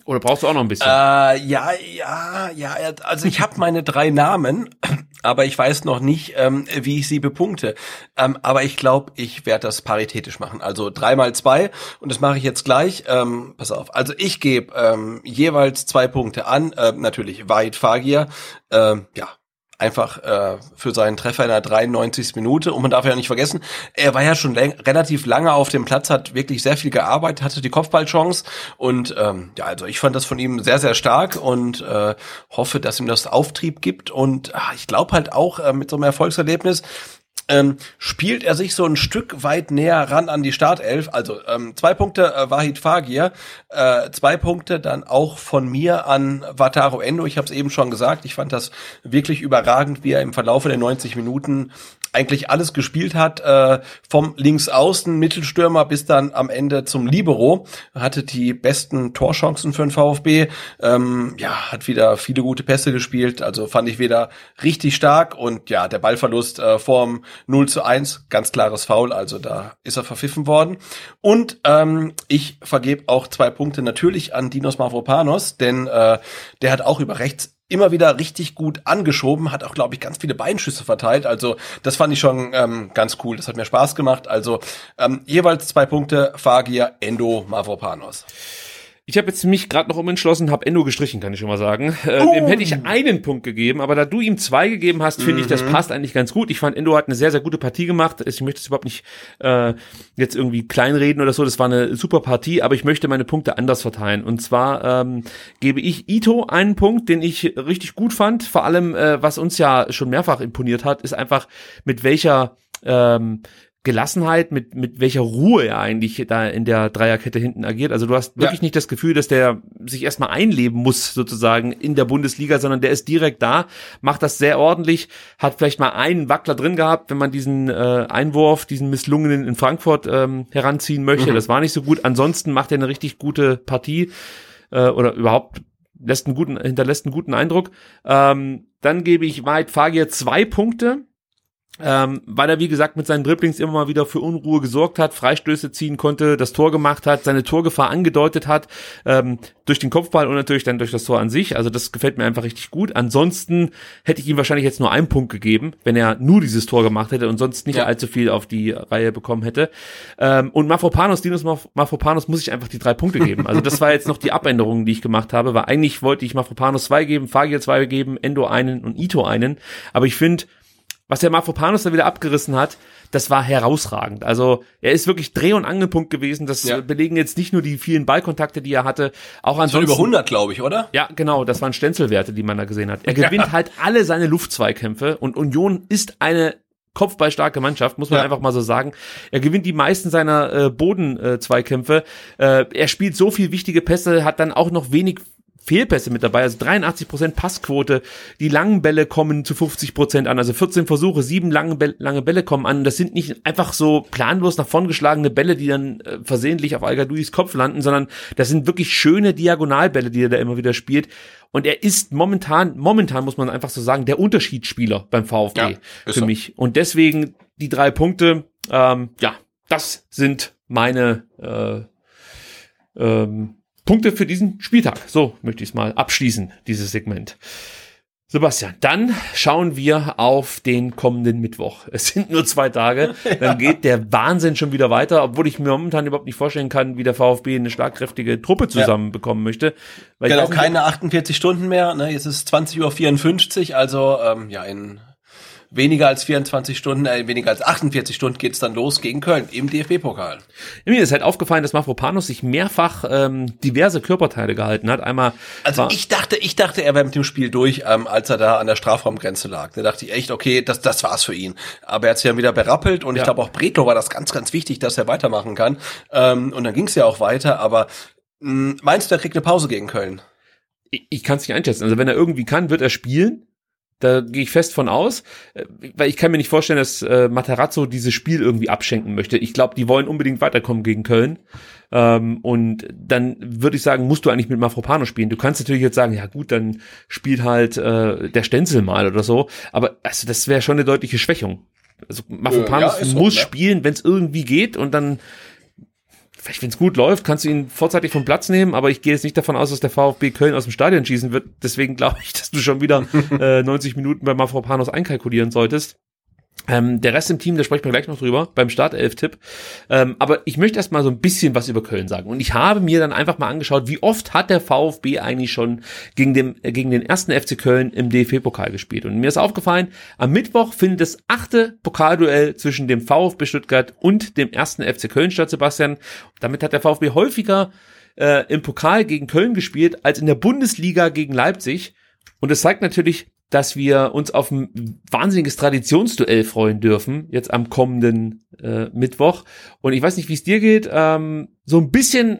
Oder brauchst du auch noch ein bisschen? Äh, ja, ja, ja. Also ich habe meine drei Namen, (clears throat) aber ich weiß noch nicht, ähm, wie ich sie bepunkte. Ähm, aber ich glaube, ich werde das paritätisch machen. Also drei mal zwei und das mache ich jetzt gleich. Ähm, pass auf. Also ich gebe ähm, jeweils zwei Punkte an. Äh, natürlich Wahid Fagir. Ähm, ja, einfach äh, für seinen Treffer in der 93. Minute. Und man darf ja nicht vergessen, er war ja schon relativ lange auf dem Platz, hat wirklich sehr viel gearbeitet, hatte die Kopfballchance. Und ähm, ja, also ich fand das von ihm sehr, sehr stark und äh, hoffe, dass ihm das Auftrieb gibt. Und ah, ich glaube halt auch äh, mit so einem Erfolgserlebnis, ähm, spielt er sich so ein Stück weit näher ran an die Startelf. Also ähm, zwei Punkte äh, Wahid Fagir, äh, zwei Punkte dann auch von mir an Wataru Endo. Ich habe es eben schon gesagt, ich fand das wirklich überragend, wie er im Verlaufe der 90 Minuten eigentlich alles gespielt hat, äh, vom Linksaußen, Mittelstürmer bis dann am Ende zum Libero, hatte die besten Torchancen für den VfB, ähm, ja, hat wieder viele gute Pässe gespielt, also fand ich wieder richtig stark und ja, der Ballverlust äh, vorm 0 zu 1, ganz klares Foul, also da ist er verpfiffen worden. Und ähm, ich vergebe auch zwei Punkte natürlich an Dinos Mavropanos, denn äh, der hat auch über rechts immer wieder richtig gut angeschoben, hat auch, glaube ich, ganz viele Beinschüsse verteilt. Also das fand ich schon ähm, ganz cool. Das hat mir Spaß gemacht. Also ähm, jeweils zwei Punkte, Fagir, Endo, Mavropanos. Ich habe jetzt mich gerade noch umentschlossen, habe Endo gestrichen, kann ich schon mal sagen. Äh, Oh. Dem hätte ich einen Punkt gegeben, aber da du ihm zwei gegeben hast, finde ich, das Mhm. passt eigentlich ganz gut. Ich fand, Endo hat eine sehr, sehr gute Partie gemacht. Ich möchte es überhaupt nicht äh, jetzt irgendwie kleinreden oder so. Das war eine super Partie, aber ich möchte meine Punkte anders verteilen. Und zwar ähm, gebe ich Ito einen Punkt, den ich richtig gut fand. Vor allem, äh, was uns ja schon mehrfach imponiert hat, ist einfach, mit welcher ähm, Gelassenheit, mit, mit welcher Ruhe er eigentlich da in der Dreierkette hinten agiert. Also du hast wirklich nicht das Gefühl, dass der sich erstmal einleben muss, sozusagen, in der Bundesliga, sondern der ist direkt da, macht das sehr ordentlich, hat vielleicht mal einen Wackler drin gehabt, wenn man diesen äh, Einwurf, diesen misslungenen in Frankfurt ähm, heranziehen möchte. Mhm. Das war nicht so gut. Ansonsten macht er eine richtig gute Partie äh, oder überhaupt lässt einen guten, hinterlässt einen guten Eindruck. Ähm, dann gebe ich Weit Fagier zwei Punkte ähm, weil er, wie gesagt, mit seinen Dribblings immer mal wieder für Unruhe gesorgt hat, Freistöße ziehen konnte, das Tor gemacht hat, seine Torgefahr angedeutet hat, ähm, durch den Kopfball und natürlich dann durch das Tor an sich. Also das gefällt mir einfach richtig gut. Ansonsten hätte ich ihm wahrscheinlich jetzt nur einen Punkt gegeben, wenn er nur dieses Tor gemacht hätte und sonst nicht Ja. allzu viel auf die Reihe bekommen hätte. Ähm, und Mafropanos, Dinos Maf- Mafropanos muss ich einfach die drei Punkte geben. Also das war jetzt noch die Abänderung, die ich gemacht habe, weil eigentlich wollte ich Mafropanos zwei geben, Fagir zwei geben, Endo einen und Ito einen. Aber ich finde, was der Mafropanos da wieder abgerissen hat, das war herausragend. Also er ist wirklich Dreh- und Angelpunkt gewesen. Das Ja. äh, belegen jetzt nicht nur die vielen Ballkontakte, die er hatte, auch ansonsten. über 100, glaube ich, oder? Ja, genau, das waren Stenzelwerte, die man da gesehen hat. Er gewinnt halt alle seine Luftzweikämpfe und Union ist eine kopfballstarke Mannschaft, muss man Ja. einfach mal so sagen. Er gewinnt die meisten seiner äh, Bodenzweikämpfe. Äh, er spielt so viel wichtige Pässe, hat dann auch noch wenig Fehlpässe mit dabei, also 83% Passquote. Die langen Bälle kommen zu 50% an, also 14 Versuche, sieben lange, Bälle, lange Bälle kommen an. Das sind nicht einfach so planlos nach vorn geschlagene Bälle, die dann äh, versehentlich auf al Kopf landen, sondern das sind wirklich schöne Diagonalbälle, die er da immer wieder spielt. Und er ist momentan, momentan muss man einfach so sagen, der Unterschiedsspieler beim VfB Ja, für so. mich. Und deswegen die drei Punkte, ähm, ja, das sind meine äh, ähm, Punkte für diesen Spieltag. So möchte ich es mal abschließen, dieses Segment. Sebastian, dann schauen wir auf den kommenden Mittwoch. Es sind nur zwei Tage, (laughs) dann geht der Wahnsinn schon wieder weiter, obwohl ich mir momentan überhaupt nicht vorstellen kann, wie der VfB eine schlagkräftige Truppe zusammenbekommen möchte. Weil ich Genau, keine 48 Stunden mehr. Ne? Jetzt ist 20.54 Uhr, also ähm, ja, in weniger als 24 Stunden, äh, weniger als 48 Stunden geht's dann los gegen Köln im DFB-Pokal. mir ist halt aufgefallen, dass Mafropanos sich mehrfach ähm, diverse Körperteile gehalten hat. Einmal Also ich dachte, ich dachte, er wäre mit dem Spiel durch, ähm, als er da an der Strafraumgrenze lag. Da dachte ich echt, okay, das, das war's für ihn. Aber er hat sich dann wieder berappelt und Ja. ich glaube auch Bretlo war das ganz, ganz wichtig, dass er weitermachen kann. Ähm, und dann ging's ja auch weiter, aber mh, meinst du, er kriegt eine Pause gegen Köln? ich, ich kann es nicht einschätzen. Also wenn er irgendwie kann, wird er spielen. Da gehe ich fest von aus, äh, weil ich kann mir nicht vorstellen, dass äh, Matarazzo dieses Spiel irgendwie abschenken möchte. Ich glaube, die wollen unbedingt weiterkommen gegen Köln. Ähm, und dann würde ich sagen, musst du eigentlich mit Mafropano spielen. Du kannst natürlich jetzt sagen, ja gut, dann spielt halt äh, der Stenzel mal oder so. Aber also das wäre schon eine deutliche Schwächung. Also Mafropanos ja, ist so, muss ne? spielen, wenn es irgendwie geht und dann vielleicht, wenn es gut läuft, kannst du ihn vorzeitig vom Platz nehmen, aber ich gehe jetzt nicht davon aus, dass der VfB Köln aus dem Stadion schießen wird. Deswegen (laughs) glaube ich, dass du schon wieder äh, 90 Minuten bei Mafropanos einkalkulieren solltest. Ähm, der Rest im Team, da sprechen wir gleich noch drüber, beim Startelf-Tipp. Ähm, aber ich möchte erst mal so ein bisschen was über Köln sagen. Und ich habe mir dann einfach mal angeschaut, wie oft hat der VfB eigentlich schon gegen, dem, äh, gegen den ersten FC Köln im DFB-Pokal gespielt. Und mir ist aufgefallen, am Mittwoch findet das achte Pokalduell zwischen dem VfB Stuttgart und dem ersten FC Köln statt, Sebastian. Damit hat der VfB häufiger äh, im Pokal gegen Köln gespielt, als in der Bundesliga gegen Leipzig. Und es zeigt natürlich, dass wir uns auf ein wahnsinniges Traditionsduell freuen dürfen, jetzt am kommenden äh, Mittwoch. Und ich weiß nicht, wie es dir geht. Ähm, so ein bisschen,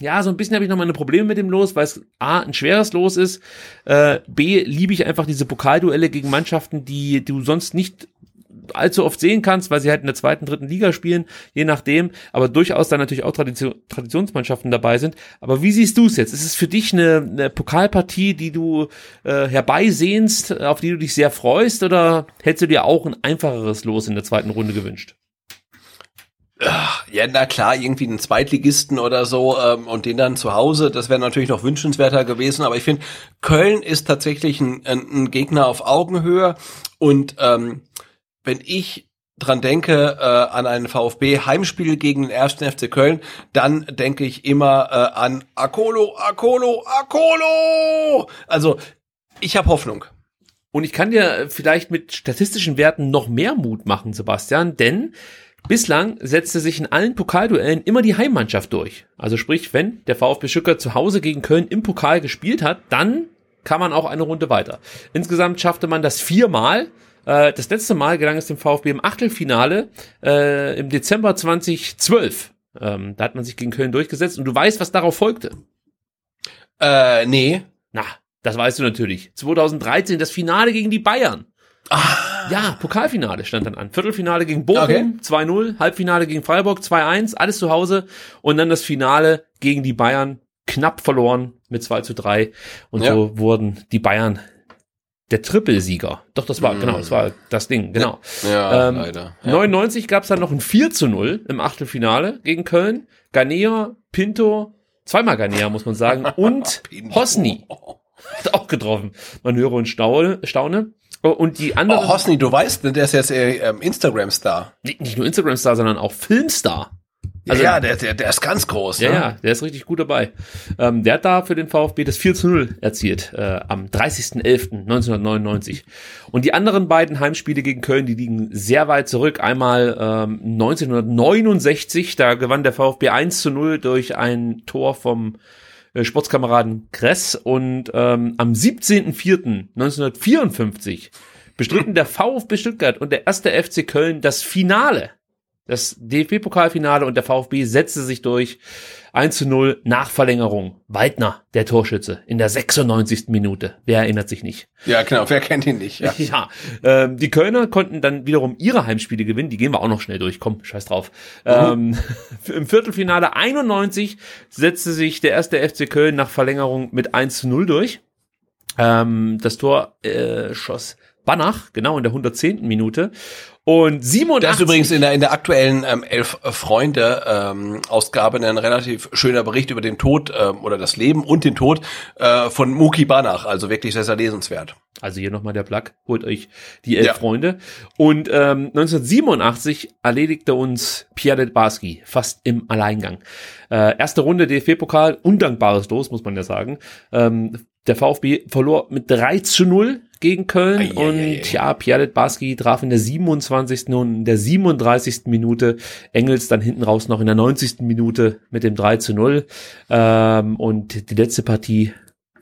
ja, so ein bisschen habe ich noch meine Probleme mit dem Los, weil es A, ein schweres Los ist. Äh, B, liebe ich einfach diese Pokalduelle gegen Mannschaften, die du sonst nicht allzu oft sehen kannst, weil sie halt in der zweiten, dritten Liga spielen, je nachdem, aber durchaus dann natürlich auch Tradition, Traditionsmannschaften dabei sind. Aber wie siehst du es jetzt? Ist es für dich eine, eine Pokalpartie, die du äh, herbeisehnst, auf die du dich sehr freust, oder hättest du dir auch ein einfacheres Los in der zweiten Runde gewünscht? Ja, na klar, irgendwie einen Zweitligisten oder so ähm, und den dann zu Hause, das wäre natürlich noch wünschenswerter gewesen. Aber ich finde, Köln ist tatsächlich ein, ein, ein Gegner auf Augenhöhe. Und ähm, wenn ich dran denke äh, an ein VfB-Heimspiel gegen den ersten FC Köln, dann denke ich immer äh, an Akolo, Akolo, Akolo. Also ich habe Hoffnung. Und ich kann dir vielleicht mit statistischen Werten noch mehr Mut machen, Sebastian, denn bislang setzte sich in allen Pokalduellen immer die Heimmannschaft durch. Also sprich, wenn der VfB Stuttgart zu Hause gegen Köln im Pokal gespielt hat, dann kann man auch eine Runde weiter. Insgesamt schaffte man das viermal, Äh, das letzte Mal gelang es dem VfB im Achtelfinale äh, im Dezember 2012. Ähm, da hat man sich gegen Köln durchgesetzt und du weißt, was darauf folgte. Äh, nee. Na, das weißt du natürlich. 2013 das Finale gegen die Bayern. Ah. Ja, Pokalfinale stand dann an. Viertelfinale gegen Bochum, Okay. 2-0, Halbfinale gegen Freiburg, 2-1, alles zu Hause. Und dann das Finale gegen die Bayern, knapp verloren mit 2 zu 3. Und Ja. so wurden die Bayern der Trippelsieger. Doch, das war, genau, das war das Ding, genau. Mm. Ja, Ähm, leider. Ja. 99 gab es dann noch ein 4 zu 0 im Achtelfinale gegen Köln. Garnier, Pinto, zweimal Garnier, muss man sagen, (laughs) und. Hosni hat auch getroffen. Man höre und staune. Und die anderen, Oh, Hosni, du weißt, ne, der ist jetzt äh, ähm, Instagram-Star. nicht nur Instagram-Star, sondern auch Filmstar. Also- ja, der, der, der ist ganz groß. Ja, ne? ja, der ist richtig gut dabei. Ähm, der hat da für den VfB das 4 zu 0 erzielt, äh, am 30.11.1999. Und die anderen beiden Heimspiele gegen Köln, die liegen sehr weit zurück. Einmal ähm, 1969, da gewann der VfB 1 zu 0 durch ein Tor vom äh, Sportskameraden Kress. Und ähm, am 17.04.1954 bestritten der (laughs) VfB Stuttgart und der erste FC Köln das Finale das DFB-Pokalfinale und der VfB setzte sich durch 1 zu 0 nach Verlängerung. Waldner, der Torschütze, in der 96. Minute. Wer erinnert sich nicht? ja, genau. Wer kennt ihn nicht? Ja. (laughs) Ja, ähm, die Kölner konnten dann wiederum ihre Heimspiele gewinnen. Die gehen wir auch noch schnell durch. Komm, scheiß drauf. Ähm, (laughs) Im Viertelfinale 91 setzte sich der erste FC Köln nach Verlängerung mit 1 zu 0 durch. Ähm, das Tor äh, schoss Banach, genau in der 110. Minute. Und 87. Das ist übrigens in der, in der aktuellen ähm, Elf Freunde ähm, Ausgabe ein relativ schöner Bericht über den Tod ähm, oder das Leben und den Tod äh, von Muki Banach. Also wirklich sehr, sehr lesenswert. Also hier nochmal der Plug, holt euch die elf Ja. Freunde. Und ähm, 1987 erledigte uns Pierre Barski fast im Alleingang. Äh, erste Runde DFB-Pokal, undankbares Los, muss man ja sagen. Ähm, der VfB verlor mit 3 zu 0 gegen Köln Ei, und ei, ei. ja, Pierre Barski traf in der 27. und in der 37. Minute Engels dann hinten raus noch in der 90. Minute mit dem 3 zu 0. Ähm, und die letzte Partie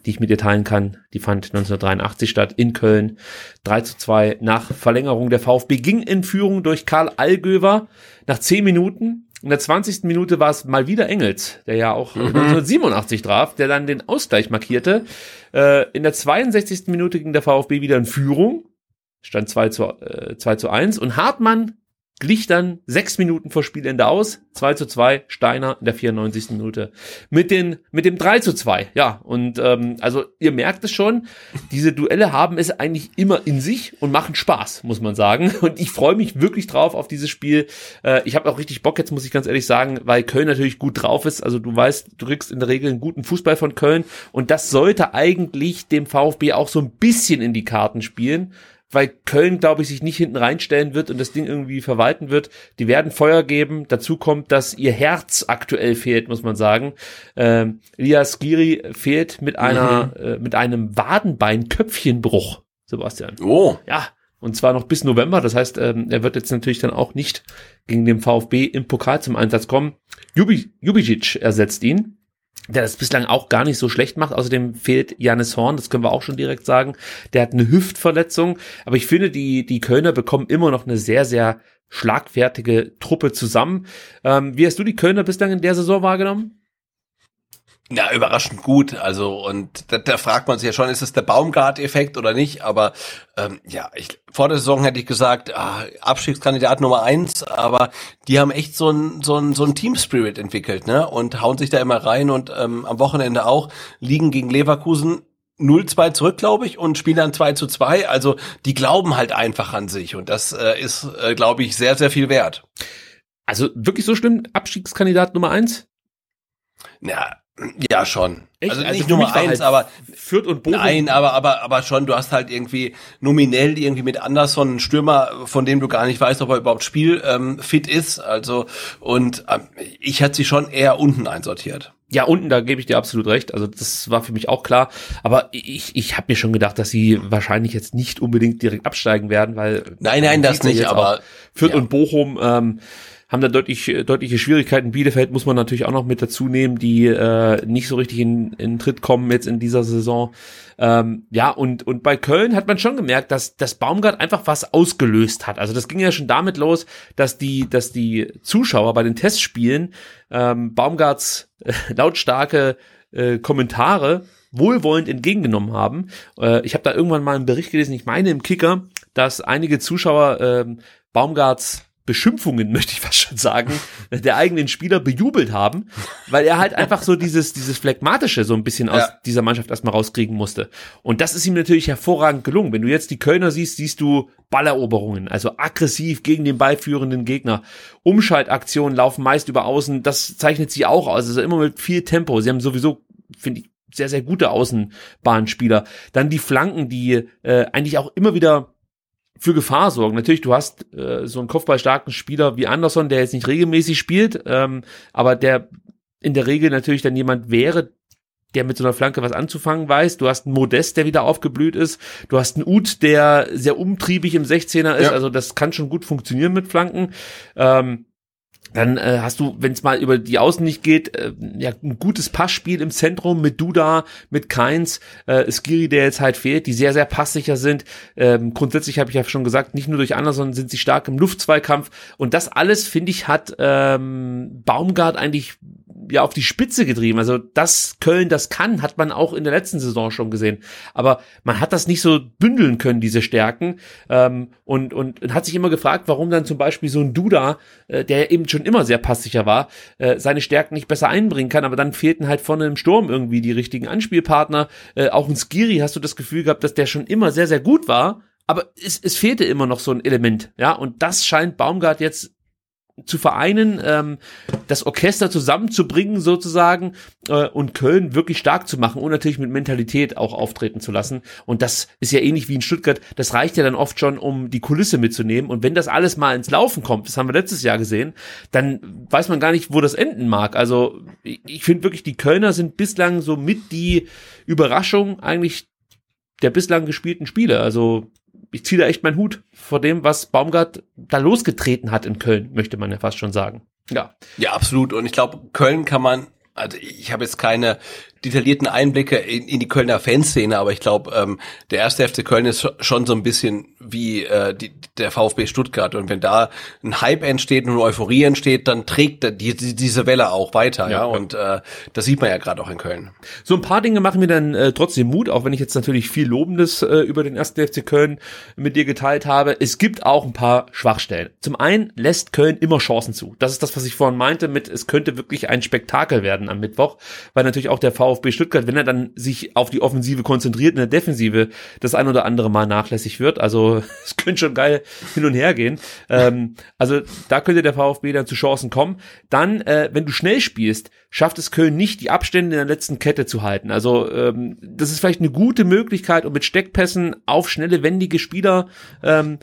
die ich mit dir teilen kann. Die fand 1983 statt in Köln. 3 zu 2 nach Verlängerung. Der VfB ging in Führung durch Karl Allgöver nach 10 Minuten. In der 20. Minute war es mal wieder Engels, der ja auch 1987 traf, der dann den Ausgleich markierte. Äh, in der 62. Minute ging der VfB wieder in Führung. Stand 2 zu, äh, 2 zu 1. Und Hartmann glich dann sechs Minuten vor Spielende aus. 2 zu 2, Steiner in der 94. Minute. Mit, den, mit dem 3 zu 2. Ja, und ähm, also ihr merkt es schon, diese Duelle haben es eigentlich immer in sich und machen Spaß, muss man sagen. Und ich freue mich wirklich drauf auf dieses Spiel. Äh, ich habe auch richtig Bock, jetzt muss ich ganz ehrlich sagen, weil Köln natürlich gut drauf ist. Also du weißt, du kriegst in der Regel einen guten Fußball von Köln. Und das sollte eigentlich dem VfB auch so ein bisschen in die Karten spielen weil Köln, glaube ich, sich nicht hinten reinstellen wird und das Ding irgendwie verwalten wird. Die werden Feuer geben. Dazu kommt, dass ihr Herz aktuell fehlt, muss man sagen. Ähm, Elias Giri fehlt mit einer, äh, mit einem Wadenbein-Köpfchenbruch, Sebastian. Oh, Ja, und zwar noch bis November. Das heißt, ähm, er wird jetzt natürlich dann auch nicht gegen den VfB im Pokal zum Einsatz kommen. Jubi, Jubicic ersetzt ihn der das bislang auch gar nicht so schlecht macht. Außerdem fehlt Janis Horn, das können wir auch schon direkt sagen. Der hat eine Hüftverletzung. Aber ich finde, die, die Kölner bekommen immer noch eine sehr, sehr schlagfertige Truppe zusammen. Ähm, wie hast du die Kölner bislang in der Saison wahrgenommen? Ja, überraschend gut. Also, und da, da fragt man sich ja schon, ist es der Baumgart-Effekt oder nicht? Aber ähm, ja, ich, vor der Saison hätte ich gesagt, ah, Abstiegskandidat Nummer eins, aber die haben echt so ein, so ein, so ein Team-Spirit entwickelt, ne? Und hauen sich da immer rein und ähm, am Wochenende auch liegen gegen Leverkusen 0-2 zurück, glaube ich, und spielen dann 2 zu 2. Also die glauben halt einfach an sich und das äh, ist, äh, glaube ich, sehr, sehr viel wert. Also wirklich so schlimm? Abstiegskandidat Nummer eins? Ja, ja schon. Echt? Also Also nicht für Nummer war eins, halt aber Fürth und Bochum. Nein, aber, aber, aber schon, du hast halt irgendwie nominell irgendwie mit Anderson einen Stürmer, von dem du gar nicht weißt, ob er überhaupt spielfit ähm, fit ist. Also, und ähm, ich hätte sie schon eher unten einsortiert. Ja, unten, da gebe ich dir absolut recht. Also das war für mich auch klar. Aber ich, ich habe mir schon gedacht, dass sie wahrscheinlich jetzt nicht unbedingt direkt absteigen werden, weil Nein, nein, das nicht, aber-. Fürth ja. und Bochum ähm, haben da deutlich, deutliche Schwierigkeiten. Bielefeld muss man natürlich auch noch mit dazu nehmen, die äh, nicht so richtig in, in Tritt kommen jetzt in dieser Saison. Ähm, ja, und, und bei Köln hat man schon gemerkt, dass das Baumgart einfach was ausgelöst hat. Also das ging ja schon damit los, dass die, dass die Zuschauer bei den Testspielen ähm, Baumgarts äh, lautstarke äh, Kommentare wohlwollend entgegengenommen haben. Äh, ich habe da irgendwann mal einen Bericht gelesen, ich meine im Kicker, dass einige Zuschauer äh, Baumgarts Beschimpfungen, (laughs) möchte ich fast schon sagen, der eigenen Spieler bejubelt haben, weil er halt einfach so dieses, dieses Phlegmatische so ein bisschen aus ja. dieser Mannschaft erstmal rauskriegen musste. Und das ist ihm natürlich hervorragend gelungen. Wenn du jetzt die Kölner siehst, siehst du Balleroberungen, also aggressiv gegen den ballführenden Gegner. Umschaltaktionen laufen meist über außen, das zeichnet sie auch aus, also immer mit viel Tempo. Sie haben sowieso, finde ich, sehr, sehr gute Außenbahnspieler. Dann die Flanken, die äh, eigentlich auch immer wieder für Gefahr sorgen. Natürlich, du hast äh, so einen kopfballstarken Spieler wie Anderson, der jetzt nicht regelmäßig spielt, ähm, aber der in der Regel natürlich dann jemand wäre, der mit so einer Flanke was anzufangen weiß. Du hast einen Modest, der wieder aufgeblüht ist. Du hast einen Ut, der sehr umtriebig im 16er ist. Ja. Also das kann schon gut funktionieren mit Flanken. Ähm, dann äh, hast du, wenn es mal über die Außen nicht geht, äh, ja ein gutes Passspiel im Zentrum mit Duda, mit Keins, äh, Skiri, der jetzt halt fehlt, die sehr, sehr passsicher sind. Ähm, grundsätzlich habe ich ja schon gesagt, nicht nur durch Anderson sind sie stark im Luftzweikampf. Und das alles, finde ich, hat ähm, Baumgart eigentlich ja auf die Spitze getrieben. Also dass Köln das kann, hat man auch in der letzten Saison schon gesehen. Aber man hat das nicht so bündeln können, diese Stärken. Ähm, und, und, und hat sich immer gefragt, warum dann zum Beispiel so ein Duda, äh, der eben schon immer sehr passsicher war, äh, seine Stärken nicht besser einbringen kann. Aber dann fehlten halt vorne im Sturm irgendwie die richtigen Anspielpartner. Äh, auch ein Skiri hast du das Gefühl gehabt, dass der schon immer sehr, sehr gut war. Aber es, es fehlte immer noch so ein Element, ja, und das scheint Baumgart jetzt zu vereinen, ähm, das Orchester zusammenzubringen sozusagen äh, und Köln wirklich stark zu machen und natürlich mit Mentalität auch auftreten zu lassen. Und das ist ja ähnlich wie in Stuttgart, das reicht ja dann oft schon, um die Kulisse mitzunehmen. Und wenn das alles mal ins Laufen kommt, das haben wir letztes Jahr gesehen, dann weiß man gar nicht, wo das enden mag. Also ich, finde wirklich, die Kölner sind bislang so mit die Überraschung eigentlich der bislang gespielten Spiele. Also ich ziehe da echt meinen Hut vor dem, was Baumgart da losgetreten hat in Köln, möchte man ja fast schon sagen. Ja. Ja, absolut. Und ich glaube, Köln kann man also ich habe jetzt keine detaillierten Einblicke in, in die Kölner Fanszene, aber ich glaube, ähm, der erste FC Köln ist schon so ein bisschen wie äh, die, der VfB Stuttgart. Und wenn da ein Hype entsteht und eine Euphorie entsteht, dann trägt die, die, diese Welle auch weiter. Ja, ja? Und äh, das sieht man ja gerade auch in Köln. So ein paar Dinge machen mir dann äh, trotzdem Mut, auch wenn ich jetzt natürlich viel Lobendes äh, über den ersten FC Köln mit dir geteilt habe. Es gibt auch ein paar Schwachstellen. Zum einen lässt Köln immer Chancen zu. Das ist das, was ich vorhin meinte mit, es könnte wirklich ein Spektakel werden am Mittwoch, weil natürlich auch der VfB VfB Stuttgart, wenn er dann sich auf die Offensive konzentriert, in der Defensive das ein oder andere Mal nachlässig wird. Also (laughs) es könnte schon geil hin und her gehen. Ähm, also da könnte der VfB dann zu Chancen kommen. Dann, äh, wenn du schnell spielst, schafft es Köln nicht, die Abstände in der letzten Kette zu halten. Also ähm, das ist vielleicht eine gute Möglichkeit, um mit Steckpässen auf schnelle, wendige Spieler ähm,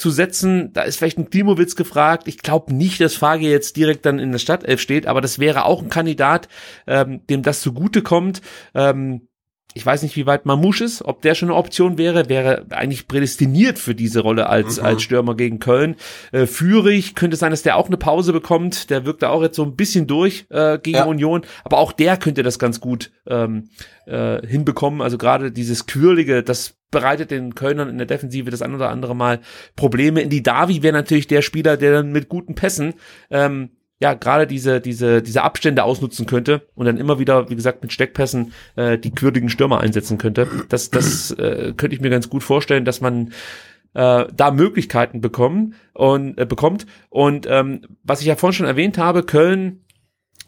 zu setzen. Da ist vielleicht ein Klimowitz gefragt. Ich glaube nicht, dass Fagi jetzt direkt dann in der Stadtelf steht, aber das wäre auch ein Kandidat, ähm, dem das zugute kommt. Ähm, ich weiß nicht, wie weit Mamouche ist, ob der schon eine Option wäre, wäre eigentlich prädestiniert für diese Rolle als, mhm. als Stürmer gegen Köln. Äh, Führig könnte sein, dass der auch eine Pause bekommt. Der wirkt da auch jetzt so ein bisschen durch äh, gegen ja. Union, aber auch der könnte das ganz gut ähm, äh, hinbekommen. Also gerade dieses Quirlige, das bereitet den Kölnern in der Defensive das ein oder andere Mal Probleme. In die Davi wäre natürlich der Spieler, der dann mit guten Pässen ähm, ja gerade diese diese diese Abstände ausnutzen könnte und dann immer wieder wie gesagt mit Steckpässen äh, die quirligen Stürmer einsetzen könnte. Das das äh, könnte ich mir ganz gut vorstellen, dass man äh, da Möglichkeiten bekommen und äh, bekommt und ähm, was ich ja vorhin schon erwähnt habe, Köln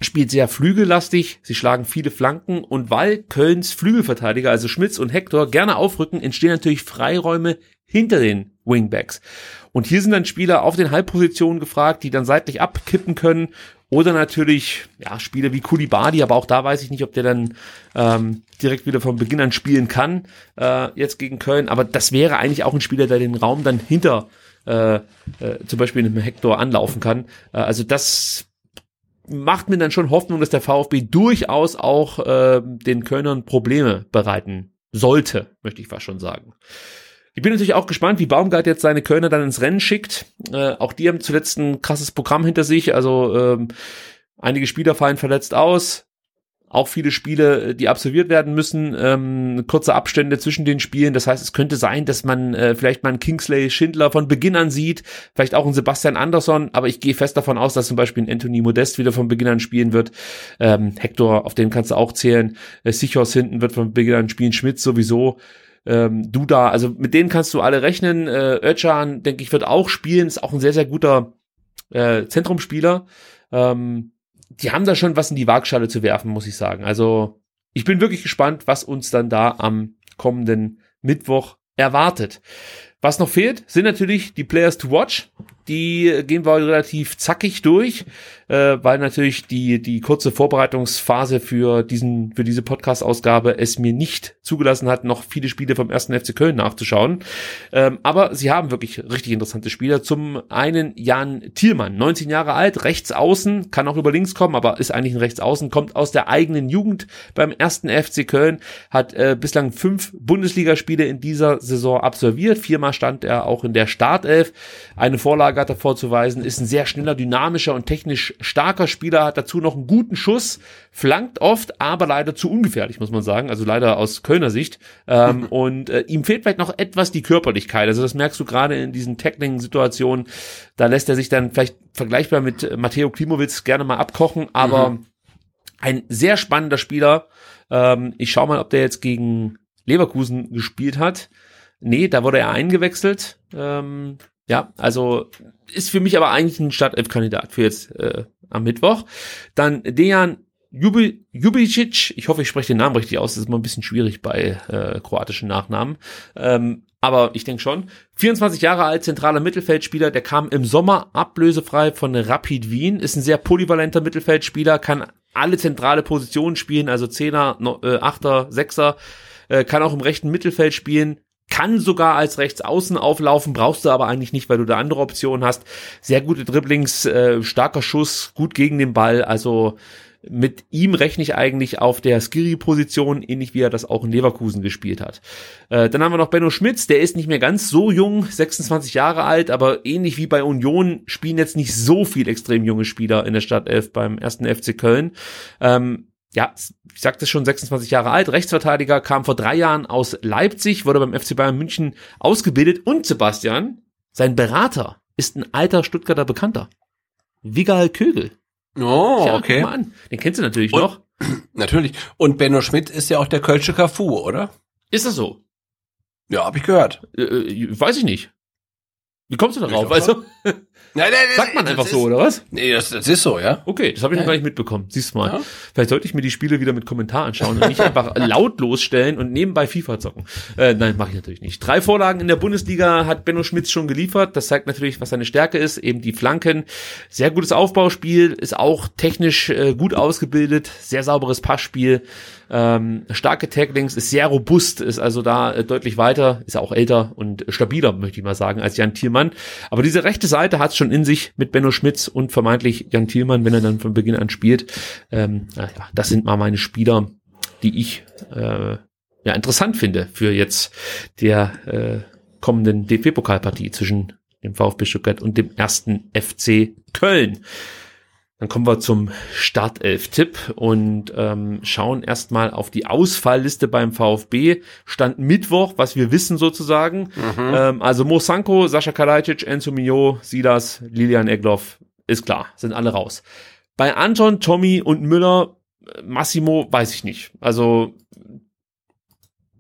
spielt sehr flügellastig, sie schlagen viele Flanken und weil Kölns Flügelverteidiger, also Schmitz und Hector, gerne aufrücken, entstehen natürlich Freiräume hinter den Wingbacks. Und hier sind dann Spieler auf den Halbpositionen gefragt, die dann seitlich abkippen können. Oder natürlich, ja, Spieler wie Kulibadi, aber auch da weiß ich nicht, ob der dann ähm, direkt wieder von Beginn an spielen kann, äh, jetzt gegen Köln. Aber das wäre eigentlich auch ein Spieler, der den Raum dann hinter äh, äh, zum Beispiel einem Hector anlaufen kann. Äh, also das macht mir dann schon Hoffnung, dass der VfB durchaus auch äh, den Kölnern Probleme bereiten sollte, möchte ich fast schon sagen. Ich bin natürlich auch gespannt, wie Baumgart jetzt seine Kölner dann ins Rennen schickt. Äh, auch die haben zuletzt ein krasses Programm hinter sich. Also ähm, einige Spieler fallen verletzt aus. Auch viele Spiele, die absolviert werden müssen, ähm, kurze Abstände zwischen den Spielen. Das heißt, es könnte sein, dass man äh, vielleicht mal einen Kingsley Schindler von Beginn an sieht, vielleicht auch einen Sebastian Andersson, aber ich gehe fest davon aus, dass zum Beispiel ein Anthony Modest wieder von Beginn an spielen wird. Ähm, Hector, auf den kannst du auch zählen. Äh, Sichos hinten wird von Beginn an spielen, Schmidt sowieso ähm, Duda, also mit denen kannst du alle rechnen. Äh, Özcan, denke ich, wird auch spielen, ist auch ein sehr, sehr guter äh, Zentrumspieler. Ähm, die haben da schon was in die Waagschale zu werfen, muss ich sagen. Also ich bin wirklich gespannt, was uns dann da am kommenden Mittwoch erwartet. Was noch fehlt, sind natürlich die Players to Watch. Die gehen wir relativ zackig durch, äh, weil natürlich die, die kurze Vorbereitungsphase für diesen, für diese Podcast-Ausgabe es mir nicht zugelassen hat, noch viele Spiele vom ersten FC Köln nachzuschauen. Ähm, aber sie haben wirklich richtig interessante Spieler. Zum einen Jan Thielmann, 19 Jahre alt, rechts außen, kann auch über links kommen, aber ist eigentlich ein Rechtsaußen, kommt aus der eigenen Jugend beim ersten FC Köln, hat äh, bislang fünf Bundesligaspiele in dieser Saison absolviert. Viermal stand er auch in der Startelf. Eine Vorlage hat er vorzuweisen, ist ein sehr schneller, dynamischer und technisch starker Spieler, hat dazu noch einen guten Schuss, flankt oft, aber leider zu ungefährlich, muss man sagen. Also leider aus Kölner Sicht. Ähm, (laughs) und äh, ihm fehlt vielleicht noch etwas die Körperlichkeit. Also das merkst du gerade in diesen Tackling-Situationen. Da lässt er sich dann vielleicht vergleichbar mit Matteo Klimowitz gerne mal abkochen, aber mhm. ein sehr spannender Spieler. Ähm, ich schau mal, ob der jetzt gegen Leverkusen gespielt hat. Nee, da wurde er eingewechselt. Ähm, ja, also ist für mich aber eigentlich ein Startelf-Kandidat für jetzt äh, am Mittwoch. Dann Dejan Jubi, Jubicic, ich hoffe, ich spreche den Namen richtig aus, das ist immer ein bisschen schwierig bei äh, kroatischen Nachnamen. Ähm, aber ich denke schon. 24 Jahre alt, zentraler Mittelfeldspieler, der kam im Sommer ablösefrei von Rapid Wien, ist ein sehr polyvalenter Mittelfeldspieler, kann alle zentrale Positionen spielen, also Zehner, äh, Achter, Sechser, äh, kann auch im rechten Mittelfeld spielen, kann sogar als Rechtsaußen auflaufen, brauchst du aber eigentlich nicht, weil du da andere Optionen hast. Sehr gute Dribblings, äh, starker Schuss, gut gegen den Ball, also mit ihm rechne ich eigentlich auf der Skiri-Position, ähnlich wie er das auch in Leverkusen gespielt hat. Äh, dann haben wir noch Benno Schmitz, der ist nicht mehr ganz so jung, 26 Jahre alt, aber ähnlich wie bei Union spielen jetzt nicht so viel extrem junge Spieler in der Stadt 11 beim ersten FC Köln. Ähm, ja, ich sagte schon, 26 Jahre alt, Rechtsverteidiger, kam vor drei Jahren aus Leipzig, wurde beim FC Bayern München ausgebildet und Sebastian, sein Berater, ist ein alter Stuttgarter Bekannter. Vigal Kögel. Oh, Tja, okay. Mal an. Den kennst du natürlich und, noch. (clears throat) Natürlich. Und Benno Schmidt ist ja auch der Kölsche Cafu, oder? Ist das so? Ja, hab ich gehört. Äh, äh weiß ich nicht. Wie kommst du darauf? Also, (laughs) nein, nein, nein, sagt man einfach so, oder was? Nee, das, das ist so, ja. Okay, das habe ich noch gar nicht mitbekommen. Siehst du mal. Ja. Vielleicht sollte ich mir die Spiele wieder mit Kommentar anschauen und nicht einfach (laughs) lautlos stellen und nebenbei FIFA zocken. Äh, nein, mache ich natürlich nicht. Drei Vorlagen in der Bundesliga hat Benno Schmitz schon geliefert. Das zeigt natürlich, was seine Stärke ist, eben die Flanken. Sehr gutes Aufbauspiel, ist auch technisch äh, gut ausgebildet, sehr sauberes Passspiel. Ähm, starke Tacklings, ist sehr robust, ist also da äh, deutlich weiter, ist auch älter und stabiler, möchte ich mal sagen, als Jan Thielmann. Aber diese rechte Seite hat es schon in sich mit Benno Schmitz und vermeintlich Jan Thielmann, wenn er dann von Beginn an spielt. Ähm, naja, das sind mal meine Spieler, die ich äh, ja interessant finde für jetzt der äh, kommenden DFB-Pokalpartie zwischen dem VfB Stuttgart und dem ersten FC Köln. Dann kommen wir zum Startelf-Tipp und ähm, schauen erstmal auf die Ausfallliste beim VfB. Stand Mittwoch, was wir wissen sozusagen. Mhm. Ähm, also Mo Sanko, Sascha Kalajdzic, Enzo Mio, Silas, Lilian Egloff, ist klar, sind alle raus. Bei Anton, Tommy und Müller, Massimo, weiß ich nicht. Also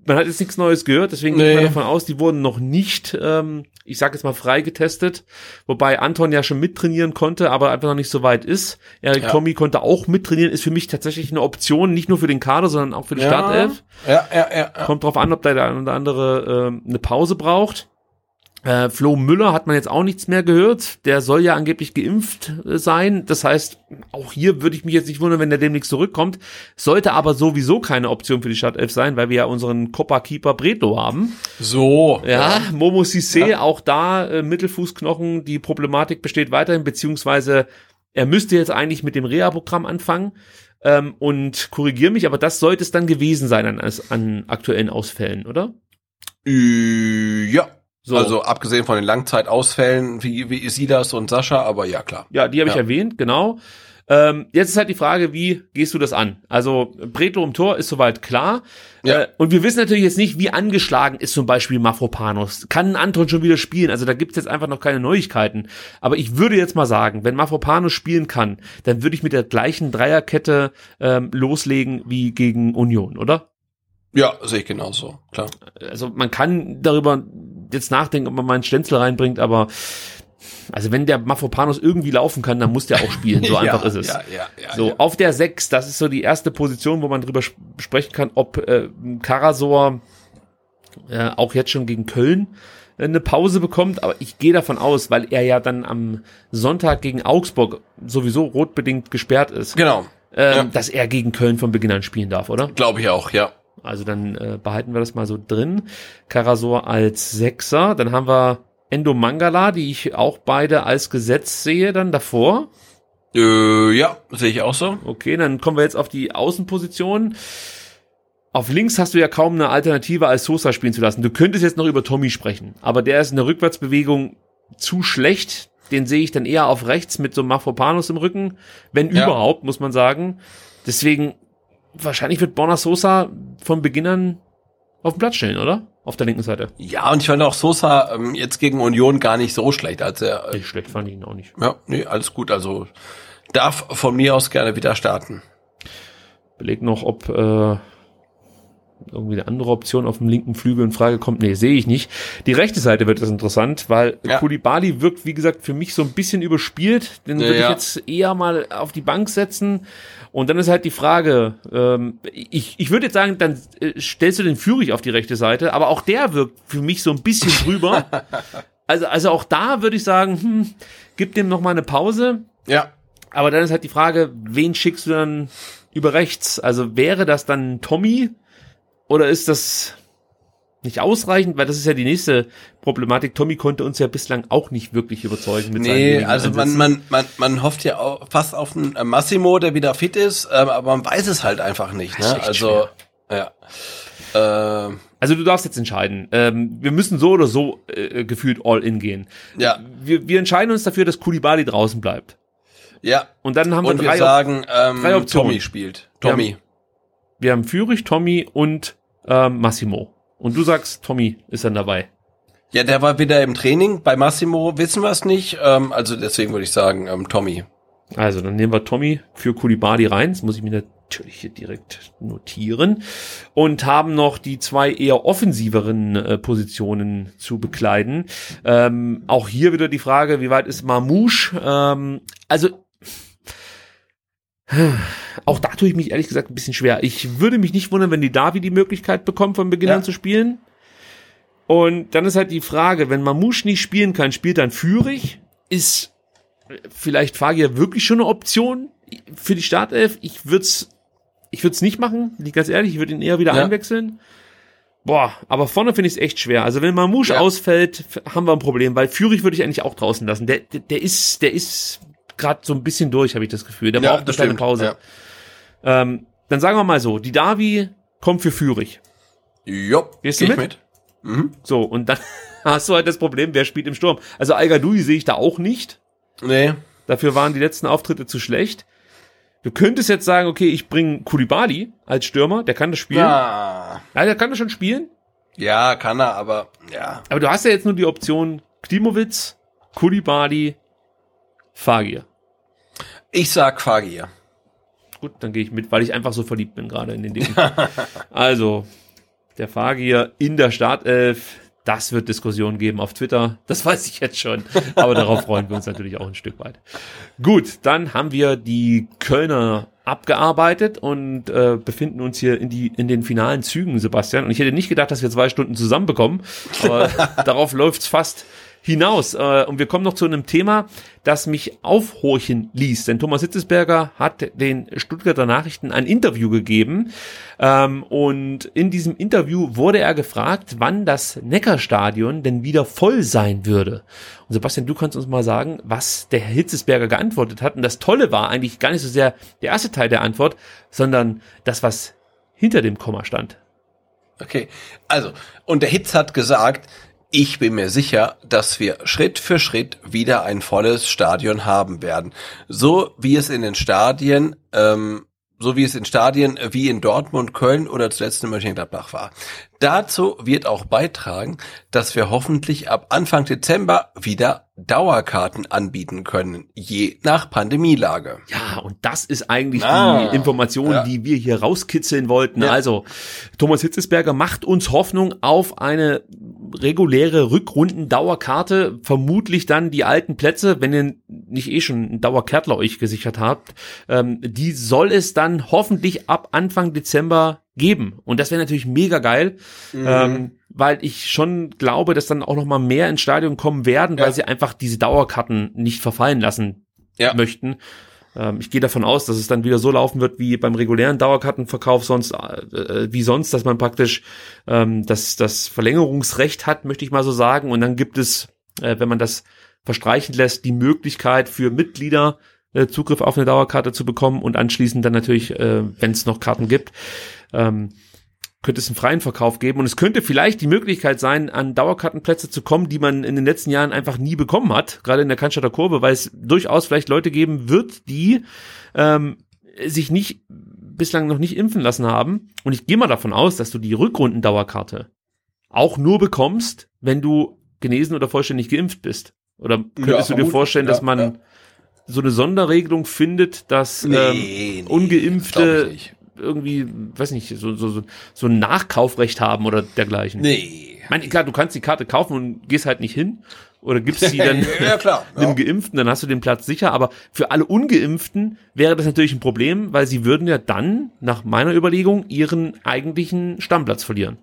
man hat jetzt nichts Neues gehört, deswegen nee. gehe ich davon aus, die wurden noch nicht, ähm, ich sage jetzt mal, freigetestet. Wobei Anton ja schon mittrainieren konnte, aber einfach noch nicht so weit ist. Erik ja. Tommy konnte auch mittrainieren, ist für mich tatsächlich eine Option, nicht nur für den Kader, sondern auch für die ja. Startelf. Ja, ja, ja, ja. Kommt drauf an, ob der eine oder andere äh, eine Pause braucht. Äh, Flo Müller hat man jetzt auch nichts mehr gehört. Der soll ja angeblich geimpft äh, sein. Das heißt, auch hier würde ich mich jetzt nicht wundern, wenn der demnächst zurückkommt. Sollte aber sowieso keine Option für die Startelf sein, weil wir ja unseren Coppa-Keeper Bredlo haben. So. Ja, ja. Momo Sissé, ja. auch da äh, Mittelfußknochen. Die Problematik besteht weiterhin, beziehungsweise er müsste jetzt eigentlich mit dem Reha-Programm anfangen. Ähm, und korrigiere mich, aber das sollte es dann gewesen sein an, an aktuellen Ausfällen, oder? Äh, Ja. So. Also abgesehen von den Langzeitausfällen wie, wie Isidas und Sascha, aber ja klar. Ja, die habe ich Ja. erwähnt, genau. Ähm, jetzt ist halt die Frage, wie gehst du das an? Also Bretlo im Tor ist soweit klar. Ja. Äh, und wir wissen natürlich jetzt nicht, wie angeschlagen ist zum Beispiel Mafropanos. Kann Anton schon wieder spielen? Also da gibt's jetzt einfach noch keine Neuigkeiten. Aber ich würde jetzt mal sagen, wenn Mafropanos spielen kann, dann würde ich mit der gleichen Dreierkette ähm, loslegen wie gegen Union, oder? Ja, sehe ich genauso, klar. also man kann darüber jetzt nachdenken, ob man mal einen Stenzel reinbringt, aber also wenn der Mafropanos irgendwie laufen kann, dann muss der auch spielen. So (laughs) einfach ja, ist es. Ja, ja, so, auf der 6, das ist so die erste Position, wo man drüber sp sprechen kann, ob äh, Karasor äh, auch jetzt schon gegen Köln äh, eine Pause bekommt, aber ich gehe davon aus, weil er ja dann am Sonntag gegen Augsburg sowieso rotbedingt gesperrt ist, Genau. ähm, dass er gegen Köln von Beginn an spielen darf, oder? Glaube ich auch, ja. Also dann äh, behalten wir das mal so drin. Karasor als Sechser. Dann haben wir Endo Mangala, die ich auch beide als Gesetz sehe, dann davor. Äh, ja, sehe ich auch so. Okay, dann kommen wir jetzt auf die Außenposition. Auf links hast du ja kaum eine Alternative als Sosa spielen zu lassen. Du könntest jetzt noch über Tommy sprechen, aber der ist in der Rückwärtsbewegung zu schlecht. Den sehe ich dann eher auf rechts mit so Mafropanos im Rücken, wenn Ja. überhaupt, muss man sagen. Deswegen, wahrscheinlich wird Borna Sosa von Beginn an auf den Platz stellen, oder? Auf der linken Seite. Ja, und ich fand auch Sosa ähm, jetzt gegen Union gar nicht so schlecht, als er. Äh, Nicht schlecht fand ich ihn auch nicht. ja, nee, alles gut. Also darf von mir aus gerne wieder starten. Beleg noch, ob äh, irgendwie eine andere Option auf dem linken Flügel in Frage kommt. Nee, sehe ich nicht. Die rechte Seite wird das interessant, weil Ja. Kulibali wirkt, wie gesagt, für mich so ein bisschen überspielt. Den Ja, würde ich ja. jetzt eher mal auf die Bank setzen. Und dann ist halt die Frage, ähm, ich, ich würde jetzt sagen, dann äh, stellst du den Führig auf die rechte Seite, aber auch der wirkt für mich so ein bisschen drüber. (laughs) also, also auch da würde ich sagen, hm, gib dem noch mal eine Pause. Ja. Aber dann ist halt die Frage, wen schickst du dann über rechts? Also wäre das dann Tommy oder ist das nicht ausreichend? Weil das ist ja die nächste Problematik. Tommy konnte uns ja bislang auch nicht wirklich überzeugen mit seinen Nee, wenigen also man, man, man, man hofft ja auch fast auf einen äh, Massimo, der wieder fit ist, ähm, aber man weiß es halt einfach nicht. Ne? Also, ja. Ähm, Also du darfst jetzt entscheiden. Ähm, wir müssen so oder so äh, gefühlt all in gehen. ja, Wir, wir entscheiden uns dafür, dass Kulibali draußen bleibt. ja. Und dann haben Und wir wir drei sagen, ähm, drei Optionen. Tommy spielt. Wir Tommy. Wir haben Führig, Tommy und ähm, Massimo. Und du sagst, Tommy ist dann dabei. Ja, der war wieder im Training. Bei Massimo wissen wir es nicht. Ähm, also deswegen würde ich sagen, ähm, Tommy. Also, dann nehmen wir Tommy für Kulibali rein. Das muss ich mir natürlich hier direkt notieren. Und haben noch die zwei eher offensiveren äh, Positionen zu bekleiden. Ähm, auch hier wieder die Frage, wie weit ist Mamouche? Ähm, also, auch da tue ich mich ehrlich gesagt ein bisschen schwer. Ich würde mich nicht wundern, wenn die Davi die Möglichkeit bekommt, von Beginn Ja. an zu spielen. Und dann ist halt die Frage, wenn Mamouche nicht spielen kann, spielt dann Führig? Ist vielleicht Fagier wirklich schon eine Option für die Startelf? Ich würde es ich würd's nicht machen, bin ich ganz ehrlich, ich würde ihn eher wieder Ja. einwechseln. Boah, aber vorne finde ich es echt schwer. Also wenn Mamouche Ja. ausfällt, haben wir ein Problem, weil Führig würde ich eigentlich auch draußen lassen. Der, der, der ist, der ist gerade so ein bisschen durch, habe ich das Gefühl. Der braucht eine kleine Pause. Ja. Ähm, dann sagen wir mal so, die Davi kommt für Führig. Jupp, Gehst du geh ich mit? So, und dann (laughs) hast du halt das Problem, wer spielt im Sturm. Also Al-Gadoui sehe ich da auch nicht. Nee. Dafür waren die letzten Auftritte zu schlecht. Du könntest jetzt sagen, okay, ich bringe Kulibali als Stürmer, der kann das spielen. Ja. Ja. der kann das schon spielen. ja, kann er, aber ja. Aber du hast ja jetzt nur die Option Klimowitz, Kulibali, Fagir. Ich sag Fagir. Gut, dann gehe ich mit, weil ich einfach so verliebt bin gerade in den Dingen. (laughs) also, der Fagir in der Startelf, das wird Diskussionen geben auf Twitter. Das (laughs) weiß ich jetzt schon. Aber darauf freuen wir uns natürlich auch ein Stück weit. Gut, dann haben wir die Kölner abgearbeitet und äh, befinden uns hier in, die, in den finalen Zügen, Sebastian. Und ich hätte nicht gedacht, dass wir zwei Stunden zusammenbekommen. Aber (laughs) darauf läuft's fast hinaus. Äh, und wir kommen noch zu einem Thema, das mich aufhorchen ließ. Denn Thomas Hitzesberger hat den Stuttgarter Nachrichten ein Interview gegeben. Ähm, und in diesem Interview wurde er gefragt, wann das Neckarstadion denn wieder voll sein würde. Und Sebastian, du kannst uns mal sagen, was der Herr Hitzesberger geantwortet hat. Und das Tolle war eigentlich gar nicht so sehr der erste Teil der Antwort, sondern das, was hinter dem Komma stand. Okay, also, und der Hitz hat gesagt, ich bin mir sicher, dass wir Schritt für Schritt wieder ein volles Stadion haben werden. So wie es in den Stadien ähm, so wie es in Stadien wie in Dortmund, Köln oder zuletzt in Mönchengladbach war. Dazu wird auch beitragen, dass wir hoffentlich ab Anfang Dezember wieder Dauerkarten anbieten können, je nach Pandemielage. Ja, und das ist eigentlich Ah, die Information, ja. die wir hier rauskitzeln wollten. Ja. Also, Thomas Hitzesberger macht uns Hoffnung auf eine reguläre Rückrunden-Dauerkarte, vermutlich dann die alten Plätze, wenn ihr nicht eh schon einen Dauerkärtler euch gesichert habt, ähm, die soll es dann hoffentlich ab Anfang Dezember geben. Und das wäre natürlich mega geil, Mhm. ähm, weil ich schon glaube, dass dann auch noch mal mehr ins Stadion kommen werden, Ja. weil sie einfach diese Dauerkarten nicht verfallen lassen Ja. möchten. Ähm, ich gehe davon aus, dass es dann wieder so laufen wird wie beim regulären Dauerkartenverkauf sonst, äh, wie sonst, dass man praktisch ähm, das, das Verlängerungsrecht hat, möchte ich mal so sagen. Und dann gibt es, äh, wenn man das verstreichen lässt, die Möglichkeit für Mitglieder äh, Zugriff auf eine Dauerkarte zu bekommen und anschließend dann natürlich, äh, wenn es noch Karten gibt, ähm, könnte es einen freien Verkauf geben und es könnte vielleicht die Möglichkeit sein, an Dauerkartenplätze zu kommen, die man in den letzten Jahren einfach nie bekommen hat, gerade in der Cannstatter Kurve, weil es durchaus vielleicht Leute geben wird, die ähm, sich nicht bislang noch nicht impfen lassen haben. Und ich gehe mal davon aus, dass du die Rückrundendauerkarte auch nur bekommst, wenn du genesen oder vollständig geimpft bist. Oder könntest du dir vorstellen, dass ja, man ja. so eine Sonderregelung findet, dass Nee, ähm, nee, ungeimpfte nicht. Irgendwie, weiß nicht, so, so, so, so ein Nachkaufrecht haben oder dergleichen. Nee. Ich meine, klar, du kannst die Karte kaufen und gehst halt nicht hin oder gibst sie dann (laughs) ja, klar. (laughs) Ja. Geimpften, dann hast du den Platz sicher. Aber für alle Ungeimpften wäre das natürlich ein Problem, weil sie würden ja dann, nach meiner Überlegung, ihren eigentlichen Stammplatz verlieren.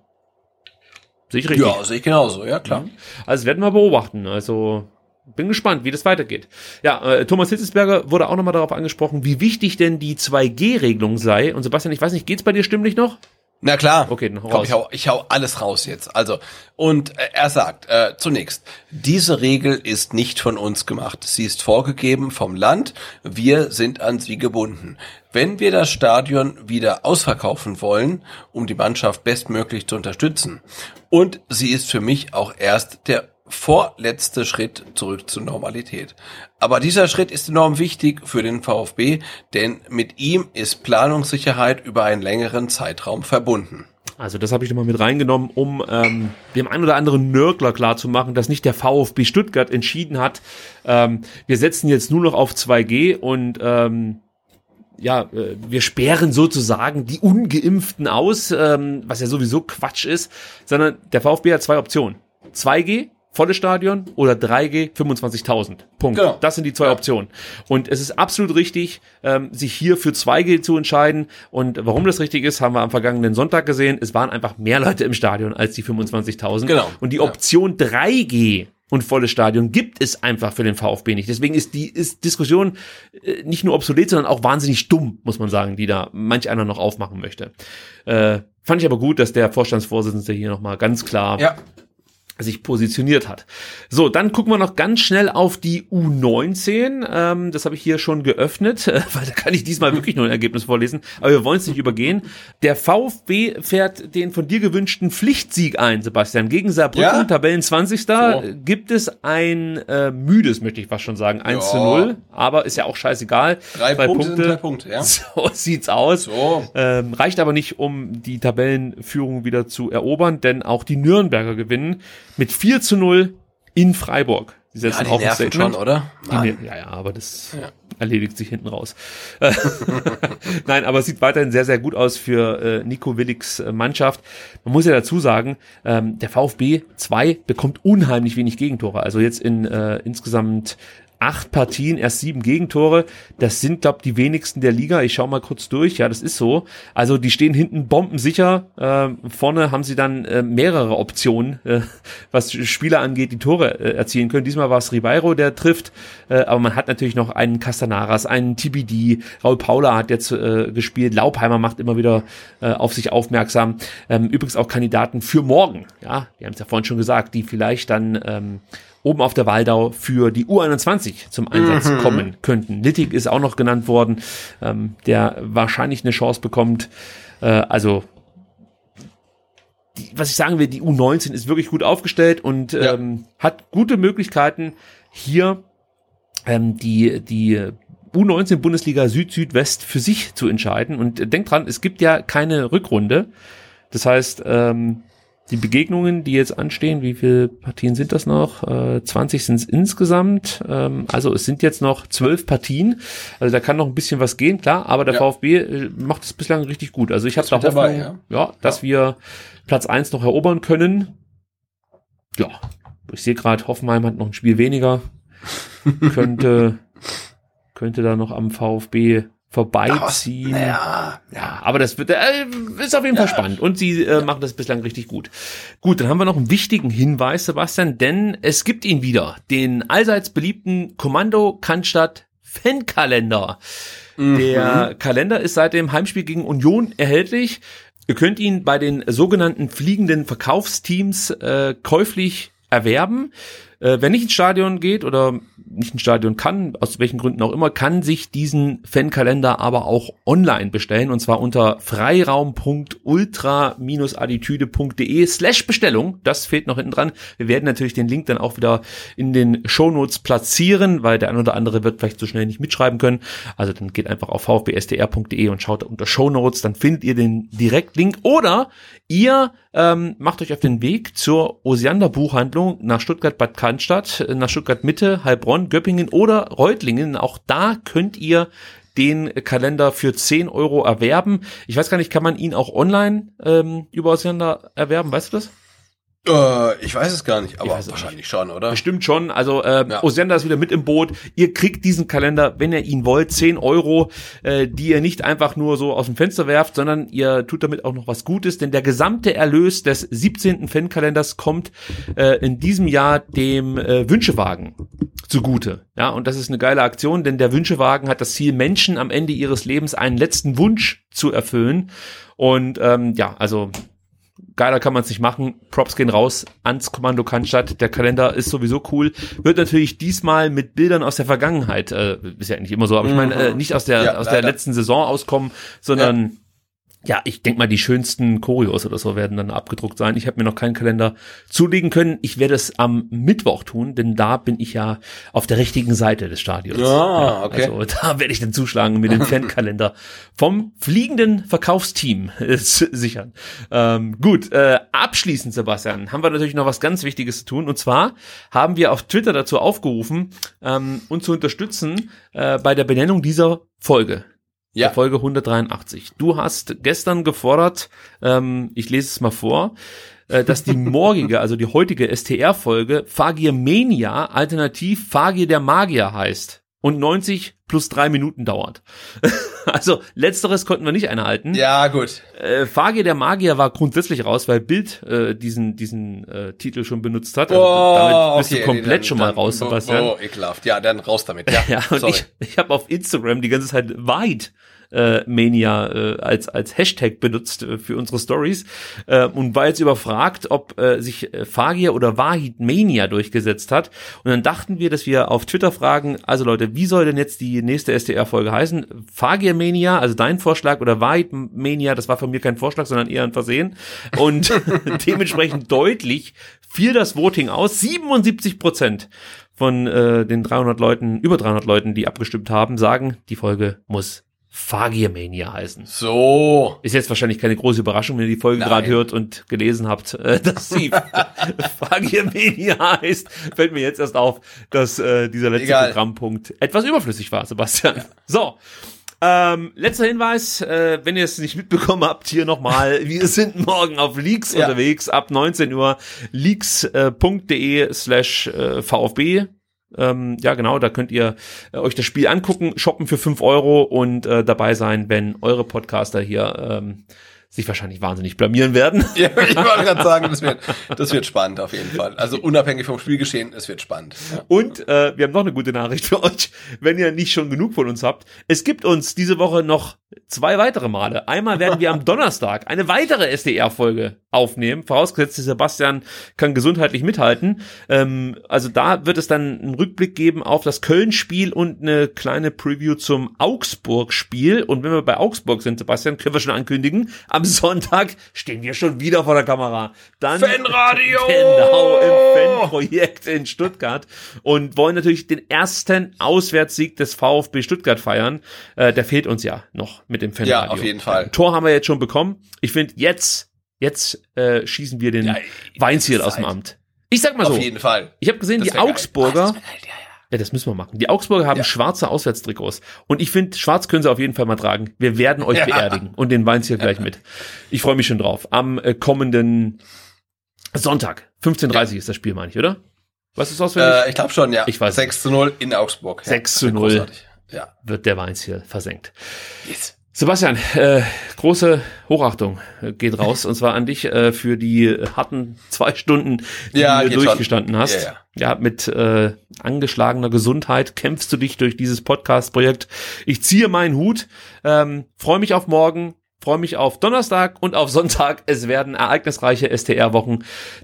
Sehe ich richtig? ja, sehe ich genauso, ja klar. Also das werden wir beobachten. Also bin gespannt, wie das weitergeht. Ja, äh, Thomas Hitzesberger wurde auch nochmal darauf angesprochen, wie wichtig denn die 2G-Regelung sei. Und Sebastian, ich weiß nicht, geht's bei dir stimmlich noch? Na klar. Okay, dann hau Komm, ich, hau, ich hau alles raus jetzt. Also, und äh, er sagt äh, zunächst, diese Regel ist nicht von uns gemacht. Sie ist vorgegeben vom Land. Wir sind an sie gebunden. Wenn wir das Stadion wieder ausverkaufen wollen, um die Mannschaft bestmöglich zu unterstützen, und sie ist für mich auch erst der vorletzte Schritt zurück zur Normalität. Aber dieser Schritt ist enorm wichtig für den VfB, denn mit ihm ist Planungssicherheit über einen längeren Zeitraum verbunden. Also das habe ich nochmal mit reingenommen, um ähm, dem einen oder anderen Nörgler klarzumachen, dass nicht der VfB Stuttgart entschieden hat, ähm, wir setzen jetzt nur noch auf 2G und ähm, ja, äh, wir sperren sozusagen die Ungeimpften aus, ähm, was ja sowieso Quatsch ist, sondern der VfB hat zwei Optionen. 2G, volles Stadion oder 3G, 25.000. Punkt. Genau. Das sind die zwei Ja. Optionen. Und es ist absolut richtig, ähm, sich hier für 2G zu entscheiden. Und warum das richtig ist, haben wir am vergangenen Sonntag gesehen. Es waren einfach mehr Leute im Stadion als die 25.000. Genau. Und die Ja. Option 3G und volles Stadion gibt es einfach für den VfB nicht. Deswegen ist die ist Diskussion äh, nicht nur obsolet, sondern auch wahnsinnig dumm, muss man sagen, die da manch einer noch aufmachen möchte. Äh, fand ich aber gut, dass der Vorstandsvorsitzende hier nochmal ganz klar Ja, sich positioniert hat. So, dann gucken wir noch ganz schnell auf die U19. Ähm, das habe ich hier schon geöffnet, äh, (laughs) weil da kann ich diesmal wirklich nur ein Ergebnis vorlesen. Aber wir wollen es nicht übergehen. Der VfB fährt den von dir gewünschten Pflichtsieg ein, Sebastian. Gegen Saarbrücken, Ja. Tabellen 20. So. Gibt es ein äh, müdes, möchte ich fast schon sagen, 1 zu Ja. 0. Aber ist ja auch scheißegal. drei, Punkte, sind drei Punkte, ja. (laughs) So sieht's aus. So. Ähm, reicht aber nicht, um die Tabellenführung wieder zu erobern, denn auch die Nürnberger gewinnen mit 4 zu 0 in Freiburg. Die Ja, setzen die auch ein nerven Statement. schon, oder? Die ne- ja, ja, aber das erledigt sich hinten raus. (laughs) Nein, aber es sieht weiterhin sehr, sehr gut aus für äh, Nico Willigs äh, Mannschaft. Man muss ja dazu sagen, ähm, der VfB 2 bekommt unheimlich wenig Gegentore. Also jetzt in äh, insgesamt acht Partien, erst sieben Gegentore. Das sind, glaube die wenigsten der Liga. Ich schaue mal kurz durch. Ja, das ist so. Also die stehen hinten bombensicher. Ähm, vorne haben sie dann äh, mehrere Optionen, äh, was Spieler angeht, die Tore äh, erzielen können. Diesmal war es Ribeiro, der trifft. Äh, aber man hat natürlich noch einen Castanaras, einen TBD. Raul Paula hat jetzt äh, gespielt. Laupheimer macht immer wieder äh, auf sich aufmerksam. Ähm, übrigens auch Kandidaten für morgen. Ja, wir haben es ja vorhin schon gesagt, die vielleicht dann ähm, oben auf der Waldau für die U21 zum Einsatz kommen könnten. Littig ist auch noch genannt worden, ähm, der wahrscheinlich eine Chance bekommt. Äh, also was ich sagen will, die U19 ist wirklich gut aufgestellt und Ja. ähm, hat gute Möglichkeiten, hier ähm, die, die U19 Bundesliga Süd-Südwest für sich zu entscheiden. Und denkt dran, es gibt ja keine Rückrunde. Das heißt, ähm, die Begegnungen, die jetzt anstehen, wie viele Partien sind das noch? Äh, 20 sind es insgesamt. Ähm, also es sind jetzt noch zwölf Partien. Also da kann noch ein bisschen was gehen, klar. Aber der Ja. VfB äh, macht es bislang richtig gut. Also ich habe da Hoffnung, dabei, ja? dass wir Platz eins noch erobern können. Ja, ich sehe gerade, Hoffenheim hat noch ein Spiel weniger. (laughs) könnte, könnte da noch am VfB vorbeiziehen. Ja, Ja, aber das wird, äh, ist auf jeden Fall spannend und sie äh, machen das bislang richtig gut. Gut, dann haben wir noch einen wichtigen Hinweis, Sebastian, denn es gibt ihn wieder, den allseits beliebten Kommando Cannstatt Fankalender. Der Kalender ist seit dem Heimspiel gegen Union erhältlich. Ihr könnt ihn bei den sogenannten fliegenden Verkaufsteams äh, käuflich erwerben. Äh, wer nicht ins Stadion geht oder nicht ins Stadion kann, aus welchen Gründen auch immer, kann sich diesen Fankalender aber auch online bestellen und zwar unter freiraum.ultra-attitüde.de slash Bestellung. Das fehlt noch hinten dran. Wir werden natürlich den Link dann auch wieder in den Shownotes platzieren, weil der ein oder andere wird vielleicht so schnell nicht mitschreiben können. Also dann geht einfach auf vfbstr.de und schaut unter Shownotes, dann findet ihr den Direktlink oder ihr ähm, macht euch auf den Weg zur Osiander Buchhandlung nach Stuttgart-Bad Äh, nach Stuttgart-Mitte, Heilbronn, Göppingen oder Reutlingen. Auch da könnt ihr den Kalender für 10 Euro erwerben. Ich weiß gar nicht, kann man ihn auch online ähm, über Osiander erwerben? Weißt du das? Äh, ich weiß es gar nicht, aber wahrscheinlich schon, oder? Bestimmt schon. Also äh, Ja. Osiander ist wieder mit im Boot. Ihr kriegt diesen Kalender, wenn ihr ihn wollt, 10 Euro, äh, die ihr nicht einfach nur so aus dem Fenster werft, sondern ihr tut damit auch noch was Gutes, denn der gesamte Erlös des 17. Fankalenders kommt äh, in diesem Jahr dem äh, Wünschewagen zugute. Ja, und das ist eine geile Aktion, denn der Wünschewagen hat das Ziel, Menschen am Ende ihres Lebens einen letzten Wunsch zu erfüllen. Und ähm, ja, also geiler kann man es nicht machen. Props gehen raus ans Kommando Cannstatt. Der Kalender ist sowieso cool. Wird natürlich diesmal mit Bildern aus der Vergangenheit, äh, ist ja nicht immer so, aber ich meine, äh, nicht aus der, Ja, aus der letzten Saison auskommen, sondern ja, ich denk mal, die schönsten Choreos oder so werden dann abgedruckt sein. Ich habe mir noch keinen Kalender zulegen können. Ich werde es am Mittwoch tun, denn da bin ich ja auf der richtigen Seite des Stadions. Ah, okay. Also da werde ich dann zuschlagen mit dem Fankalender vom fliegenden Verkaufsteam (laughs) äh, sichern. Ähm, gut, äh, abschließend, Sebastian, haben wir natürlich noch was ganz Wichtiges zu tun. Und zwar haben wir auf Twitter dazu aufgerufen, ähm, uns zu unterstützen äh, bei der Benennung dieser Folge. Ja. Folge 183. Du hast gestern gefordert, ähm, ich lese es mal vor, äh, dass die (laughs) morgige, also die heutige STR-Folge Fagier Mania alternativ Fagier der Magier heißt und 90 plus drei Minuten dauert. (laughs) also letzteres konnten wir nicht einhalten. Ja, gut. Äh, Fagier der Magier war grundsätzlich raus, weil Bild äh, diesen diesen äh, Titel schon benutzt hat. Also, damit bist du komplett Oh, nee, dann- schon mal dann- raus, oh, Sebastian. Oh, ekelhaft. Ja, dann raus damit. Ja, (laughs) Ja, und sorry. ich, ich habe auf Instagram die ganze Zeit Wahrheit äh, Mania äh, als als Hashtag benutzt äh, für unsere Stories äh, und war jetzt überfragt, ob äh, sich äh, Fagier oder Wahid Mania durchgesetzt hat. Und dann dachten wir, dass wir auf Twitter fragen, also Leute, wie soll denn jetzt die nächste SDR-Folge heißen? Fagier Mania, also dein Vorschlag oder Wahid Mania, das war von mir kein Vorschlag, sondern eher ein Versehen. Und (laughs) dementsprechend deutlich fiel das Voting aus. 77 Prozent von äh, den 300 Leuten, über 300 Leuten, die abgestimmt haben, sagen, die Folge muss Fagiermania heißen. So. Ist jetzt wahrscheinlich keine große Überraschung, wenn ihr die Folge gerade hört und gelesen habt, (laughs) äh, dass sie (laughs) Fagiermania heißt. Fällt mir jetzt erst auf, dass äh, dieser letzte Egal. Programmpunkt etwas überflüssig war, Sebastian. So. Ähm, letzter Hinweis, äh, wenn ihr es nicht mitbekommen habt, hier nochmal, (laughs) wir sind morgen auf Leaks Ja. unterwegs, ab 19 Uhr, leaks.de slash äh, VfB. Ähm, ja, genau, da könnt ihr äh, euch das Spiel angucken, shoppen für 5 Euro und äh, dabei sein, wenn eure Podcaster hier ähm, sich wahrscheinlich wahnsinnig blamieren werden. (laughs) Ja, ich wollte gerade sagen, das wird, (laughs) das wird spannend auf jeden Fall. Also unabhängig vom Spielgeschehen, es wird spannend. Ja. Und äh, wir haben noch eine gute Nachricht für euch, wenn ihr nicht schon genug von uns habt. Es gibt uns diese Woche noch zwei weitere Male. Einmal werden wir am (laughs) Donnerstag eine weitere SDR-Folge aufnehmen, vorausgesetzt, Sebastian kann gesundheitlich mithalten. Ähm, also da wird es dann einen Rückblick geben auf das Köln-Spiel und eine kleine Preview zum Augsburg-Spiel. Und wenn wir bei Augsburg sind, Sebastian, können wir schon ankündigen, am Sonntag stehen wir schon wieder vor der Kamera. Dann Fanradio! Genau, im Fanprojekt in Stuttgart und wollen natürlich den ersten Auswärtssieg des VfB Stuttgart feiern. Äh, der fehlt uns ja noch mit dem Fanradio. Ja, auf jeden Fall. Tor haben wir jetzt schon bekommen. Ich finde, jetzt, jetzt äh, schießen wir den Ja, Weinziel aus dem. Amt. Ich sag mal so. Auf jeden Fall. Ich habe gesehen, Das die wär geil. Augsburger. Ah, ja, ja. Ja, das müssen wir machen. Die Augsburger haben Ja. schwarze Auswärtstrikots. Und ich finde, schwarz können sie auf jeden Fall mal tragen. Wir werden euch Ja. beerdigen. Und den Weins hier gleich mit. Ich freue mich schon drauf. Am äh, kommenden Sonntag, 15.30 ist das Spiel, meine ich, oder? Was ist auswendig? Äh, ich glaube schon, ja. Ich weiß 6 zu 0 in Augsburg. 6 Ja, zu das wird 0. großartig. Ja. Wird der Weins hier versenkt. Yes. Sebastian, äh, große Hochachtung äh, geht raus und zwar an dich äh, für die harten zwei Stunden, die Ja, du geht schon. durchgestanden hast. Ja, Ja, mit äh, angeschlagener Gesundheit kämpfst du dich durch dieses Podcast-Projekt. Ich ziehe meinen Hut, ähm, freue mich auf morgen, freue mich auf Donnerstag und auf Sonntag. Es werden ereignisreiche STR-Wochen.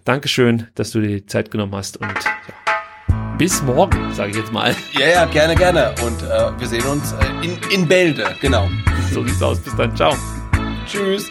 Dankeschön, dass du dir die Zeit genommen hast und ja, bis morgen, sage ich jetzt mal. Ja, ja, gerne, gerne. Und äh, wir sehen uns äh, in, in Bälde. Genau. So sieht's aus. Bis dann. Ciao. Tschüss.